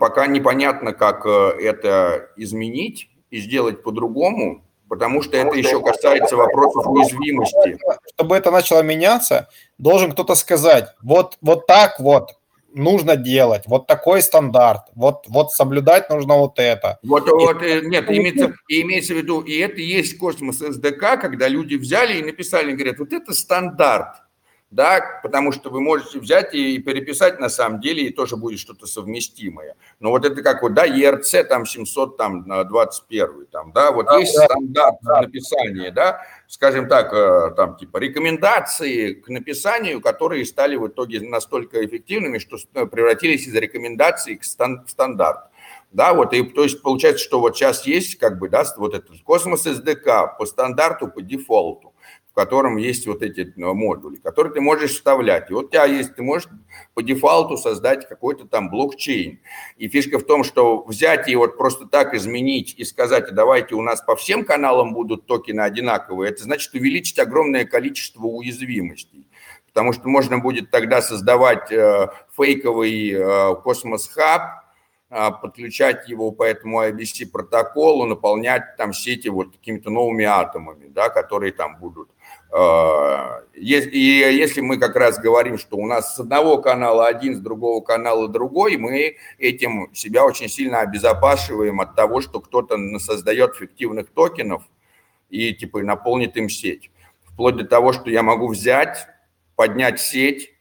пока непонятно, как э, это изменить и сделать по-другому, потому что это еще касается вопросов уязвимости. Чтобы это начало меняться, должен кто-то сказать, вот, вот так вот, нужно делать, вот такой стандарт, вот, вот соблюдать нужно вот это. Вот, и, вот э, нет, имеется, имеется в виду, и это есть космос СДК, когда люди взяли и написали, говорят, вот это стандарт, да, потому что вы можете взять и переписать на самом деле, и тоже будет что-то совместимое. Но вот это как вот, да, ERC там 721, там, да, вот да, есть да, стандарт да. написания, да, скажем так, э, там типа рекомендации к написанию, которые стали в итоге настолько эффективными, что э, превратились из рекомендаций к стандарт. Да, вот, и то есть получается, что вот сейчас есть как бы, да, вот этот космос SDK по стандарту, по дефолту в котором есть вот эти э, модули, которые ты можешь вставлять. И вот у тебя есть, ты можешь по дефолту создать какой-то там блокчейн. И фишка в том, что взять и вот просто так изменить и сказать, давайте у нас по всем каналам будут токены одинаковые, это значит увеличить огромное количество уязвимостей. Потому что можно будет тогда создавать э, фейковый э, космос-хаб, подключать его по этому IBC протоколу, наполнять там сети вот какими-то новыми атомами, да, которые там будут и если мы как раз говорим, что у нас с одного канала один, с другого канала другой, мы этим себя очень сильно обезопасиваем от того, что кто-то создает фиктивных токенов и типа наполнит им сеть. Вплоть до того, что я могу взять, поднять сеть,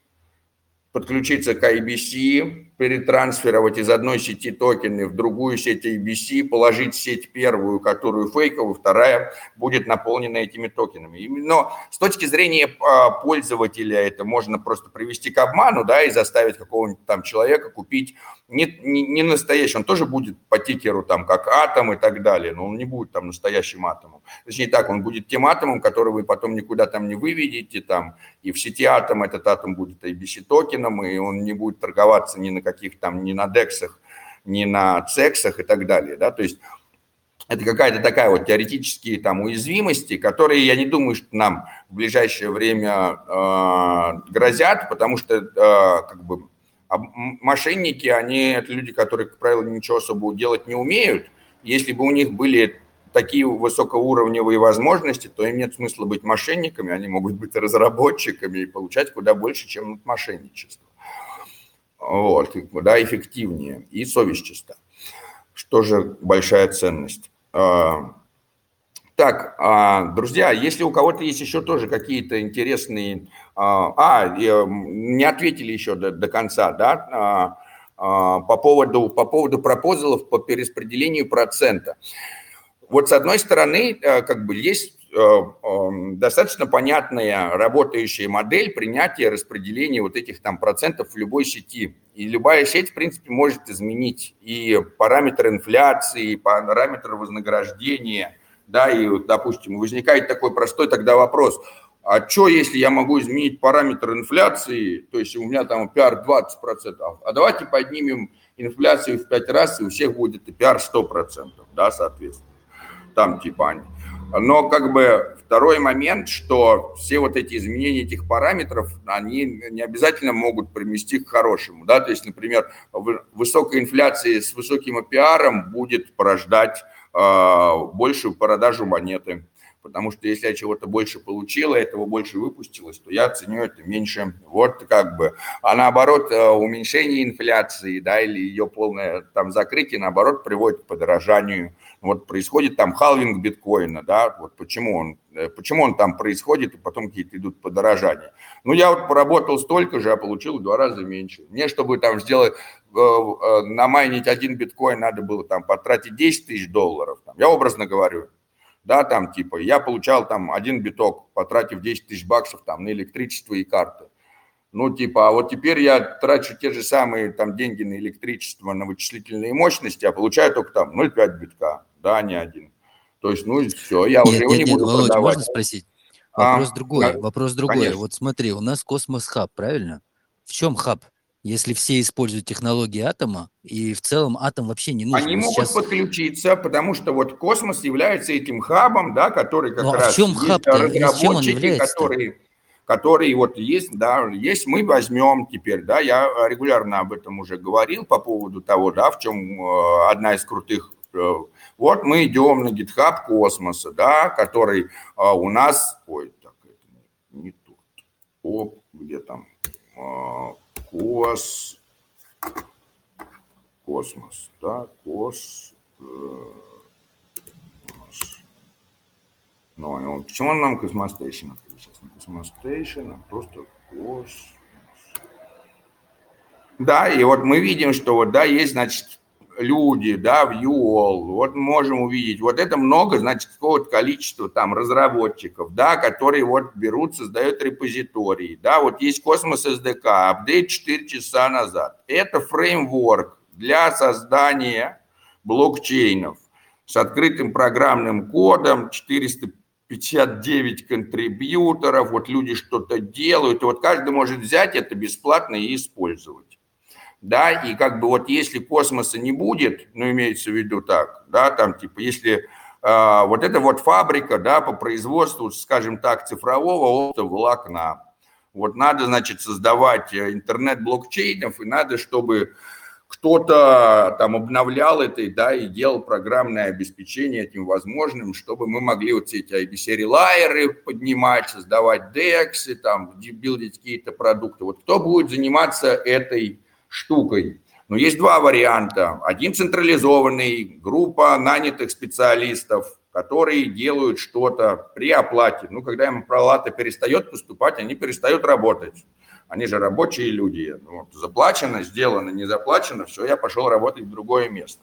подключиться к IBC, перетрансферировать из одной сети токены в другую сеть ABC, положить сеть первую, которую фейковую, вторая будет наполнена этими токенами. Но с точки зрения а, пользователя это можно просто привести к обману, да, и заставить какого-нибудь там человека купить не, не, не настоящий, он тоже будет по тикеру там как атом и так далее, но он не будет там настоящим атомом. Точнее так, он будет тем атомом, который вы потом никуда там не выведете, там, и в сети атом этот атом будет ABC токеном, и он не будет торговаться ни на каких там, ни на дексах, ни на цексах и так далее, да, то есть это какая-то такая вот теоретические там уязвимости, которые, я не думаю, что нам в ближайшее время э, грозят, потому что э, как бы мошенники, они это люди, которые, как правило, ничего особого делать не умеют. Если бы у них были такие высокоуровневые возможности, то им нет смысла быть мошенниками, они могут быть разработчиками и получать куда больше, чем мошенничество. Вот, куда эффективнее и совесть чиста, что же большая ценность. А, так, а, друзья, если у кого-то есть еще тоже какие-то интересные... А, а не ответили еще до, до конца, да, по поводу, по поводу пропозалов по перераспределению процента. Вот с одной стороны, э, как бы есть достаточно понятная работающая модель принятия распределения вот этих там процентов в любой сети. И любая сеть, в принципе, может изменить и параметр инфляции, и параметр вознаграждения – да, и, допустим, возникает такой простой тогда вопрос, а что, если я могу изменить параметр инфляции, то есть у меня там PR 20%, а давайте поднимем инфляцию в 5 раз, и у всех будет PR 100%, да, соответственно, там типа они. Но как бы второй момент, что все вот эти изменения этих параметров, они не обязательно могут привести к хорошему, да, то есть, например, высокая инфляция с высоким APR будет порождать а, большую продажу монеты. Потому что если я чего-то больше получила, этого больше выпустилось, то я ценю это меньше. Вот как бы. А наоборот, э, уменьшение инфляции, да, или ее полное там закрытие, наоборот, приводит к подорожанию. Вот происходит там халвинг биткоина, да, вот почему он, э, почему он там происходит, и потом какие-то идут подорожания. Ну, я вот поработал столько же, а получил в два раза меньше. Мне, чтобы там сделать, э, намайнить один биткоин, надо было там потратить 10 тысяч долларов. Там, я образно говорю, да, там типа я получал там один биток, потратив 10 тысяч баксов там на электричество и карты. Ну, типа, а вот теперь я трачу те же самые там деньги на электричество, на вычислительные мощности, а получаю только там 0,5 битка, да, не один. То есть, ну, все, я нет, уже его нет, не нет, буду Володь, продавать. можно спросить? Вопрос а, другой, да, вопрос другой. Конечно. Вот смотри, у нас космос хаб, правильно? В чем хаб? если все используют технологии атома, и в целом атом вообще не нужен. Они могут сейчас... подключиться, потому что вот космос является этим хабом, да, который как ну, раз а в чем хаб разработчики, которые, которые вот есть, да, есть, мы возьмем теперь, да, я регулярно об этом уже говорил по поводу того, да, в чем э, одна из крутых э, вот мы идем на GitHub космоса, да, который э, у нас, ой, так, это не тут, оп, где там, кос, космос, да, кос, э, ну, почему он нам открыл сейчас? Не Космостейшн, а просто Да, и вот мы видим, что вот, да, есть, значит, люди, да, в UOL, вот можем увидеть, вот это много, значит, какого-то количества там разработчиков, да, которые вот берут, создают репозитории, да, вот есть Космос SDK, апдейт 4 часа назад. Это фреймворк для создания блокчейнов с открытым программным кодом, 459 контрибьюторов, вот люди что-то делают, и вот каждый может взять это бесплатно и использовать. Да, и как бы вот если космоса не будет, ну, имеется в виду так, да, там типа если э, вот эта вот фабрика, да, по производству, скажем так, цифрового опыта волокна, вот надо, значит, создавать э, интернет блокчейнов, и надо, чтобы кто-то там обновлял это, да, и делал программное обеспечение этим возможным, чтобы мы могли вот эти IBC-релайеры поднимать, создавать DEX, там, билдить какие-то продукты. Вот кто будет заниматься этой штукой. Но есть два варианта. Один централизованный, группа нанятых специалистов, которые делают что-то при оплате. Ну, когда им проплата перестает поступать, они перестают работать. Они же рабочие люди. Вот, заплачено, сделано, не заплачено, все, я пошел работать в другое место.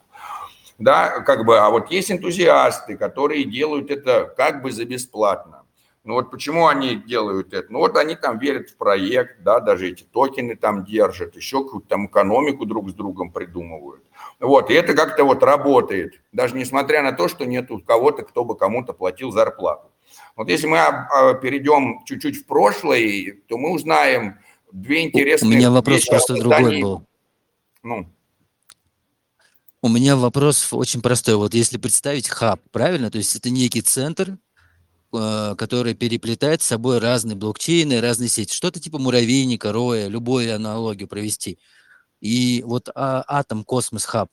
Да, как бы, а вот есть энтузиасты, которые делают это как бы за бесплатно. Ну вот почему они делают это? Ну вот они там верят в проект, да, даже эти токены там держат, еще какую-то там экономику друг с другом придумывают. Вот, и это как-то вот работает, даже несмотря на то, что нет кого-то, кто бы кому-то платил зарплату. Вот если мы а, перейдем чуть-чуть в прошлое, то мы узнаем две интересные... У меня вопрос просто другой был. Ну, у меня вопрос очень простой. Вот если представить хаб, правильно? То есть это некий центр, Э, которая переплетает с собой разные блокчейны, разные сети. Что-то типа муравейника, роя, любую аналогию провести. И вот а, атом Космос Хаб,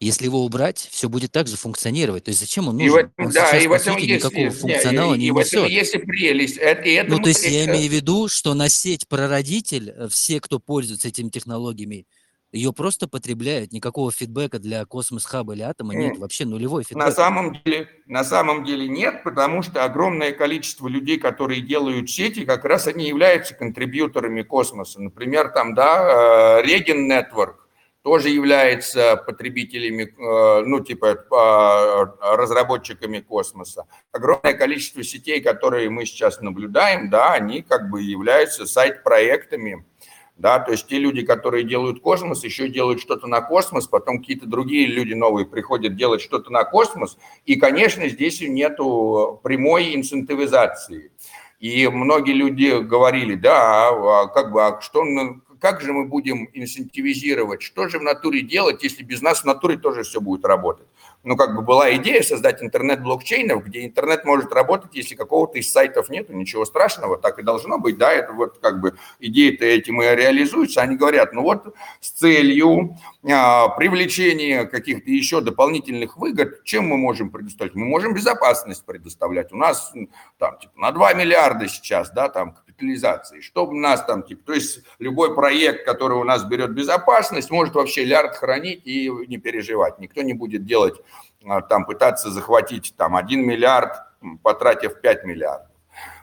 если его убрать, все будет так же функционировать. То есть зачем он нужен? И в, он да, сейчас, и в этом сути, никакого есть, функционала и, не и несет. в этом есть прелесть. Это, это ну, то есть я имею в виду, что на сеть прародитель, э, все, кто пользуется этими технологиями, ее просто потребляют, никакого фидбэка для космос хаба или атома нет, вообще нулевой фидбэк. На самом деле, на самом деле нет, потому что огромное количество людей, которые делают сети, как раз они являются контрибьюторами космоса. Например, там, да, Regen э, Network тоже является потребителями, э, ну, типа, э, разработчиками космоса. Огромное количество сетей, которые мы сейчас наблюдаем, да, они как бы являются сайт-проектами, да, то есть те люди, которые делают космос, еще делают что-то на космос, потом какие-то другие люди новые приходят делать что-то на космос, и, конечно, здесь нету прямой инцентивизации. И многие люди говорили, да, а как бы, а что, как же мы будем инцентивизировать, что же в натуре делать, если без нас в натуре тоже все будет работать? Ну, как бы была идея создать интернет блокчейнов, где интернет может работать, если какого-то из сайтов нет, ничего страшного, так и должно быть, да, это вот как бы идеи-то этим и реализуются, они говорят, ну вот с целью а, привлечения каких-то еще дополнительных выгод, чем мы можем предоставить? Мы можем безопасность предоставлять, у нас там типа на 2 миллиарда сейчас, да, там капитализации, чтобы нас там, типа, то есть любой проект, который у нас берет безопасность, может вообще лярд хранить и не переживать. Никто не будет делать, а, там, пытаться захватить там 1 миллиард, потратив 5 миллиардов.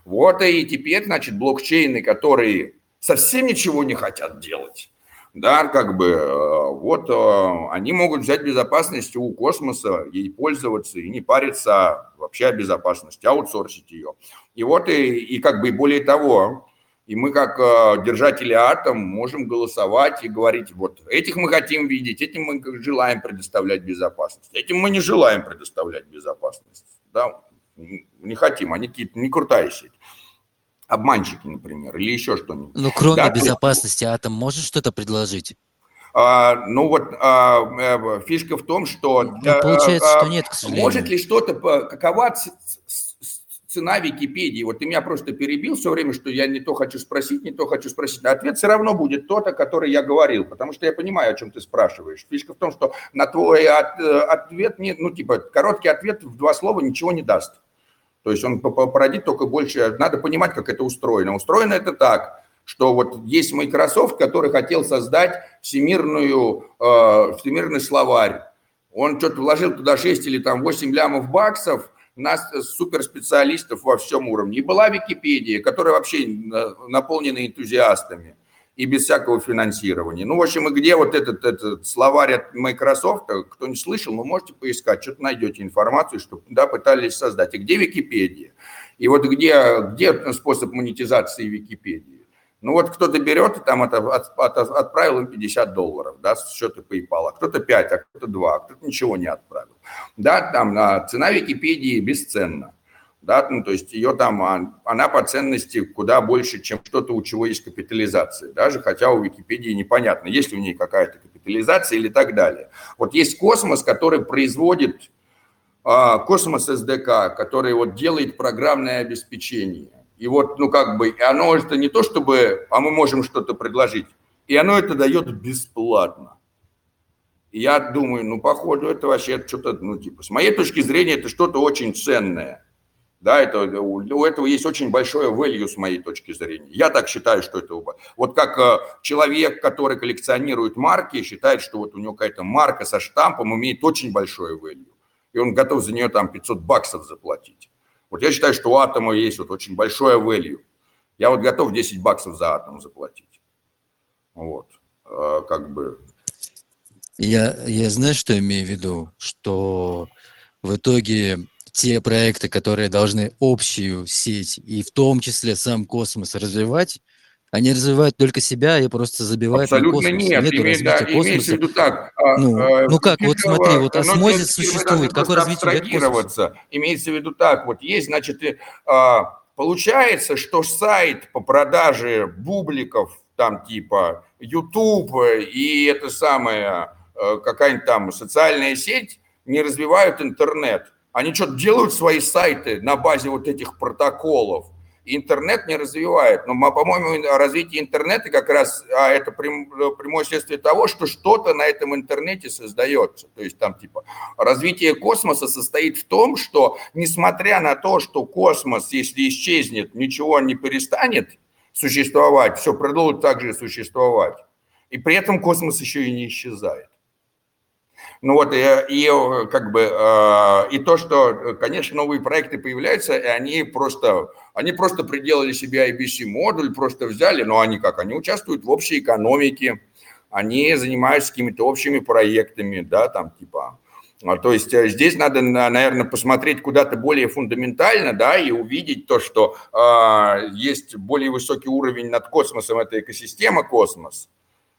Вот и теперь, значит, блокчейны, которые совсем ничего не хотят делать, да, как бы, э, вот э, они могут взять безопасность у космоса, ей пользоваться и не париться вообще о безопасности, аутсорсить ее. И вот и, и как бы более того, и мы как э, держатели атом можем голосовать и говорить, вот этих мы хотим видеть, этим мы желаем предоставлять безопасность, этим мы не желаем предоставлять безопасность, да, не хотим, они какие-то не крутая сеть обманщики, например, или еще что-нибудь. Ну, кроме да, безопасности, Атом может что-то предложить? А, ну вот а, э, фишка в том, что... Ну, получается, а, что нет, к сожалению. Может ли что-то... Какова цена Википедии? Вот ты меня просто перебил все время, что я не то хочу спросить, не то хочу спросить. А ответ все равно будет тот, о который я говорил, потому что я понимаю, о чем ты спрашиваешь. Фишка в том, что на твой от, э, ответ, не, ну типа короткий ответ в два слова ничего не даст. То есть он породит только больше. Надо понимать, как это устроено. Устроено это так, что вот есть Microsoft, который хотел создать всемирную, э, всемирный словарь. Он что-то вложил туда 6 или там 8 лямов баксов, нас суперспециалистов во всем уровне. И была Википедия, которая вообще наполнена энтузиастами и без всякого финансирования. Ну, в общем, и где вот этот, этот словарь от Microsoft, кто не слышал, вы можете поискать, что-то найдете информацию, что да, пытались создать. И где Википедия? И вот где, где способ монетизации Википедии? Ну вот кто-то берет и там это, от, от, отправил им 50 долларов, да, с счета PayPal, а кто-то 5, а кто-то 2, а кто-то ничего не отправил. Да, там а, цена Википедии бесценна. Да, ну, то есть ее там, а, она по ценности куда больше, чем что-то, у чего есть капитализация. Даже хотя у Википедии непонятно, есть ли у нее какая-то капитализация или так далее. Вот есть космос, который производит а, космос SDK, который вот делает программное обеспечение. И вот, ну, как бы, оно это не то, чтобы, а мы можем что-то предложить, и оно это дает бесплатно. И я думаю, ну, походу, это вообще что-то, ну, типа, с моей точки зрения, это что-то очень ценное. Да, это, у этого есть очень большое value с моей точки зрения. Я так считаю, что это... Вот как э, человек, который коллекционирует марки, считает, что вот у него какая-то марка со штампом имеет очень большое value и он готов за нее там 500 баксов заплатить. Вот я считаю, что у атома есть вот очень большое value. Я вот готов 10 баксов за атом заплатить. Вот, а, как бы. Я, я знаю, что имею в виду, что в итоге те проекты, которые должны общую сеть и в том числе сам космос развивать, они развивают только себя и просто забивают Абсолютно на космос. нет. Нету име, да, имеется в виду так. А, ну, э, ну как, вот смотри, вот осмозис существует, какое развитие космоса? Имеется в виду так, вот есть, значит, а, получается, что сайт по продаже бубликов, там типа YouTube и это самое, э, какая-нибудь там социальная сеть не развивают интернет. Они что-то делают свои сайты на базе вот этих протоколов – интернет не развивает. Но, по-моему, развитие интернета как раз а это прям, прямое следствие того, что что-то на этом интернете создается. То есть там типа развитие космоса состоит в том, что несмотря на то, что космос, если исчезнет, ничего не перестанет существовать, все продолжит также существовать. И при этом космос еще и не исчезает. Ну вот, и, и как бы, э, и то, что, конечно, новые проекты появляются, и они просто, они просто приделали себе IBC-модуль, просто взяли, но они как, они участвуют в общей экономике, они занимаются какими-то общими проектами, да, там типа, а, то есть э, здесь надо, наверное, посмотреть куда-то более фундаментально, да, и увидеть то, что э, есть более высокий уровень над космосом, это экосистема космос,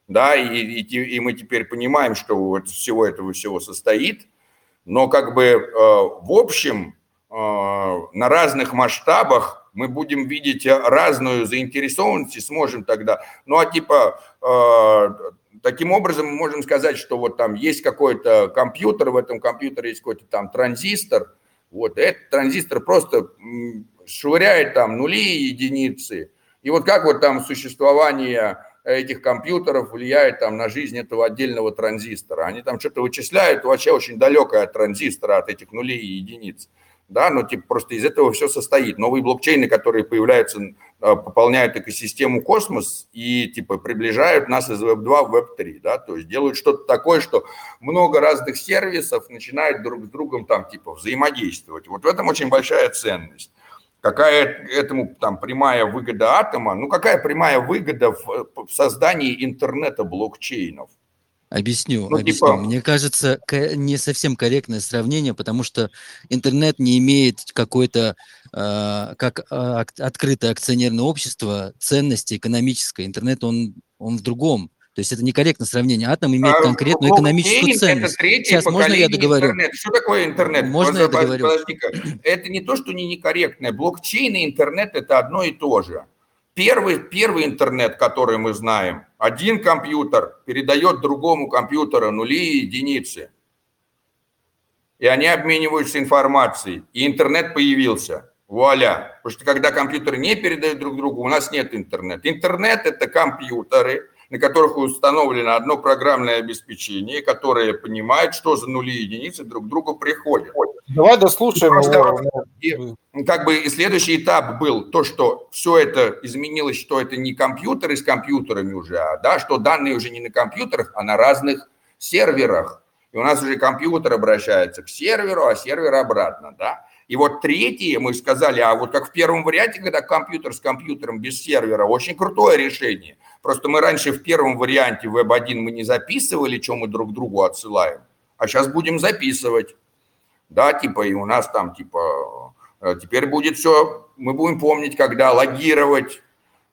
да, и, и, и мы теперь понимаем, что вот всего этого всего состоит, но как бы э, в общем э, на разных масштабах мы будем видеть разную заинтересованность и сможем тогда, ну а типа э, таким образом мы можем сказать, что вот там есть какой-то компьютер, в этом компьютере есть какой-то там транзистор, вот этот транзистор просто швыряет там нули и единицы, и вот как вот там существование этих компьютеров влияет там на жизнь этого отдельного транзистора. Они там что-то вычисляют вообще очень далекое от транзистора, от этих нулей и единиц. Да, но типа просто из этого все состоит. Новые блокчейны, которые появляются, э, пополняют экосистему космос и типа приближают нас из Web2 в Web3, да, то есть делают что-то такое, что много разных сервисов начинают друг с другом там типа взаимодействовать. Вот в этом очень большая ценность. Какая этому там прямая выгода атома? Ну, какая прямая выгода в, в создании интернета блокчейнов? Объясню, ну, объясню. Типа... Мне кажется, не совсем корректное сравнение, потому что интернет не имеет какой-то, э, как э, открытое акционерное общество, ценности экономической. Интернет, он, он в другом. То есть это некорректное сравнение. Атом имеет а, конкретную экономическую ценность. Это Сейчас можно я договорю? Интернет. Что такое интернет? Можно я договорю? Это не то, что не некорректное. Блокчейн и интернет – это одно и то же. Первый, первый интернет, который мы знаем, один компьютер передает другому компьютеру нули и единицы. И они обмениваются информацией. И интернет появился. Вуаля. Потому что когда компьютеры не передают друг другу, у нас нет интернета. Интернет – это компьютеры – на которых установлено одно программное обеспечение, которое понимает, что за нули и единицы друг к другу приходят. Давай дослушаем его. И, как бы и следующий этап был то, что все это изменилось, что это не компьютеры с компьютерами уже, а да, что данные уже не на компьютерах, а на разных серверах. И у нас уже компьютер обращается к серверу, а сервер обратно, да. И вот третье, мы сказали, а вот как в первом варианте, когда компьютер с компьютером без сервера, очень крутое решение. Просто мы раньше в первом варианте Web1 мы не записывали, что мы друг другу отсылаем, а сейчас будем записывать. Да, типа, и у нас там, типа, э, теперь будет все, мы будем помнить, когда логировать,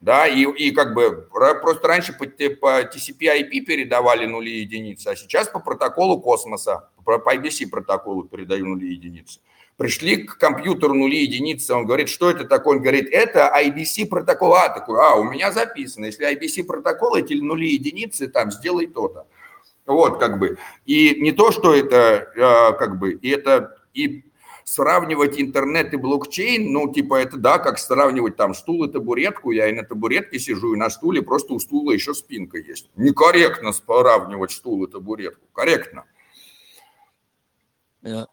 да, и, и как бы просто раньше по, по TCP-IP передавали нули и единицы, а сейчас по протоколу космоса, по IBC протоколу передаю нули и единицы. Пришли к компьютеру нули единицы, он говорит, что это такое? Он говорит, это IBC протокол. А, такой, а, у меня записано, если IBC протокол, эти нули единицы, там, сделай то-то. Вот, как бы. И не то, что это, а, как бы, и это, и сравнивать интернет и блокчейн, ну, типа, это, да, как сравнивать там стул и табуретку, я и на табуретке сижу, и на стуле, просто у стула еще спинка есть. Некорректно сравнивать стул и табуретку, корректно.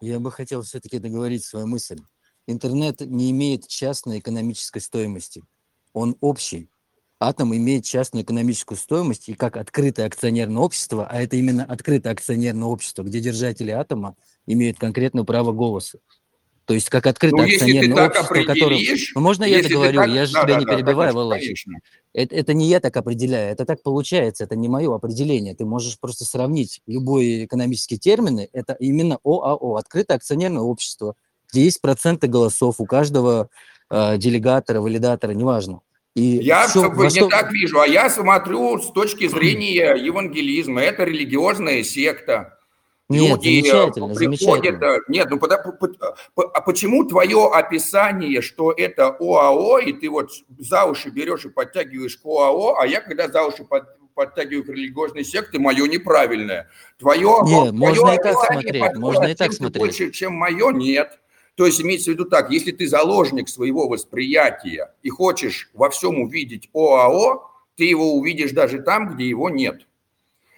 Я бы хотел все-таки договорить свою мысль. Интернет не имеет частной экономической стоимости. Он общий. Атом имеет частную экономическую стоимость, и как открытое акционерное общество, а это именно открытое акционерное общество, где держатели атома имеют конкретное право голоса. То есть как открытое ну, акционерное общество, которое... Ну, можно я договорю? Так... Я же да, тебя да, не да, перебиваю, Володь. Это, это не я так определяю, это так получается, это не мое определение. Ты можешь просто сравнить любые экономические термины. Это именно ОАО, открытое акционерное общество, где есть проценты голосов у каждого э, делегатора, валидатора, неважно. И я все, не так вижу, а я смотрю с точки зрения евангелизма. Это религиозная секта нет, люди э, замечательно, приходят. Замечательно. Нет, ну а почему твое описание, что это ОАО, и ты вот за уши берешь и подтягиваешь к ОАО, а я когда за уши под, подтягиваю к религиозной секте, мое неправильное. Твое, нет, твое можно и так смотреть, можно и так смотреть. Больше, чем мое, нет. То есть имеется в виду так, если ты заложник своего восприятия и хочешь во всем увидеть ОАО, ты его увидишь даже там, где его нет.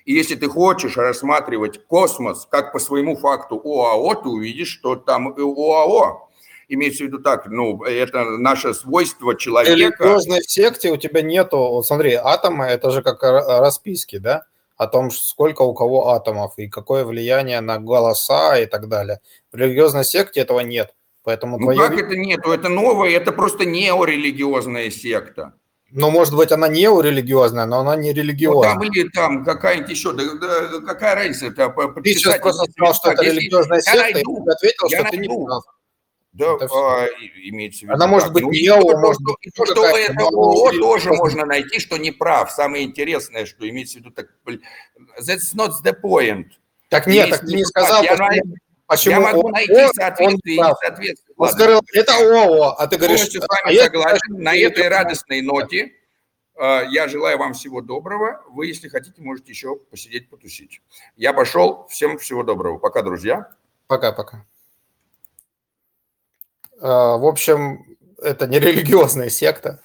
И если ты хочешь рассматривать космос как по своему факту ОАО, ты увидишь, что там ОАО. Имеется в виду так, ну, это наше свойство человека. В религиозной секте у тебя нету, вот смотри, атомы, это же как расписки, да? О том, сколько у кого атомов и какое влияние на голоса и так далее. В религиозной секте этого нет. Поэтому ну твое... как это нету? Это новое, это просто неорелигиозная секта. Ну, может быть, она не религиозная, но она не религиозная. Ну, там или там какая-нибудь еще, да, да, какая разница? Это, ты сейчас просто сказал, что это религиозная секта, найду, и ответил, что найду. ты не прав. Да, а, имеется в виду. Она может быть ну, не ООО, может быть то, что это ООО тоже можно найти, что не прав. Самое интересное, что имеется в виду, так, that's not the point. Так нет, так ты не сказал, я, Почему я могу найти соответствие он, несоответствие. Он сказал, это ООО, а ты говоришь... Полностью с вами а согласен. На этой радостной ноте э, я желаю вам всего доброго. Вы, если хотите, можете еще посидеть, потусить. Я пошел. Всем всего доброго. Пока, друзья. Пока-пока. Э, в общем, это не религиозная секта.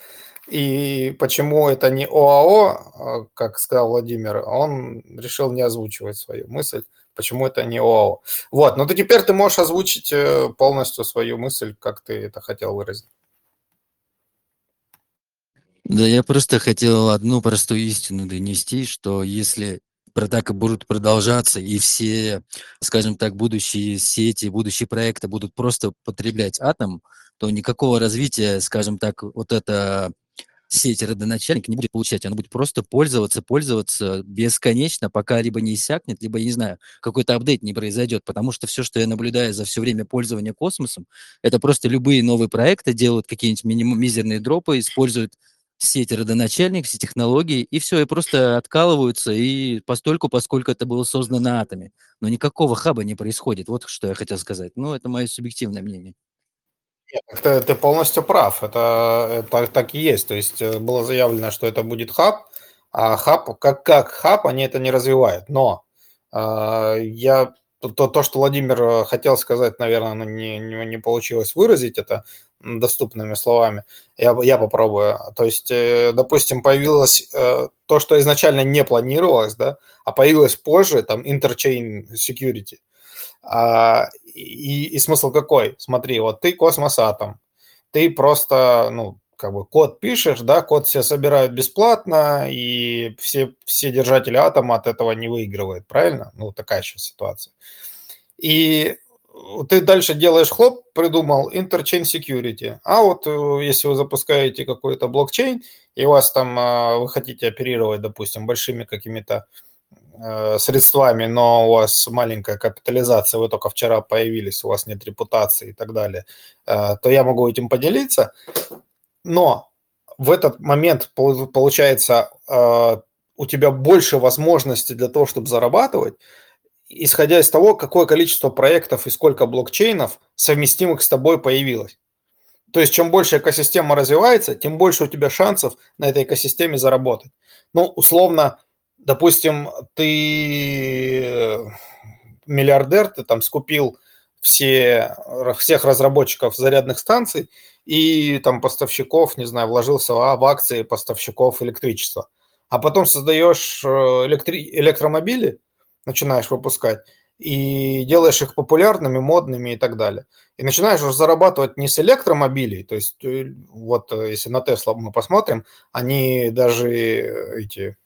И почему это не ОАО, э, как сказал Владимир, он решил не озвучивать свою мысль почему это не ОАО. Вот, ну ты теперь ты можешь озвучить э, полностью свою мысль, как ты это хотел выразить. Да, я просто хотел одну простую истину донести, что если так будут продолжаться, и все, скажем так, будущие сети, будущие проекты будут просто потреблять атом, то никакого развития, скажем так, вот это сеть родоначальник не будет получать, она будет просто пользоваться, пользоваться бесконечно, пока либо не иссякнет, либо, я не знаю, какой-то апдейт не произойдет, потому что все, что я наблюдаю за все время пользования космосом, это просто любые новые проекты делают какие-нибудь миним- мизерные дропы, используют сеть родоначальник, все технологии, и все, и просто откалываются, и постольку, поскольку это было создано на атоме. Но никакого хаба не происходит. Вот что я хотел сказать. Ну, это мое субъективное мнение. Нет, ты, ты полностью прав, это, это так и есть. То есть э, было заявлено, что это будет хаб, а хаб, как, как хаб, они это не развивают. Но э, я то, то, что Владимир э, хотел сказать, наверное, ну, не, не, не получилось выразить это доступными словами. Я, я попробую. То есть, э, допустим, появилось э, то, что изначально не планировалось, да, а появилось позже, там, interchain security. А, и, и смысл какой? Смотри, вот ты космосатом, ты просто, ну, как бы код пишешь, да, код все собирают бесплатно, и все, все держатели атома от этого не выигрывают, правильно? Ну, такая сейчас ситуация. И ты дальше делаешь хлоп, придумал interchain security. А вот э, если вы запускаете какой-то блокчейн, и у вас там, а, вы хотите оперировать, допустим, большими какими-то средствами, но у вас маленькая капитализация, вы только вчера появились, у вас нет репутации и так далее, э, то я могу этим поделиться. Но в этот момент, получается, у тебя больше возможностей для того, чтобы зарабатывать, исходя из того, какое количество проектов и сколько блокчейнов совместимых с тобой появилось. То есть, чем больше экосистема развивается, тем больше у тебя шансов на этой экосистеме заработать. Ну, условно, допустим, ты э, миллиардер, ты там скупил все, всех разработчиков зарядных станций и там поставщиков, не знаю, вложился в акции поставщиков электричества. А потом создаешь э, электри- электромобили, начинаешь выпускать, и делаешь их популярными, модными и так далее. И начинаешь уже зарабатывать не с электромобилей, то есть э, вот э, если на Tesla мы посмотрим, они даже э, эти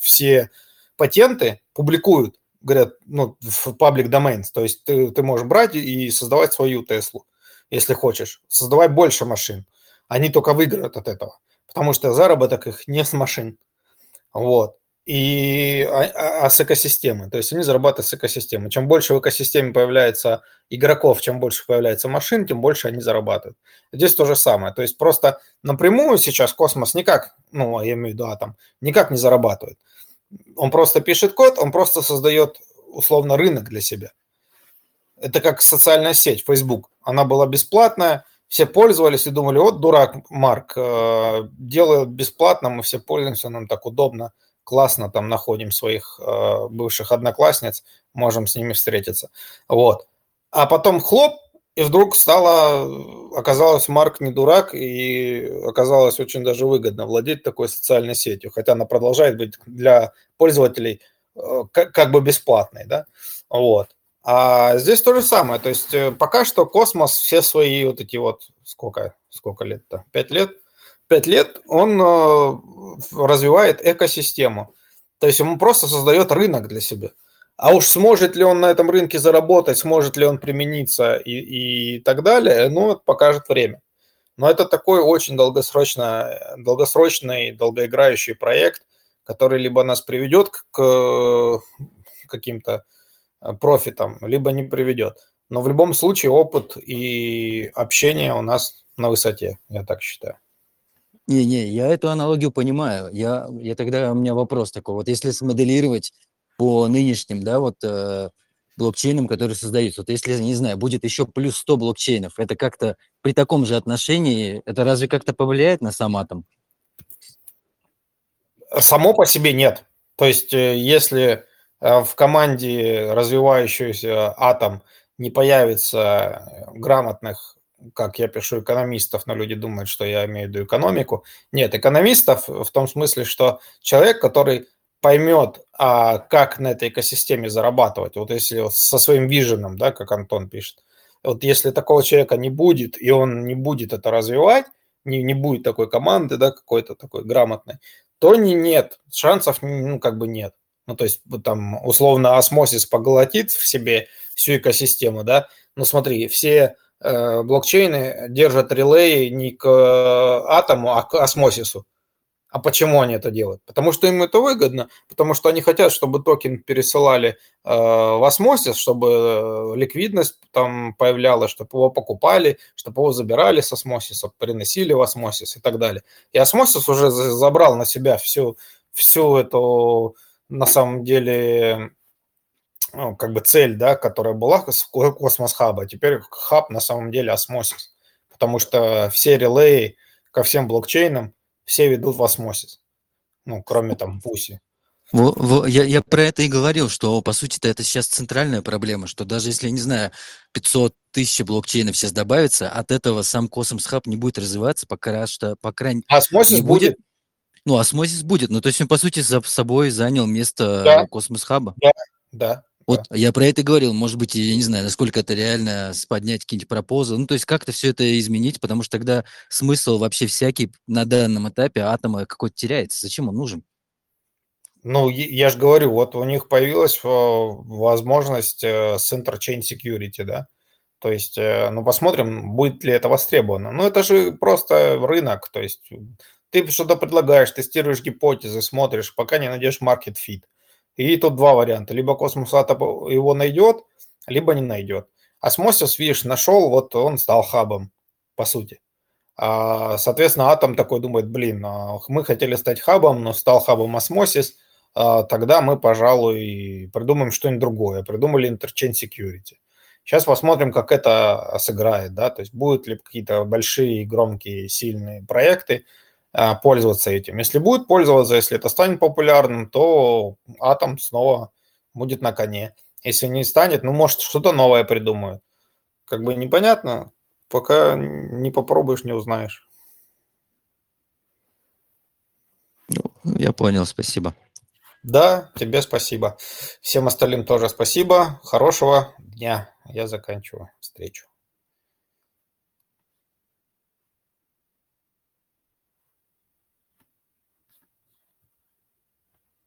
все патенты публикуют, говорят, ну, в public domains, то есть ты, ты можешь брать и создавать свою Теслу, если хочешь, создавать больше машин. Они только выиграют от этого, потому что заработок их не с машин. Вот и а, а, а с экосистемы. То есть они зарабатывают с экосистемы. Чем больше в экосистеме появляется игроков, чем больше появляется машин, тем больше они зарабатывают. Здесь то же самое. То есть просто напрямую сейчас космос никак, ну, я имею в виду атом, никак не зарабатывает. Он просто пишет код, он просто создает условно рынок для себя. Это как социальная сеть, Facebook. Она была бесплатная, все пользовались и думали, вот дурак Марк, э, делает бесплатно, мы все пользуемся, нам так удобно классно там находим своих э, бывших одноклассниц, можем с ними встретиться. Вот. А потом хлоп, и вдруг стало, оказалось, Марк не дурак, и оказалось очень даже выгодно владеть такой социальной сетью, хотя она продолжает быть для пользователей э, как, как бы бесплатной, да, вот. А здесь то же самое, то есть э, пока что космос все свои вот эти вот, сколько, сколько лет-то, пять лет, пять лет он э, развивает экосистему. То есть он просто создает рынок для себя. А уж сможет ли он на этом рынке заработать, сможет ли он примениться и, и так далее, ну, это покажет время. Но это такой очень долгосрочно, долгосрочный, долгоиграющий проект, который либо нас приведет к каким-то профитам, либо не приведет. Но в любом случае опыт и общение у нас на высоте, я так считаю. Не-не, я эту аналогию понимаю. Я, я тогда у меня вопрос такой. Вот если смоделировать по нынешним, да, вот э, блокчейнам, которые создаются, вот если, не знаю, будет еще плюс 100 блокчейнов, это как-то при таком же отношении, это разве как-то повлияет на сам атом? Само по себе нет. То есть э, если э, в команде развивающийся атом не появится грамотных как я пишу экономистов, но люди думают, что я имею в виду экономику. Нет, экономистов в том смысле, что человек, который поймет, а как на этой экосистеме зарабатывать, вот если со своим виженом, да, как Антон пишет, вот если такого человека не будет, и он не будет это развивать, не, не будет такой команды, да, какой-то такой грамотной, то не, нет, шансов, ну, как бы нет. Ну, то есть, там, условно, осмосис поглотит в себе всю экосистему, да, но смотри, все блокчейны держат релей не к э, атому, а к осмосису. А почему они это делают? Потому что им это выгодно, потому что они хотят, чтобы токен пересылали э, в осмосис, чтобы ликвидность там появлялась, чтобы его покупали, чтобы его забирали с осмосиса, приносили в осмосис и так далее. И осмосис уже забрал на себя всю, всю эту, на самом деле, ну, как бы цель, да, которая была с космос хаба, теперь хаб на самом деле Osmosis, потому что все релеи ко всем блокчейнам все ведут в Osmosis, ну, кроме там пуси. Я, я про это и говорил, что, по сути то это сейчас центральная проблема, что даже если, не знаю, 500 тысяч блокчейнов сейчас добавится, от этого сам Cosmos Hub не будет развиваться, пока что, по крайней Osmosis не будет. будет. Ну, осмосис будет. Ну, то есть он, по сути, за собой занял место да. Космос Хаба. Да, да. Вот да. я про это говорил. Может быть, я не знаю, насколько это реально поднять какие-нибудь пропозы. Ну, то есть как-то все это изменить, потому что тогда смысл вообще всякий на данном этапе атома какой-то теряется. Зачем он нужен? Ну, я же говорю, вот у них появилась э, возможность э, с Interchain Security, да? То есть, э, ну, посмотрим, будет ли это востребовано. Ну, это же просто рынок, то есть ты что-то предлагаешь, тестируешь гипотезы, смотришь, пока не найдешь market fit. И тут два варианта. Либо Cosmos Atom его найдет, либо не найдет. Osmosis, видишь, нашел, вот он стал хабом, по сути. А, соответственно, Атом такой думает, блин, а мы хотели стать хабом, но стал хабом Osmosis, а, тогда мы, пожалуй, придумаем что-нибудь другое. Придумали Interchain Security. Сейчас посмотрим, как это сыграет, да, то есть будут ли какие-то большие, громкие, сильные проекты, пользоваться этим. Если будет пользоваться, если это станет популярным, то атом снова будет на коне. Если не станет, ну, может, что-то новое придумают. Как бы непонятно, пока не попробуешь, не узнаешь. Ну, я понял, спасибо. Да, тебе спасибо. Всем остальным тоже спасибо. Хорошего дня. Я заканчиваю встречу.